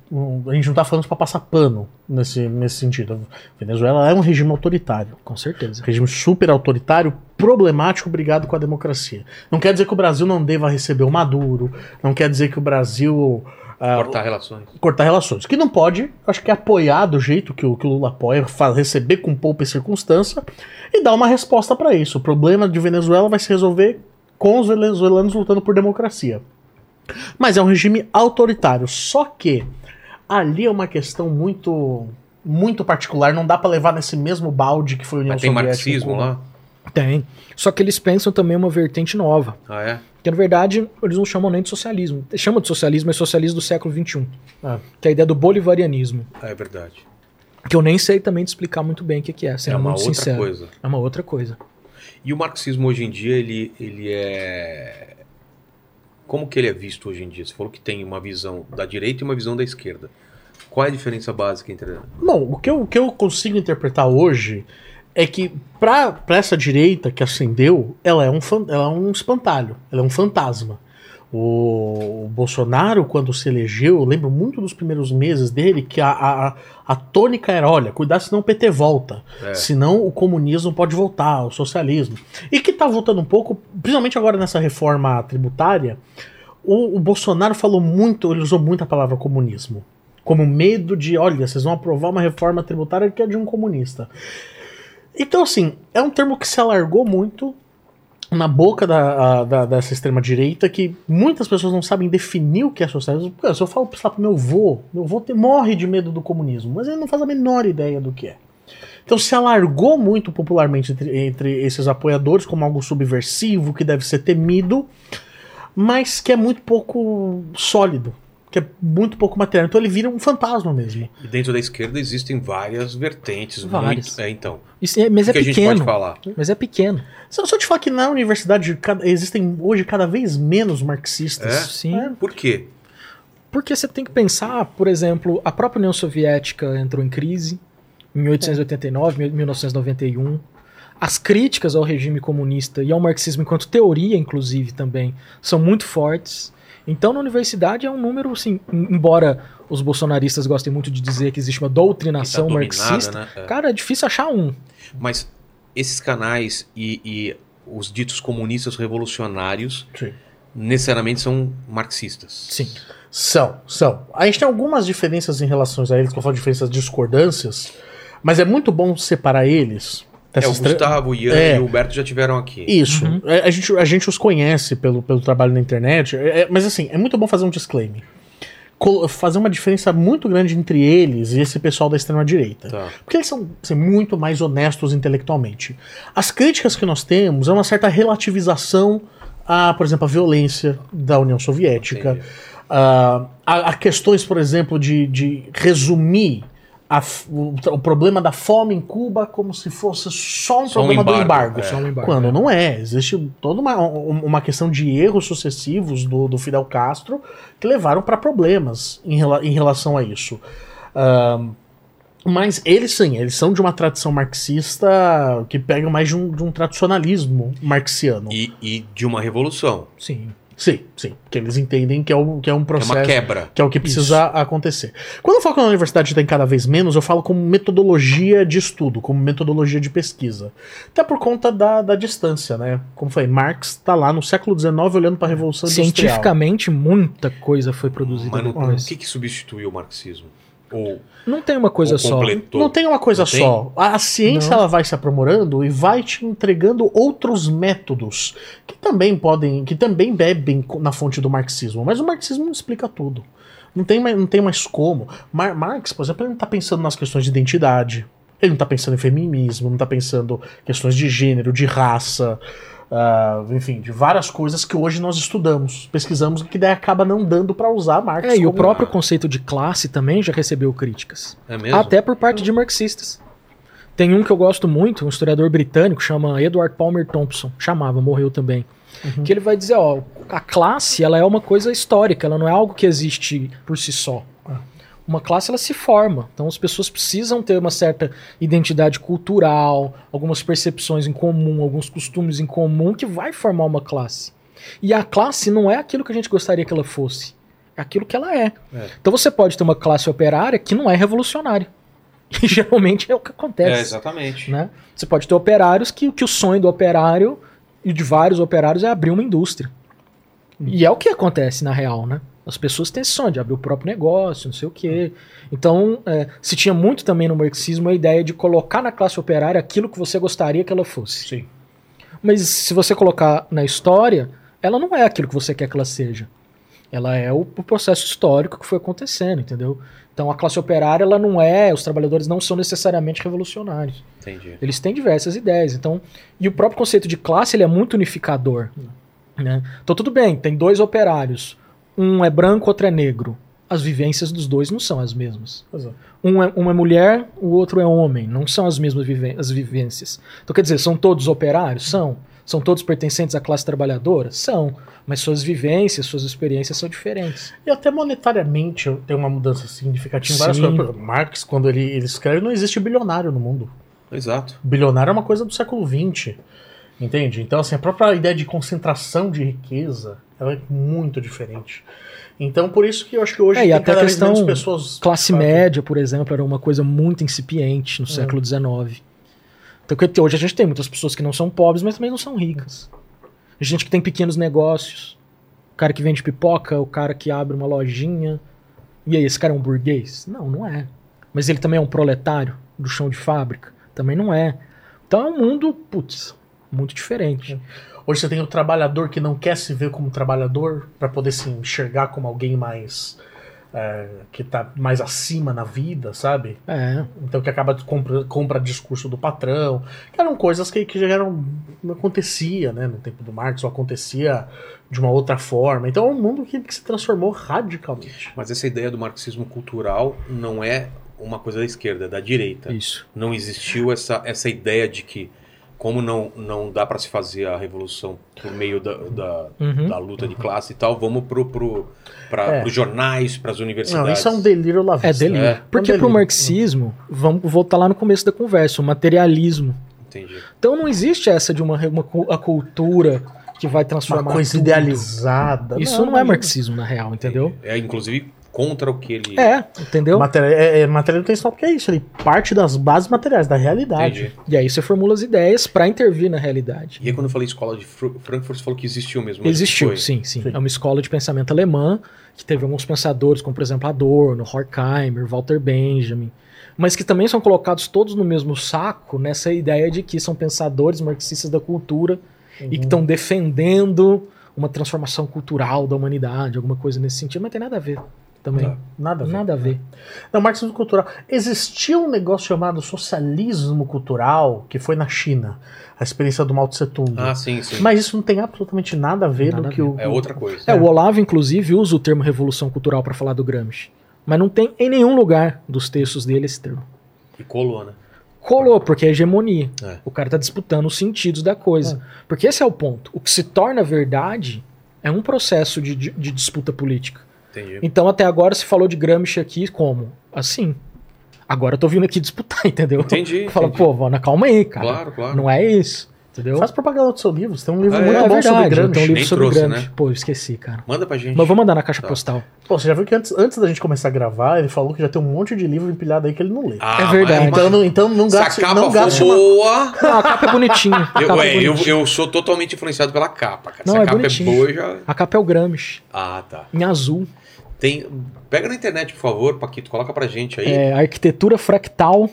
a gente não tá falando pra passar pano nesse, nesse sentido. Venezuela é um regime autoritário. Com certeza. Regime super autoritário, problemático, brigado com a democracia. Não quer dizer que o Brasil não deva receber o Maduro, não quer dizer que o Brasil. ah, Cortar relações. cortar relações. O que não pode, acho que é apoiar do jeito que o, que o Lula apoia, receber com poupa e circunstância e dar uma resposta para isso. O problema de Venezuela vai se resolver com os venezuelanos lutando por democracia. Mas é um regime autoritário. Só que ali é uma questão muito muito particular, não dá para levar nesse mesmo balde que foi a União Mas tem Soviética. marxismo lá? Tem. Só que eles pensam também uma vertente nova. Ah, é? Que na verdade eles não chamam nem de socialismo. Chamam de socialismo, é socialismo do século XXI. Ah. Que é a ideia do bolivarianismo. Ah, é verdade. Que eu nem sei também te explicar muito bem o que, que é, sendo é uma muito outra sincero. coisa. É uma outra coisa. E o marxismo hoje em dia, ele, ele é. Como que ele é visto hoje em dia? Você falou que tem uma visão da direita e uma visão da esquerda. Qual é a diferença básica entre. Bom, o que eu, o que eu consigo interpretar hoje é que pra essa direita que ascendeu, ela é, um, ela é um espantalho, ela é um fantasma. O, Bolsonaro, quando se elegeu, eu lembro muito dos primeiros meses dele, que a, a, a tônica era, olha, cuidado senão o PT volta, É. senão o comunismo pode voltar, o socialismo. E que tá voltando um pouco, principalmente agora nessa reforma tributária, o, o Bolsonaro falou muito, ele usou muito a palavra comunismo como medo de, olha, vocês vão aprovar uma reforma tributária que é de um comunista. Então, assim, é um termo que se alargou muito na boca da, da- dessa extrema-direita que muitas pessoas não sabem definir o que é socialismo. Se eu falo lá, pro meu avô, meu avô morre de medo do comunismo, mas ele não faz a menor ideia do que é. Então se alargou muito popularmente entre, entre esses apoiadores como algo subversivo, que deve ser temido, mas que é muito pouco sólido, que é muito pouco material. Então ele vira um fantasma mesmo. E dentro da esquerda existem várias vertentes. Várias. Muito... É, então. Isso é- mas O é que a gente pode pequeno. falar? Mas é pequeno. Se eu só te falar que na universidade cada- existem hoje cada vez menos marxistas. É? Sim. É. Por quê? Porque você tem que pensar, por exemplo, a própria União Soviética entrou em crise em 1889, 1991. As críticas ao regime comunista e ao marxismo enquanto teoria, inclusive, também, são muito fortes. Então, na universidade é um número, assim, em- embora os bolsonaristas gostem muito de dizer que existe uma doutrinação tá dominada, marxista, né? É. cara, é difícil achar um. Mas esses canais e, e os ditos comunistas revolucionários Sim. necessariamente são marxistas. Sim. São, são. A gente tem algumas diferenças em relação a eles, que eu falo diferenças, discordâncias, mas é muito bom separar eles. É, o Gustavo, o Ian É. e o Humberto já tiveram aqui. Isso. Uhum. É, A, gente, a gente os conhece pelo, pelo trabalho na internet, é- é- mas assim, é muito bom fazer um disclaimer. Colo- fazer uma diferença muito grande entre eles e esse pessoal da extrema-direita. Tá. Porque eles são assim, muito mais honestos intelectualmente. As críticas que nós temos é uma certa relativização a, por exemplo, a violência da União Soviética, a, a- a questões, por exemplo, de, de resumir a o, o problema da fome em Cuba como se fosse só um Só um problema do embargo, embargo. é. Um embargo, Quando é. não é. Existe toda uma, um- uma questão de erros sucessivos do, do Fidel Castro que levaram para problemas em, em relação a isso. Mas eles sim, eles são de uma tradição marxista que pega mais de um, de um tradicionalismo marxiano. E, e de uma revolução. Sim. Sim, sim. Que eles entendem que é, um, que é um É processo. uma quebra. Que é o que precisa acontecer. Quando eu falo que na universidade tem cada vez menos, eu falo como metodologia de estudo, como metodologia de pesquisa. Até por conta da, da distância, né? Como foi, Marx está lá no século XIX olhando para a Revolução Industrial. Cientificamente, muita coisa foi produzida Mas não- depois. o que, que substituiu o marxismo? Ou, Não tem uma coisa só. completou? Não tem uma coisa Não só. A, a ciência Não. ela vai se aprimorando e vai te entregando outros métodos que também podem, que também bebem na fonte do marxismo. Mas o marxismo não explica tudo. Não tem mais, não tem mais como. Mar- Marx, por exemplo, ele não está pensando nas questões de identidade. Ele não está pensando em feminismo, não está pensando em questões de gênero, de raça, ah, enfim, de várias coisas que hoje nós estudamos, pesquisamos, que daí acaba não dando para usar Marx. É, e o próprio conceito de classe também já recebeu críticas. É mesmo? Até por parte de marxistas. Tem um que eu gosto muito, um historiador britânico, chama Edward Palmer Thompson, chamava, morreu também. Que ele vai dizer, ó, a classe, ela é uma coisa histórica, ela não é algo que existe por si só. Uma classe, ela se forma. Então as pessoas precisam ter uma certa identidade cultural, algumas percepções em comum, alguns costumes em comum que vai formar uma classe. E a classe não é aquilo que a gente gostaria que ela fosse. É aquilo que ela é. É. Então você pode ter uma classe operária que não é revolucionária. E geralmente é o que É, acontece. exatamente. né? Você pode ter operários que, que o sonho do operário e de vários operários é abrir uma indústria. E é o que acontece na real, né? As pessoas têm esse sonho de abrir o próprio negócio, não sei o quê. Então, é, se tinha muito também no marxismo a ideia de colocar na classe operária aquilo que você gostaria que ela fosse. Sim. Mas se você colocar na história, ela não é aquilo que você quer que ela seja. Ela é o, o processo histórico que foi acontecendo, entendeu? Então a classe operária, ela não é, os trabalhadores não são necessariamente revolucionários. Entendi. Eles têm diversas ideias. Então, e o próprio conceito de classe ele é muito unificador. Né? Então tudo bem, tem dois operários. Um é branco, outro é negro. As vivências dos dois não são as mesmas. É. Um é, um é mulher, o outro é homem. Não são as mesmas as vivências. Então quer dizer, são todos operários? São. São todos pertencentes à classe trabalhadora? São. Mas suas vivências, suas experiências são diferentes. E até monetariamente tem uma mudança significativa em várias Sim. coisas. Marx, quando ele, ele escreve, não existe bilionário no mundo. Exato. Bilionário é uma coisa do século XX. Entende? Então, assim, a própria ideia de concentração de riqueza ela é muito diferente. Então, por isso que eu acho que hoje É, tem até cada a vez questão menos pessoas. Classe sabe? média, por exemplo, era uma coisa muito incipiente no século XIX. Então, hoje a gente tem muitas pessoas que não são pobres, mas também não são ricas. Gente que tem pequenos negócios. O cara que vende pipoca, o cara que abre uma lojinha. E aí, esse cara é um burguês? Não, não é. Mas ele também é um proletário do chão de fábrica? Também não é. Então é um mundo, putz, muito diferente. Hoje você tem o trabalhador que não quer se ver como trabalhador para poder se enxergar como alguém mais. é, que tá mais acima na vida, sabe? É. Então que acaba de compra, compra discurso do patrão. Que eram coisas que, que já eram. não acontecia, né? No tempo do Marx, ou acontecia de uma outra forma. Então é um mundo que, que se transformou radicalmente. Mas essa ideia do marxismo cultural não é uma coisa da esquerda, é da direita. Isso. Não existiu essa, essa ideia de que, como não, não dá para se fazer a revolução por meio da, da, Uhum. da luta de classe e tal, vamos pro, pro, pra, É. pros jornais, pras universidades. Não, isso é um delírio lavista. É delírio. É. Porque É um pro delírio. marxismo, vamos voltar lá no começo da conversa, o materialismo. Entendi. Então não existe essa de uma, uma a cultura que vai Uma transformar coisa tudo. idealizada. Isso não, é imagina. marxismo, na real, entendeu? É, inclusive, contra o que ele. É, entendeu? Matéria, é, é, matéria intencional porque é isso, ele parte das bases materiais, da realidade. Entendi. E aí você formula as ideias pra intervir na realidade. E aí, quando eu falei escola de Frankfurt, você falou que existiu mesmo. Existiu, sim, sim, Sim. É uma escola de pensamento alemã que teve alguns pensadores, como por exemplo Adorno, Horkheimer, Walter Benjamin, mas que também são colocados todos no mesmo saco nessa ideia de que são pensadores marxistas da cultura e que estão defendendo uma transformação cultural da humanidade, alguma coisa nesse sentido, mas tem nada a ver também. Tá. Nada a ver. Nada a ver. Não, marxismo cultural. Existia um negócio chamado socialismo cultural, que foi na China, a experiência do Mao Tse Tung. Ah, sim, sim. Mas isso não tem absolutamente nada a ver Nada do a que ver. o. É outra coisa. É, o Olavo, inclusive, usa o termo revolução cultural para falar do Gramsci. Mas não tem em nenhum lugar dos textos dele esse termo. E colou, né? Colou, porque é hegemonia. É. O cara tá disputando os sentidos da coisa. Porque esse é o ponto. O que se torna verdade é um processo de, de- de disputa política. Entendi. Então, até agora, se falou de Gramsci aqui como? Assim. Agora eu tô vindo aqui disputar, entendeu? Entendi. Fala, entendi. pô, Vana, calma aí, cara. Claro, claro. Não é isso. Entendeu? Faz propaganda do seu livro. Você tem um livro Ah, muito é bom sobre eu Gramsci. tenho um livro Nem sobre trouxe, Gramsci. né? Pô, eu esqueci, cara. Manda pra gente. Mas vou mandar na caixa Tá. postal. Pô, você já viu que antes, antes da gente começar a gravar, ele falou que já tem um monte de livro empilhado aí que ele não lê. Ah, É verdade. mas- Então, não, então não Se a capa não gaste for uma- boa. Não, a capa é bonitinha. A Eu, capa é é, eu, bonitinha. eu sou totalmente influenciado pela capa, cara. Não, Se a é capa bonitinho. é boa, eu já. A capa é o Gramsci, Ah, tá. em azul. Tem. Pega na internet, por favor, Paquito, coloca pra gente aí. É Arquitetura Fractal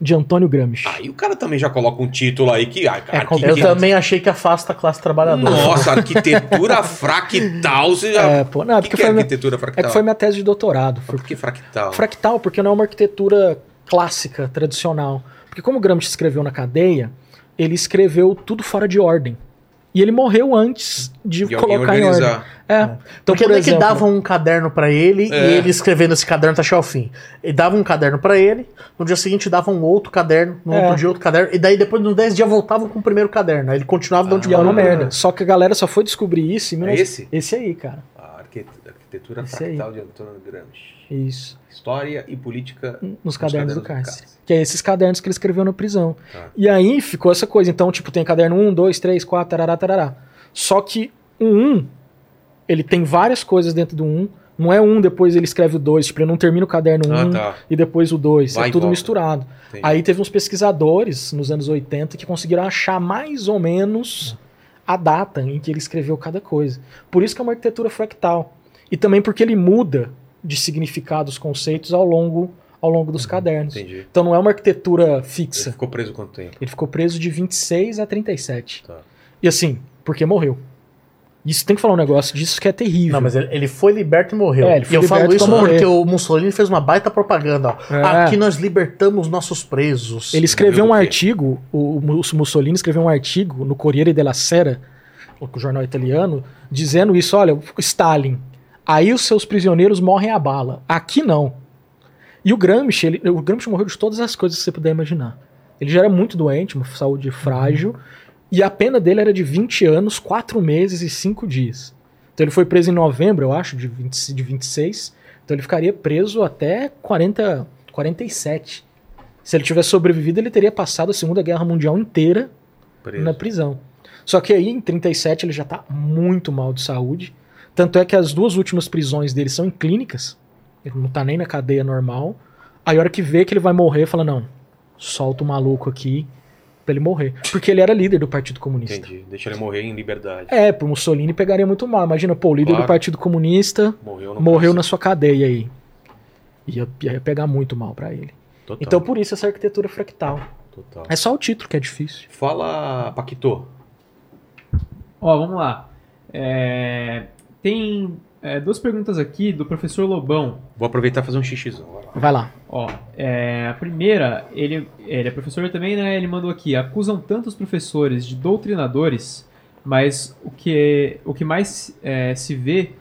de Antônio Gramsci. Aí o cara também já coloca um título aí que. ah, É, Eu também achei que afasta a classe trabalhadora. Nossa, arquitetura fractal. Você já... É, pô, não, é o que, porque que é foi minha- arquitetura É fractal? que foi minha tese de doutorado. Foi Por que fractal? fractal, porque não é uma arquitetura clássica, tradicional. Porque como o Gramsci escreveu na cadeia, ele escreveu tudo fora de ordem. E ele morreu antes de De colocar em ordem. organizar. É. Então, Porque por não é exemplo, que davam um caderno pra ele É. e ele escrevendo esse caderno até ao fim. Ele dava um caderno pra ele, no dia seguinte davam um outro caderno, no É. outro dia outro caderno, e daí depois nos 10 dias voltavam com o primeiro caderno. Aí ele continuava de onde e é uma merda. Só que a galera só foi descobrir isso em É 19... esse? Esse aí, cara. A arquite- arquitetura Esse aí. fractal de Antônio Gramsci. Isso. História e política Nos cadernos do cadernos do cárcere. Que é esses cadernos que ele escreveu na prisão. Tá. E aí ficou essa coisa. Então, tipo, tem caderno 1, 2, 3, 4, tarará, tarará. Só que o 1, ele tem várias coisas dentro do 1. Não é um, depois ele escreve o 2. Tipo, ele não termina o caderno 1 Ah, tá. e depois o 2. Vai É tudo volta. misturado. Entendi. Aí teve uns pesquisadores nos anos 80 que conseguiram achar mais ou menos a data em que ele escreveu cada coisa. Por isso que é uma arquitetura fractal. E também porque ele muda de significado os conceitos ao longo, ao longo dos cadernos. Uhum. Entendi. Então não é uma arquitetura Ele fixa. ficou preso quanto tempo? Ele ficou preso de 26 a 37. Tá. E assim, porque morreu. Isso tem que falar um negócio disso que é terrível. Não, mas ele, ele foi liberto e morreu. É, ele foi e eu falo isso porque o Mussolini fez uma baita propaganda. Ó. É. Aqui nós libertamos nossos presos. Ele escreveu um artigo, o o Mussolini escreveu um artigo no Corriere della Sera, o jornal italiano, dizendo isso, olha, Stalin, aí os seus prisioneiros morrem a bala. Aqui não. E o Gramsci, ele- o Gramsci morreu de todas as coisas que você puder imaginar. Ele já era muito doente, uma saúde frágil, e a pena dele era de 20 anos, 4 meses e 5 dias. Então ele foi preso em novembro, eu acho, de, 20, de 26. Então ele ficaria preso até 40, 47. Se ele tivesse sobrevivido, ele teria passado a Segunda Guerra Mundial inteira Preso. na prisão. Só que aí, em 37, ele já tá muito mal de saúde. Tanto é que as duas últimas prisões dele são em clínicas. Ele não tá nem na cadeia normal. Aí, a hora que vê que ele vai morrer, fala: não, solta o maluco aqui pra ele morrer. Porque ele era líder do Partido Comunista. Entendi. Deixa ele morrer em liberdade. É, pro Mussolini pegaria muito mal. Imagina, pô, o líder Claro. do Partido Comunista Morreu morreu na sua cadeia aí. Ia, ia pegar muito mal pra ele. Total. Então, por isso, essa arquitetura fractal. Total. É só o título que é difícil. Fala, Paquito. Ó, vamos lá. É, tem é, duas perguntas aqui do professor Lobão. Vou aproveitar e fazer um xixizão. Vai lá. Ó, é, a primeira, ele, ele é professor também, né? Ele mandou aqui: acusam tantos professores de doutrinadores, mas o que, o que mais é, se vê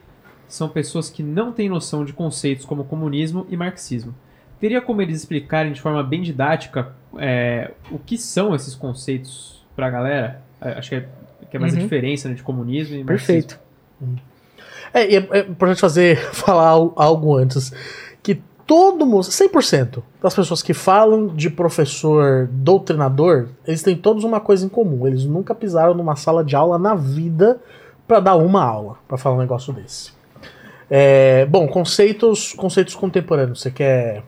são pessoas que não têm noção de conceitos como comunismo e marxismo. Teria como eles explicarem de forma bem didática é, o que são esses conceitos pra galera? É, Acho que é, que é mais a Uhum. diferença né, de comunismo e marxismo. Perfeito. É, é, é importante fazer, falar al- algo antes. Que todo mundo, 100% das pessoas que falam de professor doutrinador, eles têm todos uma coisa em comum. Eles nunca pisaram numa sala de aula na vida para dar uma aula, para falar um negócio desse. É, bom, conceitos, conceitos contemporâneos. Você quer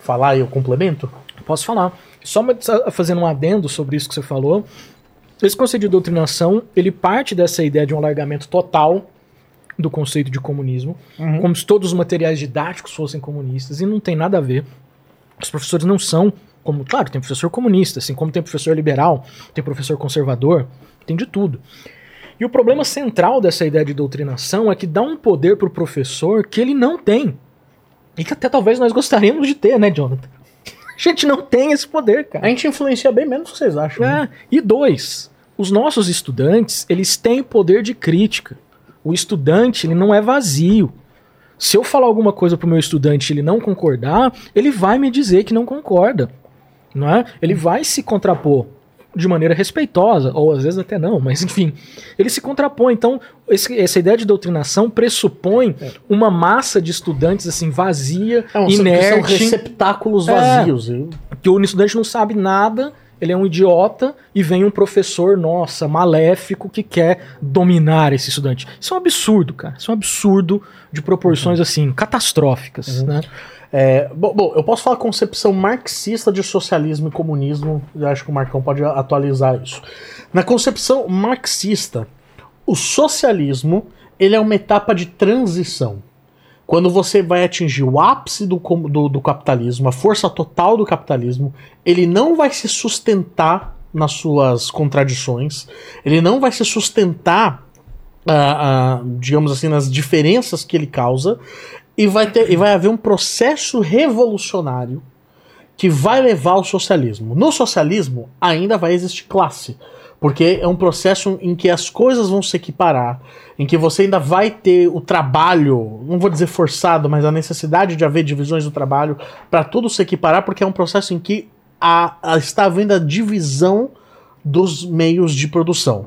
falar e eu complemento? Posso falar. Só fazendo um adendo sobre isso que você falou. Esse conceito de doutrinação, ele parte dessa ideia de um alargamento total do conceito de comunismo, Uhum. como se todos os materiais didáticos fossem comunistas, e não tem nada a ver. Os professores não são como, claro, tem professor comunista, assim como tem professor liberal, tem professor conservador, tem de tudo. E o problema central dessa ideia de doutrinação é que dá um poder pro professor que ele não tem. E que até talvez nós gostaríamos de ter, né, Jonathan? A gente não tem esse poder, cara. A gente influencia bem menos do que vocês acham. né? É, E dois, os nossos estudantes, eles têm poder de crítica. O estudante, ele não é vazio. Se eu falar alguma coisa pro meu estudante e ele não concordar, ele vai me dizer que não concorda. Não é? Ele vai se contrapor de maneira respeitosa, ou às vezes até não, mas enfim, ele se contrapõe. Então, esse- essa ideia de doutrinação pressupõe uma massa de estudantes assim vazia, É, um, são inerte, receptáculos É. vazios. E- que o estudante não sabe nada, ele é um idiota e vem um professor, nossa, maléfico que quer dominar esse estudante. Isso é um absurdo, cara. Isso é um absurdo de proporções assim catastróficas, né? É, bom, bom, eu posso falar concepção marxista de socialismo e comunismo, eu acho que o Marcão pode atualizar isso. Na concepção marxista, o socialismo ele é uma etapa de transição. Quando você vai atingir o ápice do, do, do capitalismo, a força total do capitalismo, ele não vai se sustentar nas suas contradições, ele não vai se sustentar, ah, ah, digamos assim, nas diferenças que ele causa, e vai, ter, e vai haver um processo revolucionário que vai levar ao socialismo. No socialismo ainda vai existir classe, porque é um processo em que as coisas vão se equiparar, em que você ainda vai ter o trabalho, não vou dizer forçado, mas a necessidade de haver divisões do trabalho para tudo se equiparar, porque é um processo em que a, a- está havendo a divisão dos meios de produção.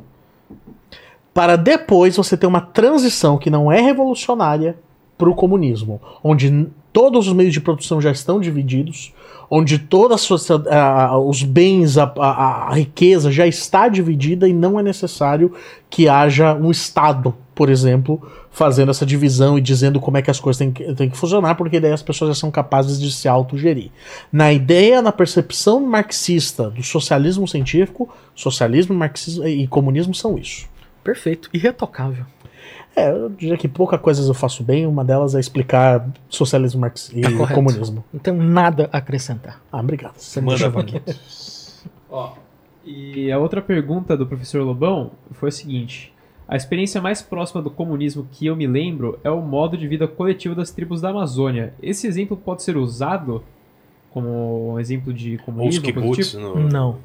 Para depois você ter uma transição que não é revolucionária para o comunismo, onde todos os meios de produção já estão divididos, onde todos os bens, a, a- a riqueza já está dividida e não é necessário que haja um Estado, por exemplo, fazendo essa divisão e dizendo como é que as coisas têm que, têm que funcionar, porque daí as pessoas já são capazes de se autogerir. Na ideia, na percepção marxista do socialismo científico, socialismo marxismo e comunismo são isso. Perfeito, irretocável. É, eu diria que pouca coisas eu faço bem, uma delas é explicar socialismo marx e Tá correto. comunismo. Não tenho nada a acrescentar. Ah, obrigado. Você me Manda, aqui. Ó, e a outra pergunta do professor Lobão foi a seguinte: a experiência mais próxima do comunismo que eu me lembro é o modo de vida coletivo das tribos da Amazônia. Esse exemplo pode ser usado como um exemplo de Ou os comunismo? do kibbutz. tipo? no- Não,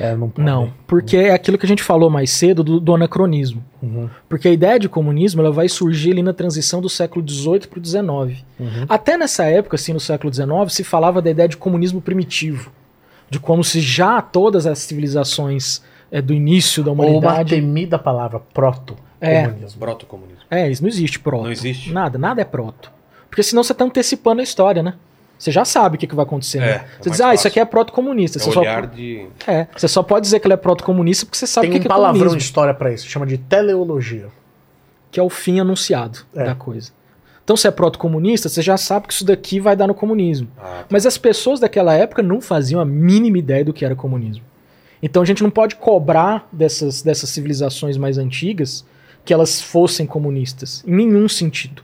É, não pode. não, porque é aquilo que a gente falou mais cedo do, do anacronismo. Uhum, Porque a ideia de comunismo ela vai surgir ali na transição do século XVIII para o XIX. uhum. Até nessa época, assim, no século XIX, se falava da ideia de comunismo primitivo. De como se já todas as civilizações é, do início da Ou uma humanidade. temida palavra, É. proto-comunismo. Proto-comunismo. É, isso não existe proto. Não existe? Nada, nada é proto. Porque senão você tá antecipando a história, né? Você já sabe o que, que vai acontecer. É, né? é Você mais diz, ah, isso aqui é proto-comunista. É Você, só, de... é, você só pode dizer que ele é proto-comunista porque você sabe Tem o que, um que é palavrão comunismo. história pra isso, chama de teleologia. Que é o fim anunciado É. da coisa. Então, se é proto-comunista, você já sabe que isso daqui vai dar no comunismo. Ah, Mas as pessoas daquela época não faziam a mínima ideia do que era comunismo. Então a gente não pode cobrar dessas, dessas civilizações mais antigas que elas fossem comunistas, em nenhum sentido.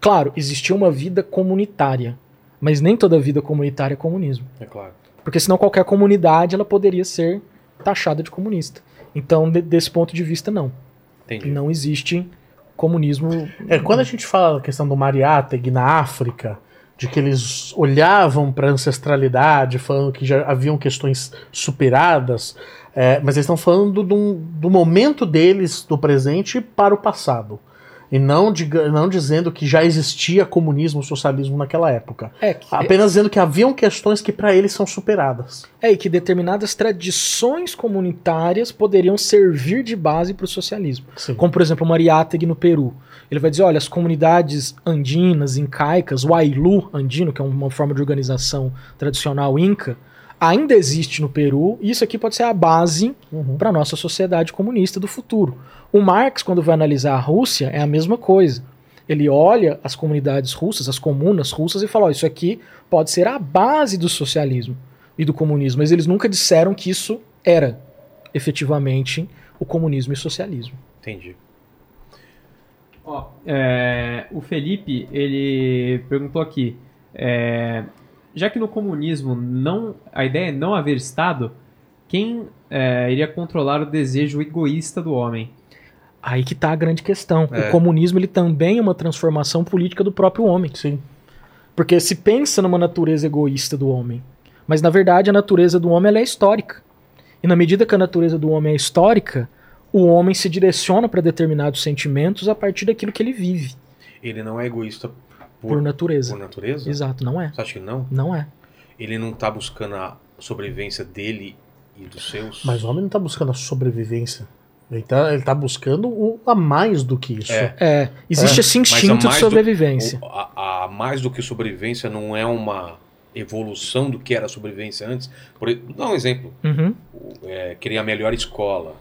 Claro, existia uma vida comunitária, mas nem toda vida comunitária é comunismo. é claro. Porque senão qualquer comunidade ela poderia ser taxada de comunista. Então, de- desse ponto de vista, não. Entendi. Não existe comunismo. É, quando a gente fala da questão do Mariátegui na África, de que eles olhavam para a ancestralidade, falando que já haviam questões superadas, é, mas eles estão falando do, do momento deles, do presente, para o passado. E não, diga- não dizendo que já existia comunismo e socialismo naquela época. É, que, Apenas dizendo que haviam questões que para eles são superadas. é, e que determinadas tradições comunitárias poderiam servir de base para o socialismo. Sim. Como, por exemplo, o Mariátegui no Peru. Ele vai dizer, olha, as comunidades andinas, incaicas, o Ailu andino, que é uma forma de organização tradicional inca, ainda existe no Peru, e isso aqui pode ser a base Uhum. para a nossa sociedade comunista do futuro. O Marx, quando vai analisar a Rússia, é a mesma coisa. Ele olha as comunidades russas, as comunas russas, e fala: ó, isso aqui pode ser a base do socialismo e do comunismo. Mas eles nunca disseram que isso era efetivamente o comunismo e o socialismo. Entendi. Ó, é, o Felipe, ele perguntou aqui, é, já que no comunismo não, a ideia é não haver Estado, quem é, iria controlar o desejo egoísta do homem? Aí que está a grande questão. É. O comunismo ele também é uma transformação política do próprio homem. Sim. Porque se pensa numa natureza egoísta do homem. Mas na verdade a natureza do homem ela é histórica. E na medida que a natureza do homem é histórica, o homem se direciona para determinados sentimentos a partir daquilo que ele vive, Ele não é egoísta por, por natureza. por natureza? Exato, não é. Você acha que não? Não é. Ele não tá buscando a sobrevivência dele e dos seus? Mas o homem não tá buscando a sobrevivência. Ele tá, ele tá buscando o, a mais do que isso. É. É, existe É, esse instinto de do- sobrevivência. o- a, a mais do que sobrevivência não é uma evolução do que era a sobrevivência antes. Por, dá um exemplo. Uhum. O- É, querer a melhor escola,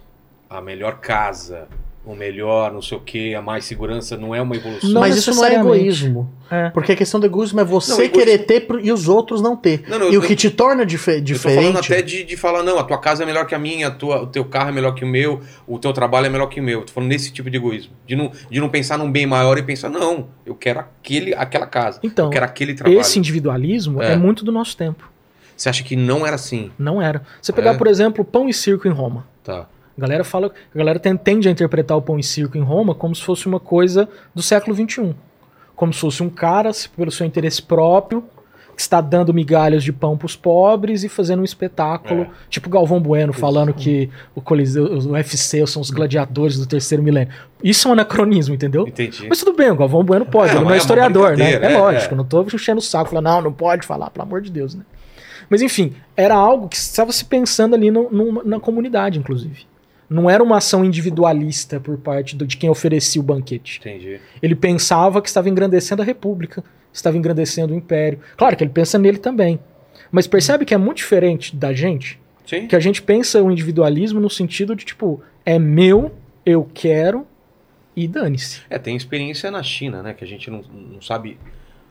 a melhor casa, o melhor não sei o que, a mais segurança, não é uma evolução. Não Mas isso não é egoísmo. É. Porque a questão do egoísmo é você Não, egoísmo- querer ter e os outros não ter. Não, não, e eu- o que te torna dife Eu tô diferente. falando até de, de falar, não, a tua casa é melhor que a minha, a tua, o teu carro é melhor que o meu, o teu trabalho é melhor que o meu. Tô falando nesse tipo de egoísmo. De não, de não pensar num bem maior e pensar, não, eu quero aquele, aquela casa. Então, eu quero aquele trabalho. esse individualismo É. é. muito do nosso tempo. Você acha que não era assim? Não era. Você pegar, É? por exemplo, pão e circo em Roma. Tá. A galera fala, a galera tende a interpretar o pão e circo em Roma como se fosse uma coisa do século XXI. Como se fosse um cara, pelo seu interesse próprio, que está dando migalhas de pão para os pobres e fazendo um espetáculo, É. tipo Galvão Bueno falando que o Coliseu, o UFC são os gladiadores do terceiro milênio. Isso é um anacronismo, entendeu? Entendi. Mas tudo bem, o Galvão Bueno pode, É, ele não é é historiador, né? É, é, lógico, é. não tô enchendo o saco, falando, não, não pode falar, pelo amor de Deus, né? Mas enfim, era algo que estava se pensando ali no- numa- na comunidade, inclusive. Não era uma ação individualista por parte do- de quem oferecia o banquete. Entendi. Ele pensava que estava engrandecendo a república, estava engrandecendo o império. Claro que ele pensa nele também. Mas percebe que é muito diferente da gente? Sim. Que a gente pensa o individualismo no sentido de, tipo, é meu, eu quero e dane-se. É, tem experiência na China, né? Que a gente não, não sabe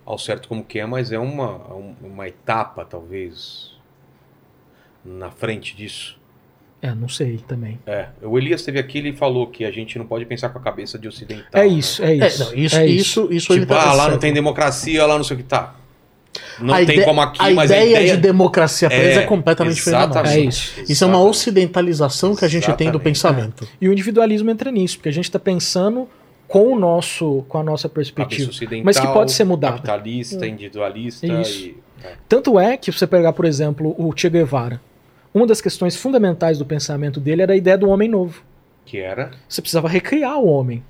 ao certo como que é, mas é uma, uma etapa, talvez, na frente disso. É, não sei também. É, o Elias esteve aqui e ele falou que a gente não pode pensar com a cabeça de ocidental. É né? isso, é É, isso. não, isso, é isso, isso, ele Tipo, tá ah, lá não tem democracia, lá não sei o que tá. Não A tem ide- como aqui, a mas ideia a ideia de democracia pra eles é completamente diferente. exatamente. É isso. Isso é uma Exatamente. ocidentalização que a gente tem do Exatamente. pensamento. E o individualismo entra nisso, porque a gente está pensando com o nosso, com a nossa perspectiva. Mas que pode ser mudado. Capitalista, individualista Isso. e. é. Tanto é que você pegar, por exemplo, o Che Guevara, uma das questões fundamentais do pensamento dele era a ideia do homem novo. Que era. Você precisava recriar o homem,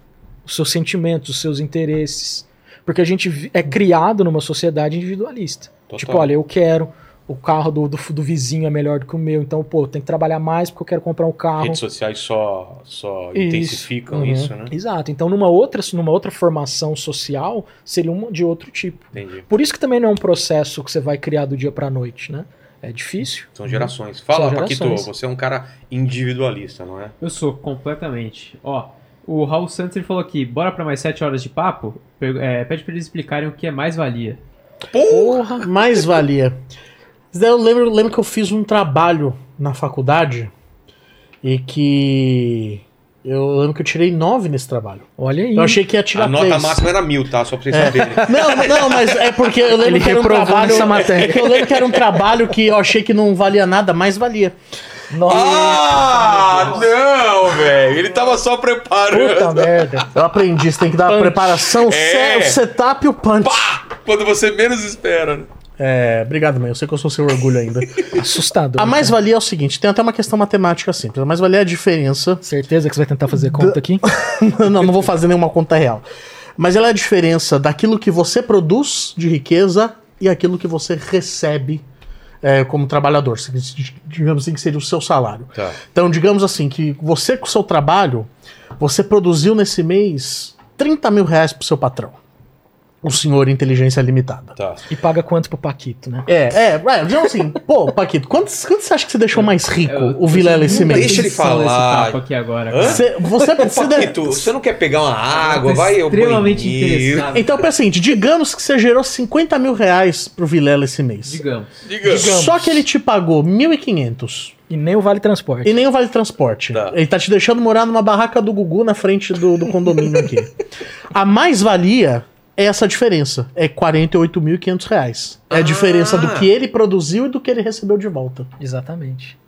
os seus sentimentos, os seus interesses, porque a gente é criado numa sociedade individualista. Total. Tipo, olha, eu quero o carro do, do, do vizinho é melhor do que o meu, então, pô, tem que trabalhar mais porque eu quero comprar um carro. Redes sociais só, só Isso. intensificam Uhum. isso, né? Exato. Então, numa outra, numa outra formação social, seria uma de outro tipo. Entendi. Por isso que também não é um processo que você vai criar do dia pra noite, né? É difícil. São gerações. Fala, São Paquito, gerações. você é um cara individualista, não é? Eu sou, completamente. Ó, o Raul Santos ele falou aqui, bora pra mais 7 horas de papo? É, pede pra eles explicarem o que é mais-valia. Porra! Mais valia. Mas daí Eu lembro, lembro que eu fiz um trabalho na faculdade e que. Eu lembro que eu tirei nove nesse trabalho. Olha aí. Eu achei que ia tirar a nota máxima era mil, tá? Só pra vocês saberem. Não, não, mas é porque eu lembro Ele que era um reprovou trabalho. nessa matéria. é que eu lembro que era um trabalho que eu achei que não valia nada, mas valia. Nossa, Ah, não, velho. Ele tava só preparando. puta merda. Eu aprendi, você tem que dar a Punch. preparação, É. o setup e o punch. Pá! Quando você menos espera. É, obrigado, mãe. Eu sei que eu sou seu orgulho ainda. Assustador. A mais-valia é o seguinte: tem até uma questão matemática simples. A mais-valia é a diferença. Certeza que você vai tentar fazer conta aqui? não, não vou fazer nenhuma conta real. Mas ela é a diferença daquilo que você produz de riqueza e aquilo que você recebe é, como trabalhador. Digamos assim, que seria o seu salário. Tá. Então, digamos assim, que você com o seu trabalho, você produziu nesse mês 30 mil reais pro seu patrão. O senhor inteligência limitada. Tá. E paga quanto pro Paquito, né? É, é, é, digamos assim, pô, Paquito, quanto, quanto você acha que você deixou mais rico Eu- o Vilela esse mês? Deixa ele falar. papo aqui agora. Cara. Você, você, Paquito, você não quer pegar uma água? Eu tô Vai ao extremamente interessado. Então, pensa assim, digamos que você gerou 50 mil reais pro Vilela esse mês. Digamos. Diga. Só que ele te pagou 1.500 E nem o Vale Transporte. e nem o vale transporte. Tá. Ele tá te deixando morar numa barraca do Gugu na frente do, do condomínio aqui. A mais-valia é essa diferença. É 48.500 reais. É a Ah. diferença do que ele produziu e do que ele recebeu de volta. Exatamente.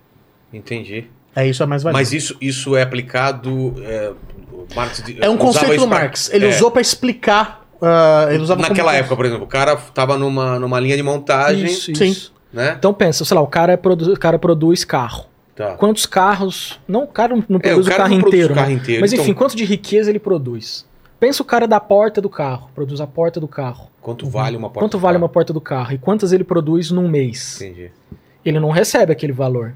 Entendi. É isso a mais-valia. Mas isso, isso é aplicado. É, o Marx É um conceito isso do pra- Marx. Ele é, usou pra explicar. ah, ele usava Naquela época, por exemplo, o cara tava numa, numa linha de montagem, Isso, sim. isso. né? Então pensa, sei lá, o cara, é produ- o cara produz carro. Tá. Quantos carros. Não, o cara não não É, produz o o, cara carro não produz inteiro. o carro né? inteiro, Mas então- enfim, quanto de riqueza ele produz? Pensa o cara da porta do carro, produz a porta do carro. Quanto vale uma porta? Quanto do vale carro? uma porta do carro? E quantas ele produz num mês? Entendi. Ele não recebe aquele valor.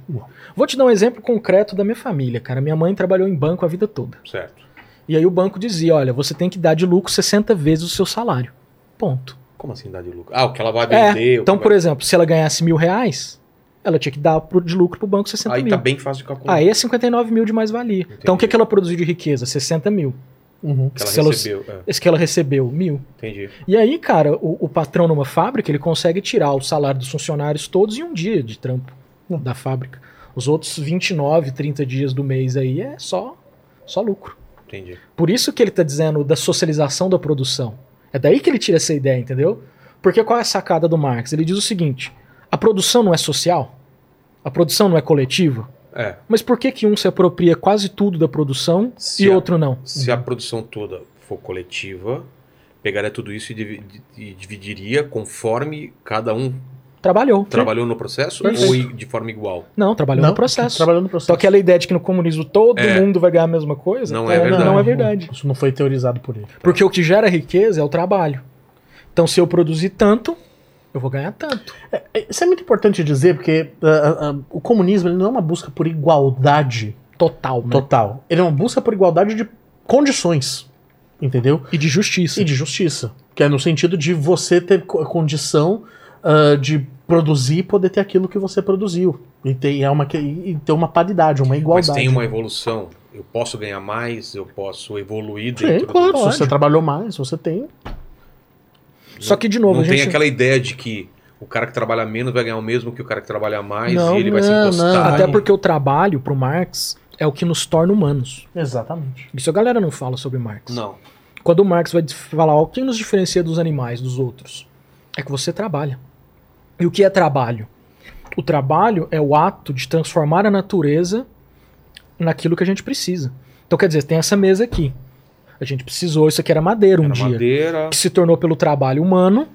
Vou te dar um exemplo concreto da minha família, cara. Minha mãe trabalhou em banco a vida toda. Certo. E aí o banco dizia: olha, você tem que dar de lucro 60 vezes o seu salário. Ponto. Como assim dá de lucro? Ah, o que ela vai É, vender. o então, por vai- exemplo, se ela ganhasse mil reais, ela tinha que dar de lucro pro banco 60 Aí mil. tá bem fácil de calcular. Aí é 59 mil de mais-valia. Então o que, que ela produziu de riqueza? 60 mil. Uhum. que ela se ela- recebeu. é, Esse que ela recebeu, mil. entendi. E aí, cara, o, o patrão numa fábrica, ele consegue tirar o salário dos funcionários todos em um dia de trampo da fábrica. Os outros 29, 30 dias do mês aí é só, só lucro. Entendi. Por isso que ele tá dizendo da socialização da produção. É daí que ele tira essa ideia, entendeu? Porque qual é a sacada do Marx? Ele diz o seguinte: a produção não é social? A produção não é coletiva? É. Mas por que que um se apropria quase tudo da produção Se e a- outro não? Se a produção toda for coletiva, pegaria tudo isso e, divi- e dividiria conforme cada um Trabalhou. trabalhou no processo Perfeito. ou de forma igual? Não, trabalhou no processo. Trabalhando no processo. Então aquela ideia de que no comunismo todo É. mundo vai ganhar a mesma coisa, Não é, é verdade. não é verdade. Isso não foi teorizado por ele. Porque o que gera riqueza é o trabalho. Então se eu produzir tanto, eu vou ganhar tanto. É, Isso é muito importante dizer, porque ah, ah, o comunismo ele não é uma busca por igualdade Total, né? total. Ele é uma busca por igualdade de condições. Entendeu? E de justiça. E de justiça. Que é no sentido de você ter co- condição ah, de produzir e poder ter aquilo que você produziu. E ter, é uma, e ter uma paridade, uma igualdade. Mas tem uma evolução. Eu posso ganhar mais, eu posso evoluir Sim, dentro claro. do... Se você trabalhou mais, você tem. Só que, de novo, Não a tem gente... aquela ideia de que o cara que trabalha menos vai ganhar o mesmo que o cara que trabalha mais Não, e ele vai se não, encostar. não. Até porque o trabalho, pro Marx, é o que nos torna humanos. Exatamente. Isso a galera não fala sobre Marx. Não. Quando o Marx vai falar ó, o que nos diferencia dos animais, dos outros, é que você trabalha. E o que é trabalho? O trabalho é o ato de transformar a natureza naquilo que a gente precisa. Então, quer dizer, tem essa mesa aqui. A gente precisou, isso aqui era madeira um Era dia. madeira. Que se tornou pelo trabalho humano,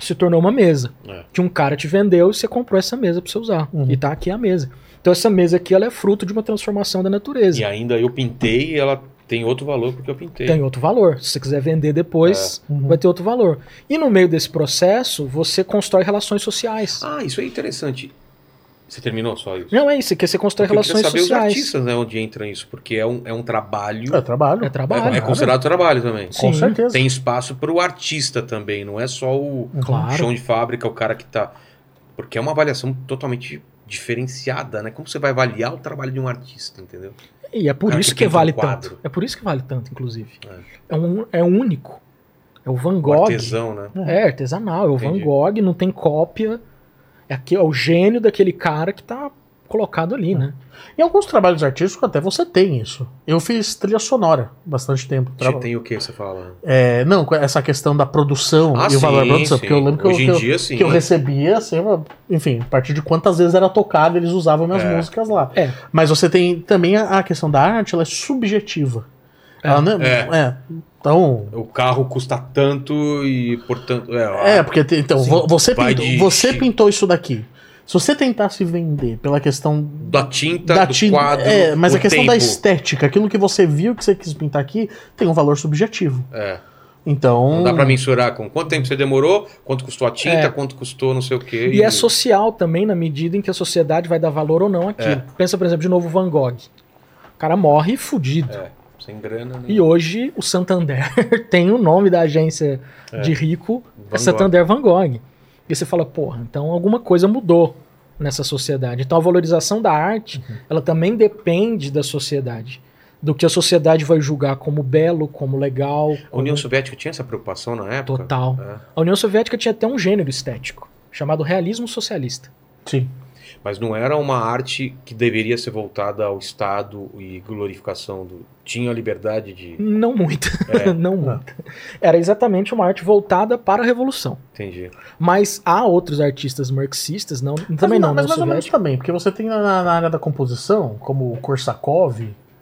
se tornou uma mesa. É. Que um cara te vendeu e você comprou essa mesa pra você usar. Uhum. E tá aqui a mesa. Então essa mesa aqui ela é fruto de uma transformação da natureza. E ainda eu pintei e ela tem outro valor porque eu pintei. Tem outro valor. Se você quiser vender depois, É. Uhum. vai ter outro valor. E no meio desse processo, você constrói relações sociais. Ah, isso é interessante. Você terminou só isso? Não é isso, é que você constrói Porque eu queria relações saber os sociais. artistas, né, onde entra isso, porque é um, é um trabalho. É trabalho. É trabalho. É, é considerado trabalho também. Com Sim. certeza. Tem espaço para o artista também, não é só o Claro. chão de fábrica, o cara que tá. Porque é uma avaliação totalmente diferenciada, né? Como você vai avaliar o trabalho de um artista, entendeu? E é por isso que que um vale quadro. tanto. É por isso que vale tanto, inclusive. É, um, é único. É o Van O Gogh. artesão, né? É, artesanal. É o Entendi. Van Gogh, não tem cópia. É, aqui, é o gênio daquele cara que tá colocado ali, né? Em alguns trabalhos artísticos até você tem isso. Eu fiz trilha sonora bastante tempo. Tra- Tem o que você fala? É, não, com essa questão da produção Ah, e o valor da produção. sim. Porque eu lembro que, eu, Hoje em que eu- dia, sim. que eu recebia, assim, enfim, a partir de quantas vezes era tocado, eles usavam minhas É. músicas lá. É. Mas você tem também a, a questão da arte, ela é subjetiva. Ela não- É. Então. O carro custa tanto e, portanto. É, É, porque então, Sim, vo- você, pintou, de- você pintou isso daqui. Se você tentasse vender pela questão da tinta, da do tinta. quadro. é, mas a questão da tempo. estética, aquilo que você viu que você quis pintar aqui, tem um valor subjetivo. É. Então. Não dá pra mensurar com quanto tempo você demorou, quanto custou a tinta, É. quanto custou não sei o quê. E é social também, na medida em que a sociedade vai dar valor ou não àquilo. É. Pensa, por exemplo, de novo Van Gogh. O cara morre fudido. É, sem grana. Né? E hoje o Santander tem o nome da agência de rico, Van é Santander Van Gogh. E você fala, porra, então alguma coisa mudou nessa sociedade. Então a valorização da arte, ela também depende da sociedade. Do que a sociedade vai julgar como belo, como legal. A União como Soviética tinha essa preocupação na época? total. É. A União Soviética tinha até um gênero estético, chamado realismo socialista. Sim. Mas não era uma arte que deveria ser voltada ao Estado e glorificação do. Tinha a liberdade de. Não muito. É. não muito. Era exatamente uma arte voltada para a revolução. Entendi. Mas há outros artistas marxistas, não, também mas, não, mas na mais ou menos também, porque você tem na, na área da composição, como o Korsakov,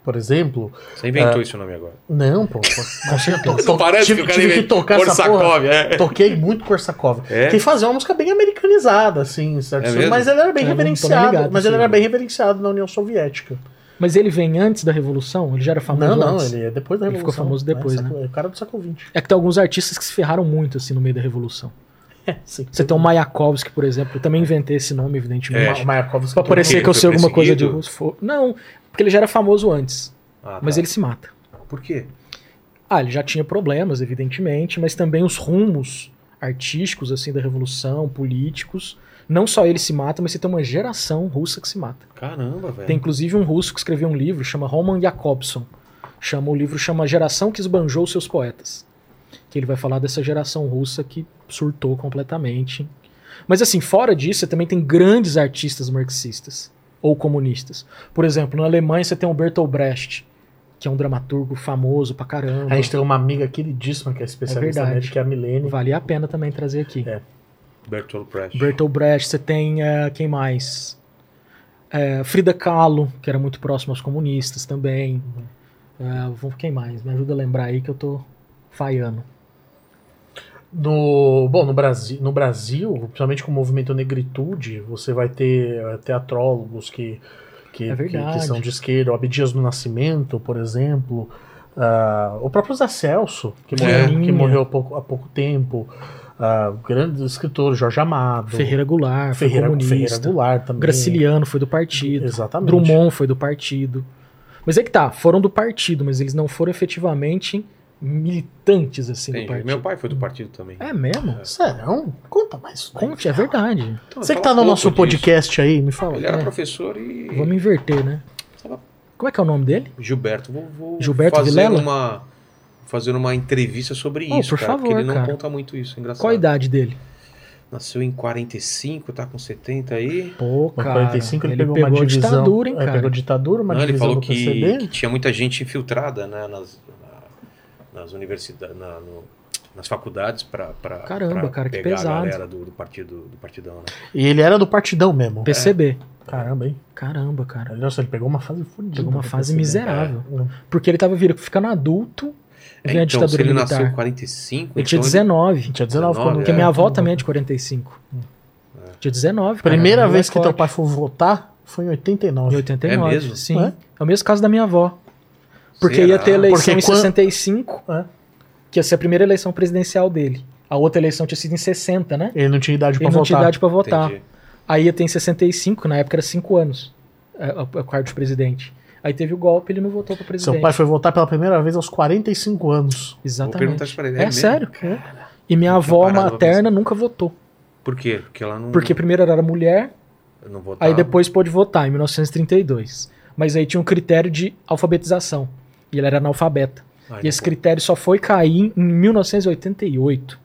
por exemplo. Você inventou esse nome agora. Não, pô. pô com certeza. Não parece tive, que o cara tive que tocar essa porra. Korsakov, é. Toquei muito Korsakov. É? Quem fazia uma música bem americanizada, assim, certo? É mas ele era bem não tô reverenciado. ligado, mas ele era bem reverenciado na União Soviética. Mas ele vem antes da Revolução? Ele já era famoso não, não, antes? ele é depois da Ele Revolução. ficou famoso depois, né? É o cara do século XX. É que tem alguns artistas que se ferraram muito assim no meio da Revolução. É, sim. Você tem o Mayakovsky, por exemplo, eu também inventei esse nome, evidentemente. É. Mayakovsky. Pra parecer que eu sei alguma coisa de russo. Não, porque ele já era famoso antes, Ah, mas tá. ele se mata. Por quê? Ah, ele já tinha problemas, evidentemente, mas também os rumos artísticos assim da revolução, políticos. Não só ele se mata, mas você tem uma geração russa que se mata. Caramba, velho. Tem inclusive um russo que escreveu um livro, chama Roman Jakobson. Chama o livro chama Geração que esbanjou seus poetas. Que ele vai falar dessa geração russa que surtou completamente. Mas assim, fora disso, você também tem grandes artistas marxistas ou comunistas. Por exemplo, na Alemanha você tem o Bertolt Brecht, que é um dramaturgo famoso pra caramba. A gente tem uma amiga queridíssima que é especialista verdade. nele, que é a Milene. Valia a pena também trazer aqui. É. Bertolt Brecht. Bertolt Brecht, você tem eh, quem mais? Eh, Frida Kahlo, que era muito próximo aos comunistas também. Eh, vamos- quem mais? Me ajuda a lembrar aí que eu tô falhando. No, bom, no Brasil, no Brasil, principalmente com o movimento Negritude, você vai ter eh, teatrólogos que, que, É que, que são de esquerda, o Abdias do Nascimento, por exemplo. ah, o próprio Zé Celso, que É. morreu, que morreu há, pouco, há pouco tempo. ah, o grande escritor Jorge Amado. Ferreira Goulart, Ferreira, comunista. Ferreira Goulart também. Graciliano foi do partido. Exatamente. Drummond foi do partido. Mas é que tá, foram do partido, mas eles não foram efetivamente militantes assim do Entendi. partido. Meu pai foi do partido também. É mesmo? Sério? Conta mais. Conte, é verdade. Então, Você que tá no nosso disso. podcast aí, me fala. Ele era É. professor e. Vamos inverter, né? Como é que é o nome dele? Gilberto, vou, vou Gilberto fazer Vilela? uma fazer uma entrevista sobre Oh, isso, por cara, favor, porque ele não cara. conta muito isso, é engraçado. Qual a idade dele? Nasceu em 45, tá com 70 aí. Pô, cara. 45 ele, ele pegou, pegou uma divisão. ditadura, hein, é, cara? pegou ditadura, uma Não, ele divisão falou do que, que tinha muita gente infiltrada, né, nas, na- nas universidades, na- no- nas faculdades para Caramba, cara, que pegar pesado. a galera do, do partido do partidão, né? E ele era do partidão mesmo. PCB. Caramba, hein? Caramba, cara. Nossa, ele pegou uma fase fodida. Pegou uma fase PCB. miserável. É. Porque ele tava vir- ficando adulto, É, vem a então, se ditadura ele militar. nasceu em 45, Ele tinha então 19. Tinha 19 quando. Porque É. minha avó também é de 45. Tinha 19. cara, Primeira vez que teu pai foi votar foi em 89. Em 89. É mesmo? Sim. É? É? o mesmo caso da minha avó. Porque Será? ia ter eleição Porque em quando- 65, É. que ia ser a primeira eleição presidencial dele. A outra eleição tinha sido em 60, né? Ele não tinha idade Ele pra não votar. tinha idade pra votar. Entendi. Aí ia ter em 65, na época era 5 anos, é, o o cargo de presidente. Aí teve o golpe, ele não votou pra presidente. Seu pai foi votar pela primeira vez aos 45 anos. Vou Exatamente. perguntar isso pra ele. É, mesmo? sério. E minha Não tinha avó materna nunca votou. Por quê? Porque ela não, Porque primeiro ela era mulher, não aí depois pôde votar, em 1932. Mas aí tinha um critério de alfabetização. E ela era analfabeta. Ai, E esse critério só foi cair em 1988.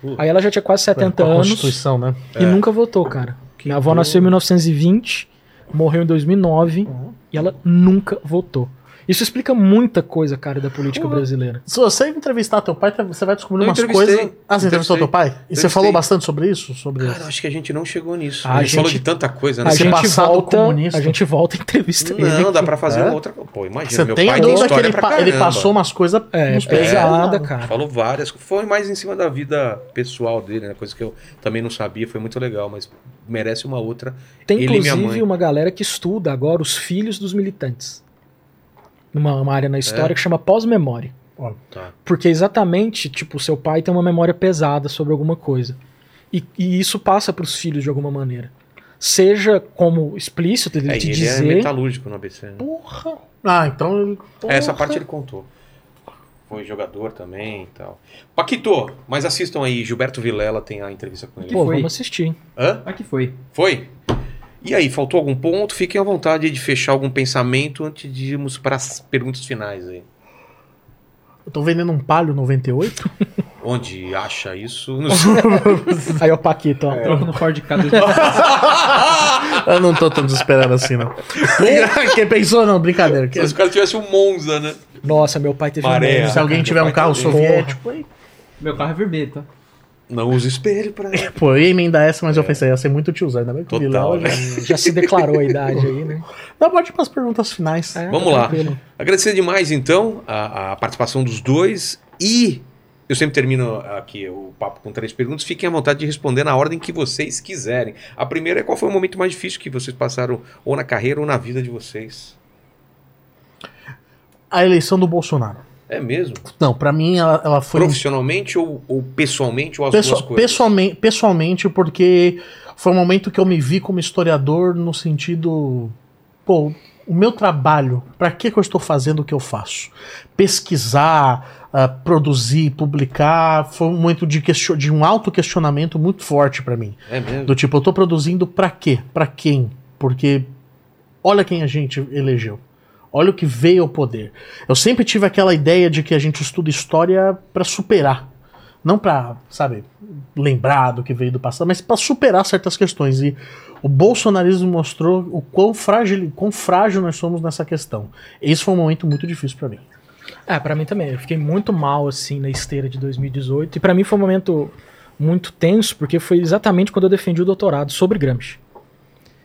Putz. Aí ela já tinha quase 70 Com a anos Constituição, né? e É. nunca votou, cara. Que Minha avó nasceu em 1920, morreu em 2009 e ela nunca votou. Isso explica muita coisa, cara, da política brasileira. Se você entrevistar teu pai, você vai descobrir Eu umas coisas. Ah, você entrevistou teu pai? E você falou bastante sobre isso? Sobre Cara, acho que a gente não chegou nisso. A a gente, gente- falou de tanta coisa, né? A gente, volta, comunista. a gente volta e entrevista ele. Não, dá pra fazer É? uma outra. Pô, imagina, Você meu tem a pai tem dúvida que história ele, pra ele passou umas coisas É, nos pés. pesada, né? cara. Falou várias. Foi mais em cima da vida pessoal dele, né? Coisa que eu também não sabia, foi muito legal, mas merece uma outra. Tem Ele minha inclusive mãe. uma galera que estuda agora os filhos dos militantes. Numa uma área na história É? que chama pós-memória. Tá. Porque exatamente, tipo, seu pai tem uma memória pesada sobre alguma coisa. E, e isso passa pros filhos de alguma maneira. Seja como explícito, ele É, te ele dizer. é metalúrgico no ABC. Né? Porra! Ah, então. ele- Essa Porra. parte ele contou. Foi jogador também e tal. Paquito, mas assistam aí, Gilberto Vilela tem a entrevista com ele. Pô, foi? vamos assistir. Hã? Aqui foi. Foi? E aí, faltou algum ponto? Fiquem à vontade de fechar algum pensamento antes de irmos para as perguntas finais aí. Eu tô vendendo um Palio 98. Onde acha isso? No... Aí, ó, Paquito, ó. Troca no Ford K 2000. eu não tô tão desesperado assim, não. Quem pensou, não, brincadeira. Se os caras tivessem um Monza, né? Nossa, meu pai teve Maré. um Se alguém tiver um carro soviético, aí. Meu carro é vermelho, tá? Não usa espelho pra. Pô, eu ia emendar essa, mas eu pensei, ia ser muito tiozão. Ainda bem que o já... né? Já se declarou a idade aí, né? Dá pode ir pras perguntas finais. É, Vamos tá lá. tranquilo. Agradecer demais, então, a, a participação dos dois e eu sempre termino aqui o papo com três perguntas. Fiquem à vontade de responder na ordem que vocês quiserem. A primeira é qual foi o momento mais difícil que vocês passaram ou na carreira ou na vida de vocês? A eleição do Bolsonaro. É mesmo? Não, pra mim ela, ela foi. Profissionalmente ou, ou pessoalmente ou as Pessoa- duas coisas? pessoalmente, pessoalmente, porque foi um momento que eu me vi como historiador no sentido. Pô, o meu trabalho, pra que, que eu estou fazendo o que eu faço? Pesquisar, ah, produzir, publicar, foi um momento de, de um auto-questionamento muito forte pra mim. É mesmo? Do tipo, eu tô produzindo pra quê? Pra quem? Porque olha quem a gente elegeu. Olha o que veio ao poder. Eu sempre tive aquela ideia de que a gente estuda história pra superar. Não pra, sabe, lembrar do que veio do passado, mas pra superar certas questões. E o bolsonarismo mostrou o quão frágil, quão frágil nós somos nessa questão. Esse foi um momento muito difícil pra mim. É, pra mim também. Eu fiquei muito mal, assim, na esteira de 2018. E pra mim foi um momento muito tenso, porque foi exatamente quando eu defendi o doutorado sobre Gramsci.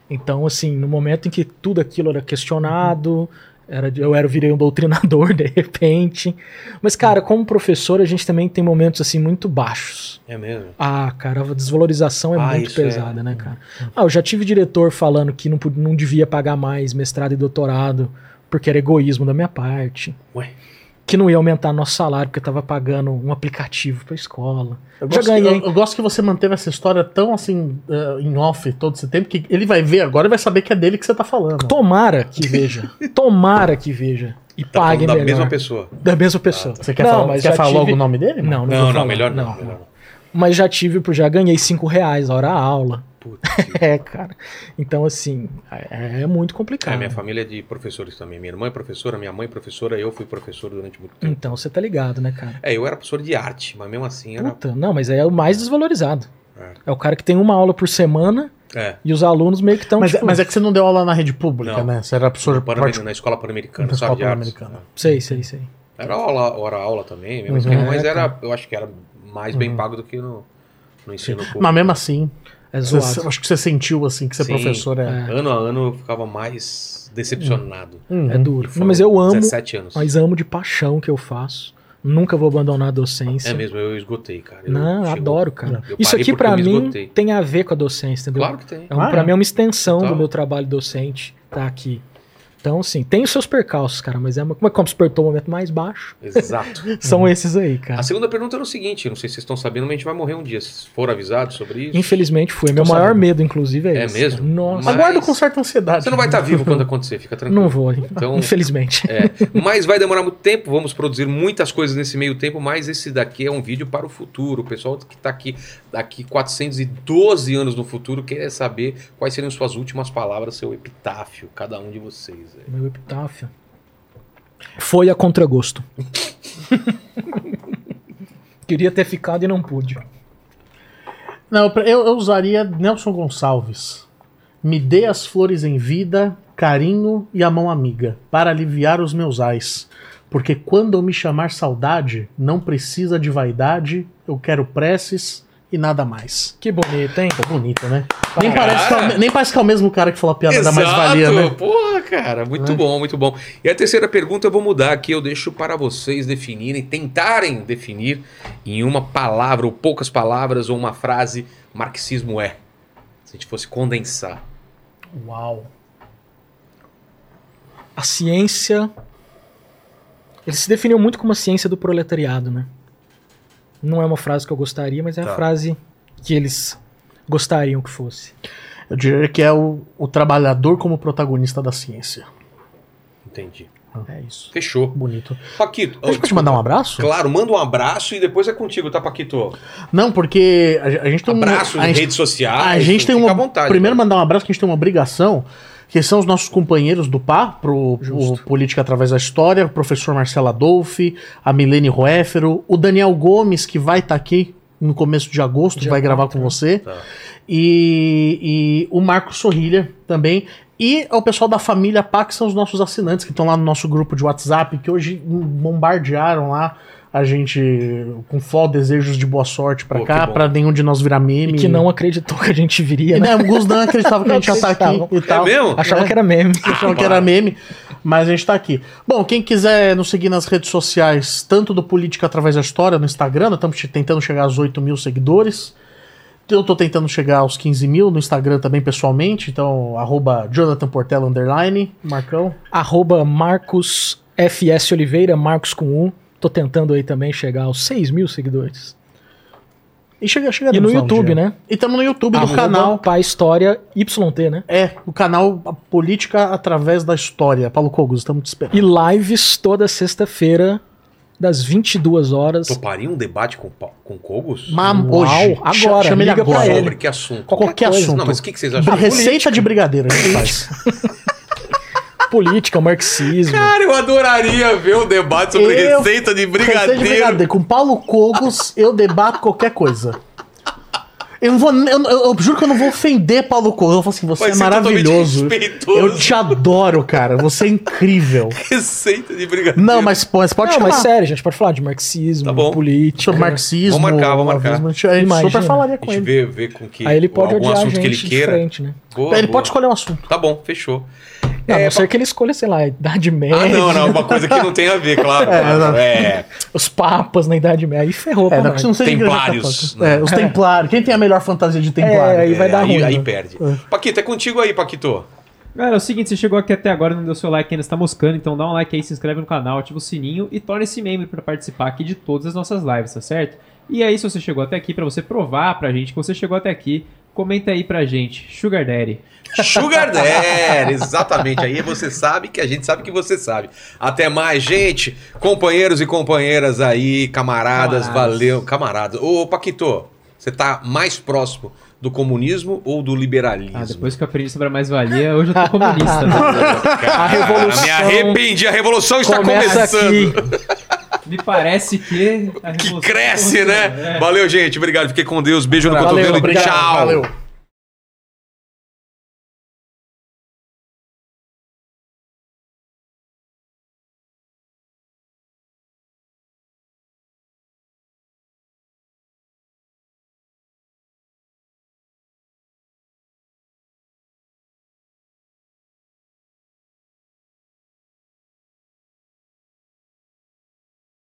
Então, assim, no momento em que tudo aquilo era questionado, era, eu era, virei um doutrinador de repente. Mas, cara, como professor, a gente também tem momentos, assim, muito baixos. É mesmo? Ah, cara, a desvalorização é Ah, muito é. pesada, né, cara? Ah, eu já tive diretor falando que não, não devia pagar mais mestrado e doutorado porque era egoísmo da minha parte. Ué. Que não ia aumentar nosso salário porque eu tava pagando um aplicativo pra escola. Eu Já gosto, ganhei. eu, eu gosto que você manteve essa história tão assim, eh, em off todo esse tempo, que ele vai ver agora e vai saber que é dele que você tá falando. Tomara que veja. Tomara que veja. E Tá pague falando da melhor. mesma pessoa. Da mesma pessoa. Você quer Não, falar, mas quer falar tive- logo o nome dele? Não, não, Não, não, melhor não. melhor não. Mas já tive, já ganhei 5 reais a hora aula. Putz. É, cara. Então, assim, é, é muito complicado. É, minha família é de professores também. Minha irmã é professora, minha mãe é professora, eu fui professor durante muito tempo. Então, você tá ligado, né, cara? É, eu era professor de arte, mas mesmo assim era. Puta, não, mas é o mais desvalorizado. É. É o cara que tem uma aula por semana É. e os alunos meio que estão. Mas, tipo, mas é que você não deu aula na rede pública, Não. né? Você era professor Pan- particular. na escola pan-americana, sabe? escola pan-americana. Sei, sei, sei. Era aula, hora aula também, mesmo Uhum. mas É, era, eu acho que era mais bem pago do que no, no ensino público. Mas mesmo assim, É você- zoado. acho que você sentiu assim que ser Sim. professor é. É. Ano a ano eu ficava mais decepcionado. Uhum. É duro. Não, mas eu amo, 17 anos. mas amo de paixão o que eu faço. Nunca vou abandonar a docência. É mesmo, eu esgotei, cara. Eu Não, chegou- adoro, cara. Isso aqui me mim esgotei. tem a ver com a docência, entendeu? Claro que tem. É um, Ah, pra é? mim é uma extensão Total. do meu trabalho docente tá aqui. Então, assim, tem os seus percalços, cara, mas é uma, como é que despertou o momento mais baixo? Exato. São esses aí, cara. A segunda pergunta era o seguinte, não sei se vocês estão sabendo, mas a gente vai morrer um dia. Vocês foram avisados sobre isso? Infelizmente foi. Meu Tô maior sabendo. medo, inclusive, é, É esse. mesmo? Nossa. Mas- Aguardo com certa ansiedade. Você não vai estar vivo quando acontecer, fica tranquilo. Não vou, Então- infelizmente. É, mas vai demorar muito tempo, vamos produzir muitas coisas nesse meio tempo, mas esse daqui é um vídeo para o futuro. O pessoal que está aqui daqui 412 anos no futuro quer saber quais seriam suas últimas palavras, seu epitáfio, cada um de vocês. Meu epitáfio. Foi a contragosto. Queria ter ficado e não pude. Não, eu, eu usaria Nelson Gonçalves. Me dê as flores em vida carinho e a mão amiga, para aliviar os meus ais. Porque quando eu me chamar saudade, não precisa de vaidade, eu quero preces e nada mais. Que bonito, hein? Tá bonito, né? Nem parece, que é, o- nem parece que é o mesmo cara que falou a piada da mais-valia, né? Porra, cara, muito Né? bom, muito bom. E a terceira pergunta eu vou mudar aqui, eu deixo para vocês definirem, tentarem definir em uma palavra ou poucas palavras ou uma frase marxismo é. Se a gente fosse condensar. Uau. A ciência. Ele se definiu muito como a ciência do proletariado, né? Não é uma frase que eu gostaria, mas é Tá. a frase que eles gostariam que fosse. Eu diria que é o, o trabalhador como protagonista da ciência. Entendi. É isso. Fechou. Bonito. Paquito, Deixa eu te mandar um abraço? Claro, manda um abraço e depois é contigo, tá, Paquito? Não, porque a, a gente tem um. Abraço em redes sociais. a gente tem fica uma. à vontade, primeiro, cara. mandar um abraço que a gente tem uma obrigação, que são os nossos companheiros do PA, pro. Política Através da História, o professor Marcelo Adolfi, a Milene Roéfero, o Daniel Gomes, que vai estar aqui no começo de agosto, Dia vai gravar com né? você. Tá. E, e o Marcos Sorrilha também. E o pessoal da família PA, que são os nossos assinantes, que estão lá no nosso grupo de WhatsApp, que hoje bombardearam lá a gente com fó desejos de boa sorte pra Pô, cá, pra nenhum de nós virar meme. E que não acreditou que a gente viria, E, né? alguns não acreditavam que a gente já tá aqui e tal. É mesmo? Achava né? que era meme. Achavam que era meme, mas a gente tá aqui. Bom, quem quiser nos seguir nas redes sociais, tanto do Política Através da História, no Instagram, nós estamos tentando chegar aos 8 mil seguidores. Eu tô tentando chegar aos 15 mil no Instagram também, pessoalmente. Então, arroba Jonathan Portela, underline, Marcão. Arroba Marcos FS Oliveira, Marcos com U. Tô tentando aí também chegar aos 6 mil seguidores. E chega, chega E no YouTube, né? E estamos no YouTube, Arroba canal. Pai História YT, né? É, o canal A Política Através da História. Paulo Cogos, estamos te esperando. E lives toda sexta-feira, das 22 horas. Toparia um debate com, com Cogos? Mas Uau, hoje, agora, chama ele liga pra agora. ele. Sobre que assunto? Qualquer coisa. assunto. Não, mas o que, que vocês acham? Receita de brigadeiro a gente faz. Política, marxismo. Cara, eu adoraria ver um debate sobre Eu- receita de Receita de brigadeiro. brigadeiro. Com Paulo Cogos, eu debato qualquer coisa. Eu, não vou, eu, eu- eu juro que eu não vou ofender Paulo Cogos. Eu falo assim, você Vai é maravilhoso. Eu te adoro, cara. Você é incrível. Receita de brigadeiro. Não, mas, mas pode Não, chamar. mas sério, a gente pode falar de marxismo, Tá bom. política. Sobre marxismo. Vamos marcar, vamos marcar. avismo, A gente, a gente Imagina. super falaria A com gente ele. vê, vê com que Aí ele pode algum odiar a assunto gente que ele queira. né? Boa, ele boa. pode escolher um assunto. Tá bom, fechou. Não, É, a não ser que ele escolha, sei lá, a Idade Média. Ah, não, não, uma coisa que não tem a ver, claro. É, claro. É, Os papas na Idade Média. Aí ferrou É, pra não, Templários, católica. É, os templários. Quem tem a melhor fantasia de templário? É, aí vai é, dar aí, ruim, aí né? perde. Paquito, é contigo aí, Paquito. Galera, é o seguinte, você chegou aqui até agora e não deu seu like ainda está moscando, então dá um like aí, se inscreve no canal, ativa o sininho e torne-se membro para participar aqui de todas as nossas lives, tá certo? E aí, se você chegou até aqui, para você provar pra gente que você chegou até aqui, comenta aí pra gente, Sugar Daddy. Sugar Daddy, exatamente. Aí você sabe que a gente sabe que você sabe. Até mais, gente. Companheiros e companheiras aí, camaradas, Camaradas. valeu. Camaradas. Ô, Paquito, você tá mais próximo do comunismo ou do liberalismo? Ah, depois que eu aprendi sobre a mais-valia, hoje eu tô comunista, né? Cara, A revolução Me arrependi, a revolução está Começa começando. aqui. Me parece que... a Que cresce, né? é. Valeu, gente. Obrigado. Fiquei com Deus. Beijo no Valeu, cotovelo e obrigado, tchau. valeu.